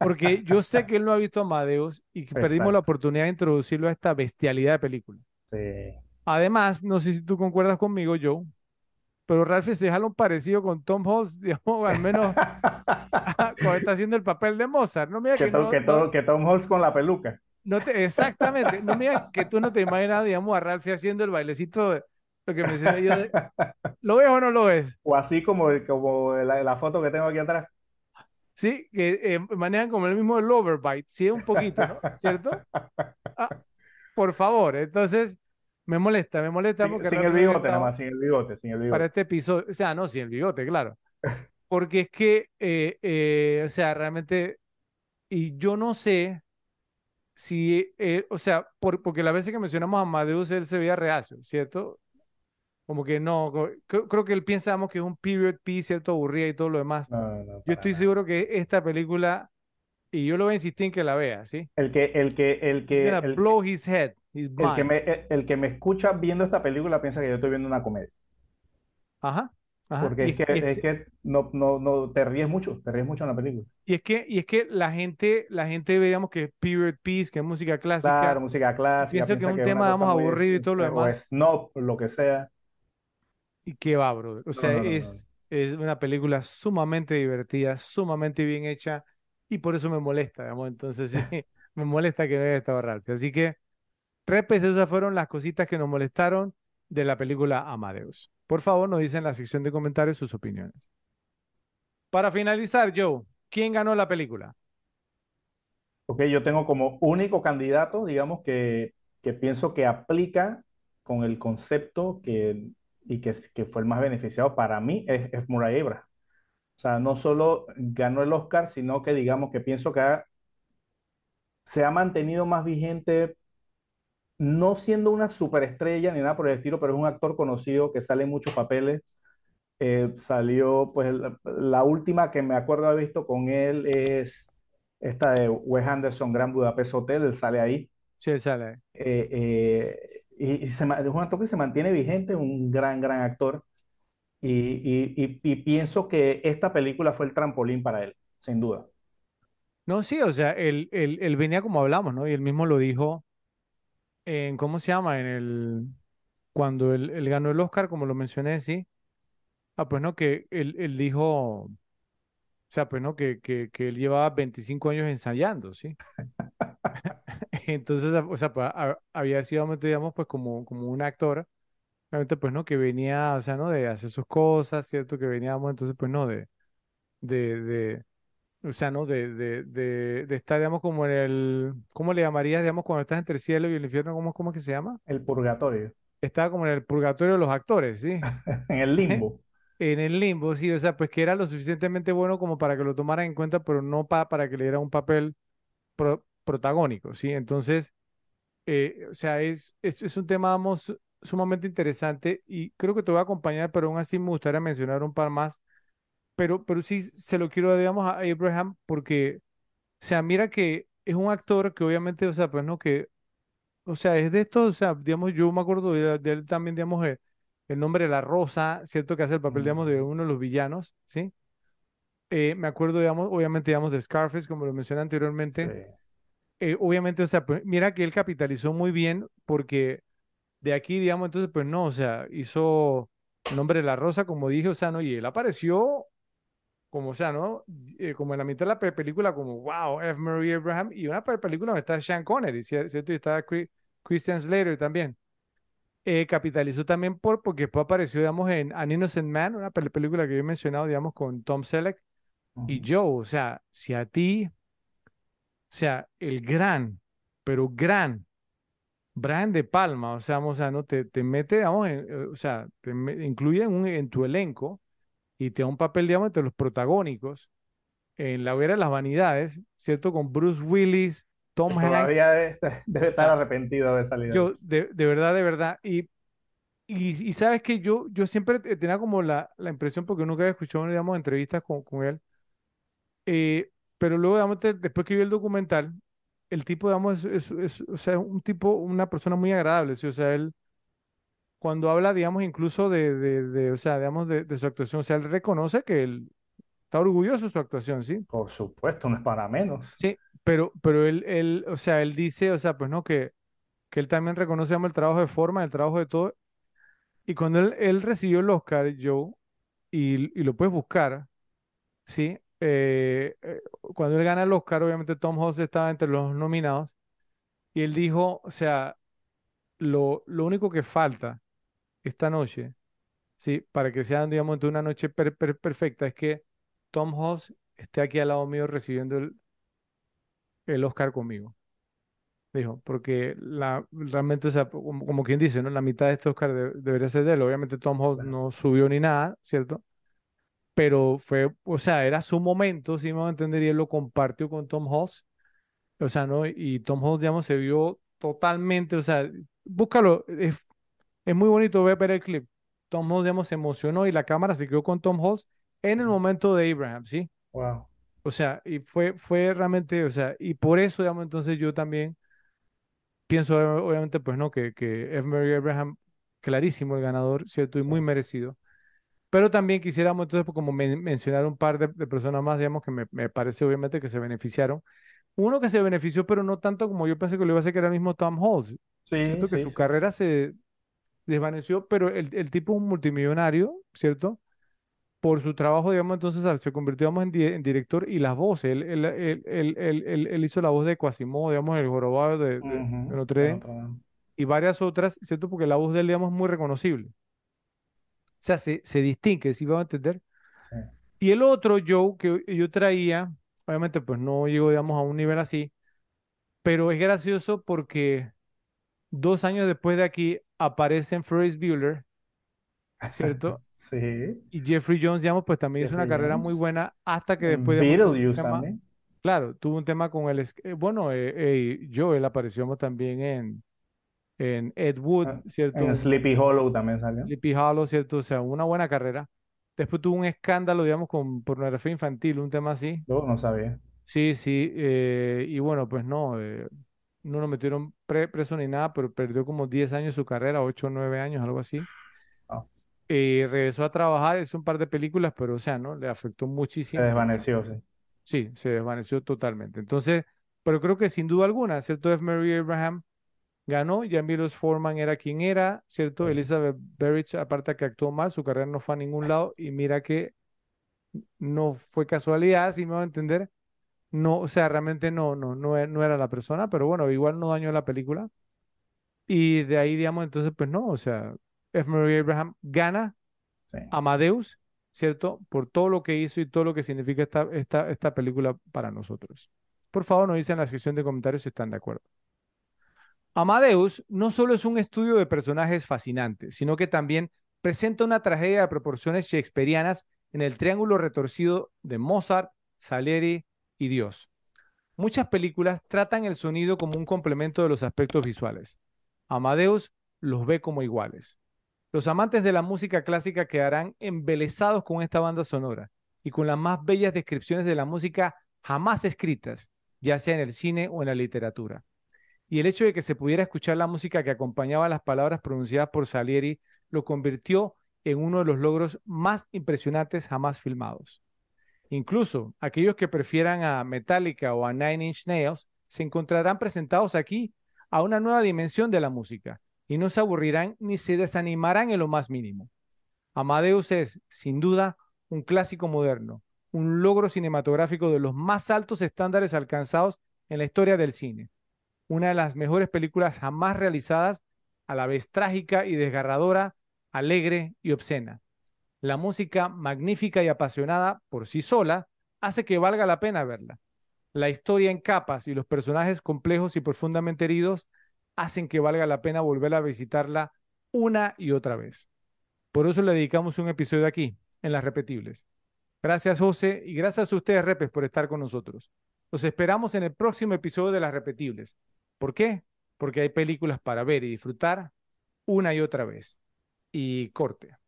porque yo sé que él no ha visto Amadeus y que perdimos la oportunidad de introducirlo a esta bestialidad de película. Sí. Además, no sé si tú concuerdas conmigo, Joe, pero Ralphie se deja un parecido con Tom Holtz, [LAUGHS] digamos, al menos [LAUGHS] cuando está haciendo el papel de Mozart. No mira que, que to- no, que, no, que Tom Holtz con la peluca. no te, exactamente, no mira que tú no te imaginas, digamos, a Ralphie haciendo el bailecito de lo que mencioné yo. de- ¿Lo ves o no lo ves? O así como, como la, la foto que tengo aquí atrás. Sí, que eh, manejan como el mismo el overbite, sí, un poquito, ¿no? ¿Cierto? Ah, por favor, entonces me molesta, me molesta Sin, porque sin el bigote, nada más, sin el bigote, sin el para bigote. este episodio, o sea, no, sin el bigote, claro. [LAUGHS] Porque es que, eh, eh, o sea, realmente, y yo no sé si, eh, o sea, por- porque las veces que mencionamos a Amadeus, él se veía reacio, ¿cierto? Como que no, creo, creo que él piensa, digamos, que es un period piece, ¿cierto? Aburrida y todo lo demás. No, no, no, Yo para estoy nada. seguro que esta película, y yo lo voy a insistir en que la vea, ¿sí? El que, el que, el que, el, blow his head, el que me, el, el que me escucha viendo esta película piensa que yo estoy viendo una comedia. Ajá, ajá. Porque Y es es, que, es que, no, no, no, te ríes mucho, te ríes mucho en la película. y es que, y es que la gente, la gente ve, digamos, que es period piece, que es música clásica, Claro, música clásica, piensa que es piensa un que es una tema, muy, aburrido y todo lo o demás. snob, lo que sea. Y qué va, brother. O No, sea, no, no, no. es, es una película sumamente divertida, sumamente bien hecha, y por eso me molesta, digamos. Entonces, sí, [LAUGHS] me molesta que no haya estado Ralphie. Así que, repes, esas fueron las cositas que nos molestaron de la película Amadeus. Por favor, nos dicen en la sección de comentarios sus opiniones. Para finalizar, Joe, ¿quién ganó la película? Ok, yo tengo como único candidato, digamos, que, que pienso que aplica con el concepto que, y que, que fue el más beneficiado para mí, es, Murray Abraham. O sea, no solo ganó el Oscar, sino que digamos que pienso que se ha mantenido más vigente, no siendo una superestrella ni nada por el estilo, pero es un actor conocido que sale en muchos papeles. Eh, salió, pues la, la última que me acuerdo haber visto con él es esta de Wes Anderson, Gran Budapest Hotel, él sale ahí. Sí, él sale. Eh, eh, y, y se es un actor que se mantiene vigente, un gran, gran actor. Y, y- y- y pienso que esta película fue el trampolín para él, sin duda. No, sí, o sea, él, él, él venía como hablamos, ¿no? Y él mismo lo dijo en, ¿cómo se llama? En el, cuando él, ganó el Oscar, como lo mencioné, sí. Ah, pues no, que él, él dijo, o sea, pues no, que, que, él llevaba 25 años ensayando, ¿sí? [LAUGHS] Entonces, o sea, pues, ha- había sido, digamos, pues como, como un actor, realmente, pues no, que venía, o sea, ¿no? De hacer sus cosas, ¿cierto? Que veníamos, entonces, pues no, de, de, o sea, ¿no? De, de, de, de estar, digamos, como en el, ¿cómo le llamarías, digamos, cuando estás entre el cielo y el infierno? ¿Cómo, cómo es que se llama? El purgatorio, Estaba como en el purgatorio de los actores, ¿sí? [LAUGHS] en el limbo. [LAUGHS] En el limbo, sí, o sea, pues que era lo suficientemente bueno como para que lo tomaran en cuenta, pero no pa- para que le diera un papel pro- protagónico, ¿sí? Entonces, eh, o sea, es, es, es un tema, vamos, sumamente interesante y creo que te voy a acompañar, pero aún así me gustaría mencionar un par más pero, pero sí se lo quiero, digamos, a Abraham porque, o sea, mira que es un actor que obviamente, o sea, pues no, que, o sea, es de estos, o sea, digamos, yo me acuerdo de, de él también, digamos, eh, el nombre de la Rosa, ¿cierto? Que hace el papel, digamos, de Ujú. uno de los villanos, ¿sí? Eh, me acuerdo, digamos, obviamente, digamos, de Scarface, como lo mencioné Sí, anteriormente. Eh, obviamente, o sea, pues, mira que él capitalizó muy bien porque de aquí, digamos, entonces, pues no, o sea, hizo el nombre de la Rosa, como dije, o sea, no, y él apareció como, sea, ¿no? Eh, como en la mitad de la pe- película, como, wow, F. Murray Abraham, y una pe- película donde está Sean Connery, ¿cier- ¿cierto? Y está Chri- Christian Slater también. Eh, capitalizó también por, porque después apareció, digamos, en An Innocent Man, una pel- película que yo he mencionado, digamos, con Tom Selleck y ujú, Joe, o sea, si a ti, o sea, el gran, pero gran Brian De Palma, o sea, vamos, o sea, no te, te mete, digamos, en, eh, o sea, te incluye en, un- en tu elenco y te da un papel, digamos, entre los protagónicos en La Hoguera de las Vanidades, ¿cierto? Con Bruce Willis, Tom Hanks, todavía debe, [LAUGHS] debe estar arrepentido de ahí. yo, de, de verdad, de verdad, y, y, y sabes que yo, yo siempre te- tenía como la, la impresión, porque nunca había escuchado, digamos, entrevistas con, con él, eh, pero luego, digamos, después que vi el documental, el tipo, digamos, es, es- es, o sea, un tipo, una persona muy agradable, ¿sí? O sea, él cuando habla, digamos, incluso de, de, de, o sea, digamos, de, de su actuación, o sea, él reconoce que él está orgulloso de su actuación, ¿sí? Por supuesto, no es para menos. Sí, pero, pero él, él, o sea, él dice, o sea, pues no, que, que él también reconoce, digamos, el trabajo de forma, el trabajo de todo, y cuando él, él recibió el Oscar, Joe, y, y lo puedes buscar, ¿sí? Eh, eh, cuando él gana el Oscar, obviamente Tom Hanks estaba entre los nominados, y él dijo, o sea, lo, lo único que falta esta noche Sí, para que sea, digamos, de una noche per- per- perfecta, es que Tom Hanks esté aquí al lado mío recibiendo el, el Oscar conmigo. Dijo, porque la, realmente, o sea, como, como quien dice, ¿no? La mitad de este Oscar de- debería ser de él. Obviamente Tom Claro. no subió ni nada, ¿cierto? Pero fue, o sea, era su momento, si me va a entender, y él lo compartió con Tom Hanks. O sea, ¿no? Y Tom Hanks, digamos, se vio totalmente, o sea, búscalo, es, es muy bonito ver, ver el clip. Tom Hanks, digamos, se emocionó y la cámara se quedó con Tom Hanks en el momento de Abraham, ¿sí? Wow. O sea, y fue, fue realmente, o sea, y por eso, digamos, entonces yo también pienso, ob- obviamente, pues no, que, que F. Murray Abraham, clarísimo el ganador, ¿cierto? Y Sí, muy merecido. Pero también quisiéramos entonces pues, como men- mencionar un par de, de personas más, digamos, que me, me parece obviamente que se beneficiaron. Uno que se benefició, pero no tanto como yo pensé que lo iba a hacer, que era el mismo Tom Hanks. sí, Cierto que sí, su sí. carrera se desvaneció, pero el, el tipo es un multimillonario, ¿cierto? Por su trabajo, digamos, entonces ah, se convirtió, digamos, en, di- en director y las voces. Él, él, él, él, hizo la voz de Quasimodo, digamos, el jorobado de, de, de Ujú, Notre en Dame otro lado. y varias otras, ¿cierto? Porque la voz de él, digamos, es muy reconocible. O sea, se, se distingue, si vamos a entender. Sí. Y el otro Joe que yo traía, obviamente, pues no llegó, digamos, a un nivel así, pero es gracioso porque dos años después de aquí aparece en Ferris Bueller, ¿cierto? [LAUGHS] Sí. Y Jeffrey Jones, digamos, pues también hizo una Jeffrey carrera muy buena hasta que después, un Beetlejuice también. claro, tuvo un tema con el, es- eh, bueno, eh, eh, Joel apareció también en, en Ed Wood, Ah, ¿cierto? En Sleepy Hollow también salió. Sleepy Hollow, ¿cierto? O sea, una buena carrera. Después tuvo un escándalo, digamos, con pornografía infantil, un tema así. Yo no sabía. Sí, sí, eh, y bueno, pues no, eh, no lo metieron pre- preso ni nada, pero perdió como 10 años su carrera, 8 o 9 años, algo así. Ah, Eh, regresó a trabajar, hizo un par de películas, pero o sea, ¿no? Le afectó se muchísimo. desvaneció, sí. Sí, se desvaneció totalmente. Entonces, pero creo que sin duda alguna, ¿cierto? F. Mary Abraham ganó, ya Milos Forman era quien era, ¿cierto? Elizabeth Berrich, aparte que actuó mal, su carrera no fue a ningún lado, y mira que no fue casualidad, si me va a entender. No, o sea, realmente no, no, no, e- no era la persona, pero bueno, igual no dañó la película. Y de ahí, digamos, entonces, pues no, o sea, F. Murray Abraham gana Sí. Amadeus, ¿cierto? Por todo lo que hizo y todo lo que significa esta, esta, esta película para nosotros. Por favor, nos dicen en la sección de comentarios si están de acuerdo. Amadeus no solo es un estudio de personajes fascinantes, sino que también presenta una tragedia de proporciones shakespearianas en el triángulo retorcido de Mozart, Salieri y Dios. Muchas películas tratan el sonido como un complemento de los aspectos visuales. Amadeus los ve como iguales. Los amantes de la música clásica quedarán embelesados con esta banda sonora, y con las más bellas descripciones de la música jamás escritas, ya sea en el cine o en la literatura. Y el hecho de que se pudiera escuchar la música que acompañaba las palabras pronunciadas por Salieri lo convirtió en uno de los logros más impresionantes jamás filmados. Incluso aquellos que prefieran a Metallica o a Nine Inch Nails se encontrarán presentados aquí a una nueva dimensión de la música y no se aburrirán ni se desanimarán en lo más mínimo. Amadeus es, sin duda, un clásico moderno, un logro cinematográfico de los más altos estándares alcanzados en la historia del cine. Una de las mejores películas jamás realizadas, a la vez trágica y desgarradora, alegre y obscena. La música, magnífica y apasionada por sí sola, hace que valga la pena verla. La historia en capas y los personajes complejos y profundamente heridos hacen que valga la pena volver a visitarla una y otra vez. Por eso le dedicamos un episodio aquí, en las repetibles. Gracias, José, y gracias a ustedes, Repes, por estar con nosotros. Los esperamos en el próximo episodio de las repetibles. ¿Por qué? Porque hay películas para ver y disfrutar una y otra vez. Y corte.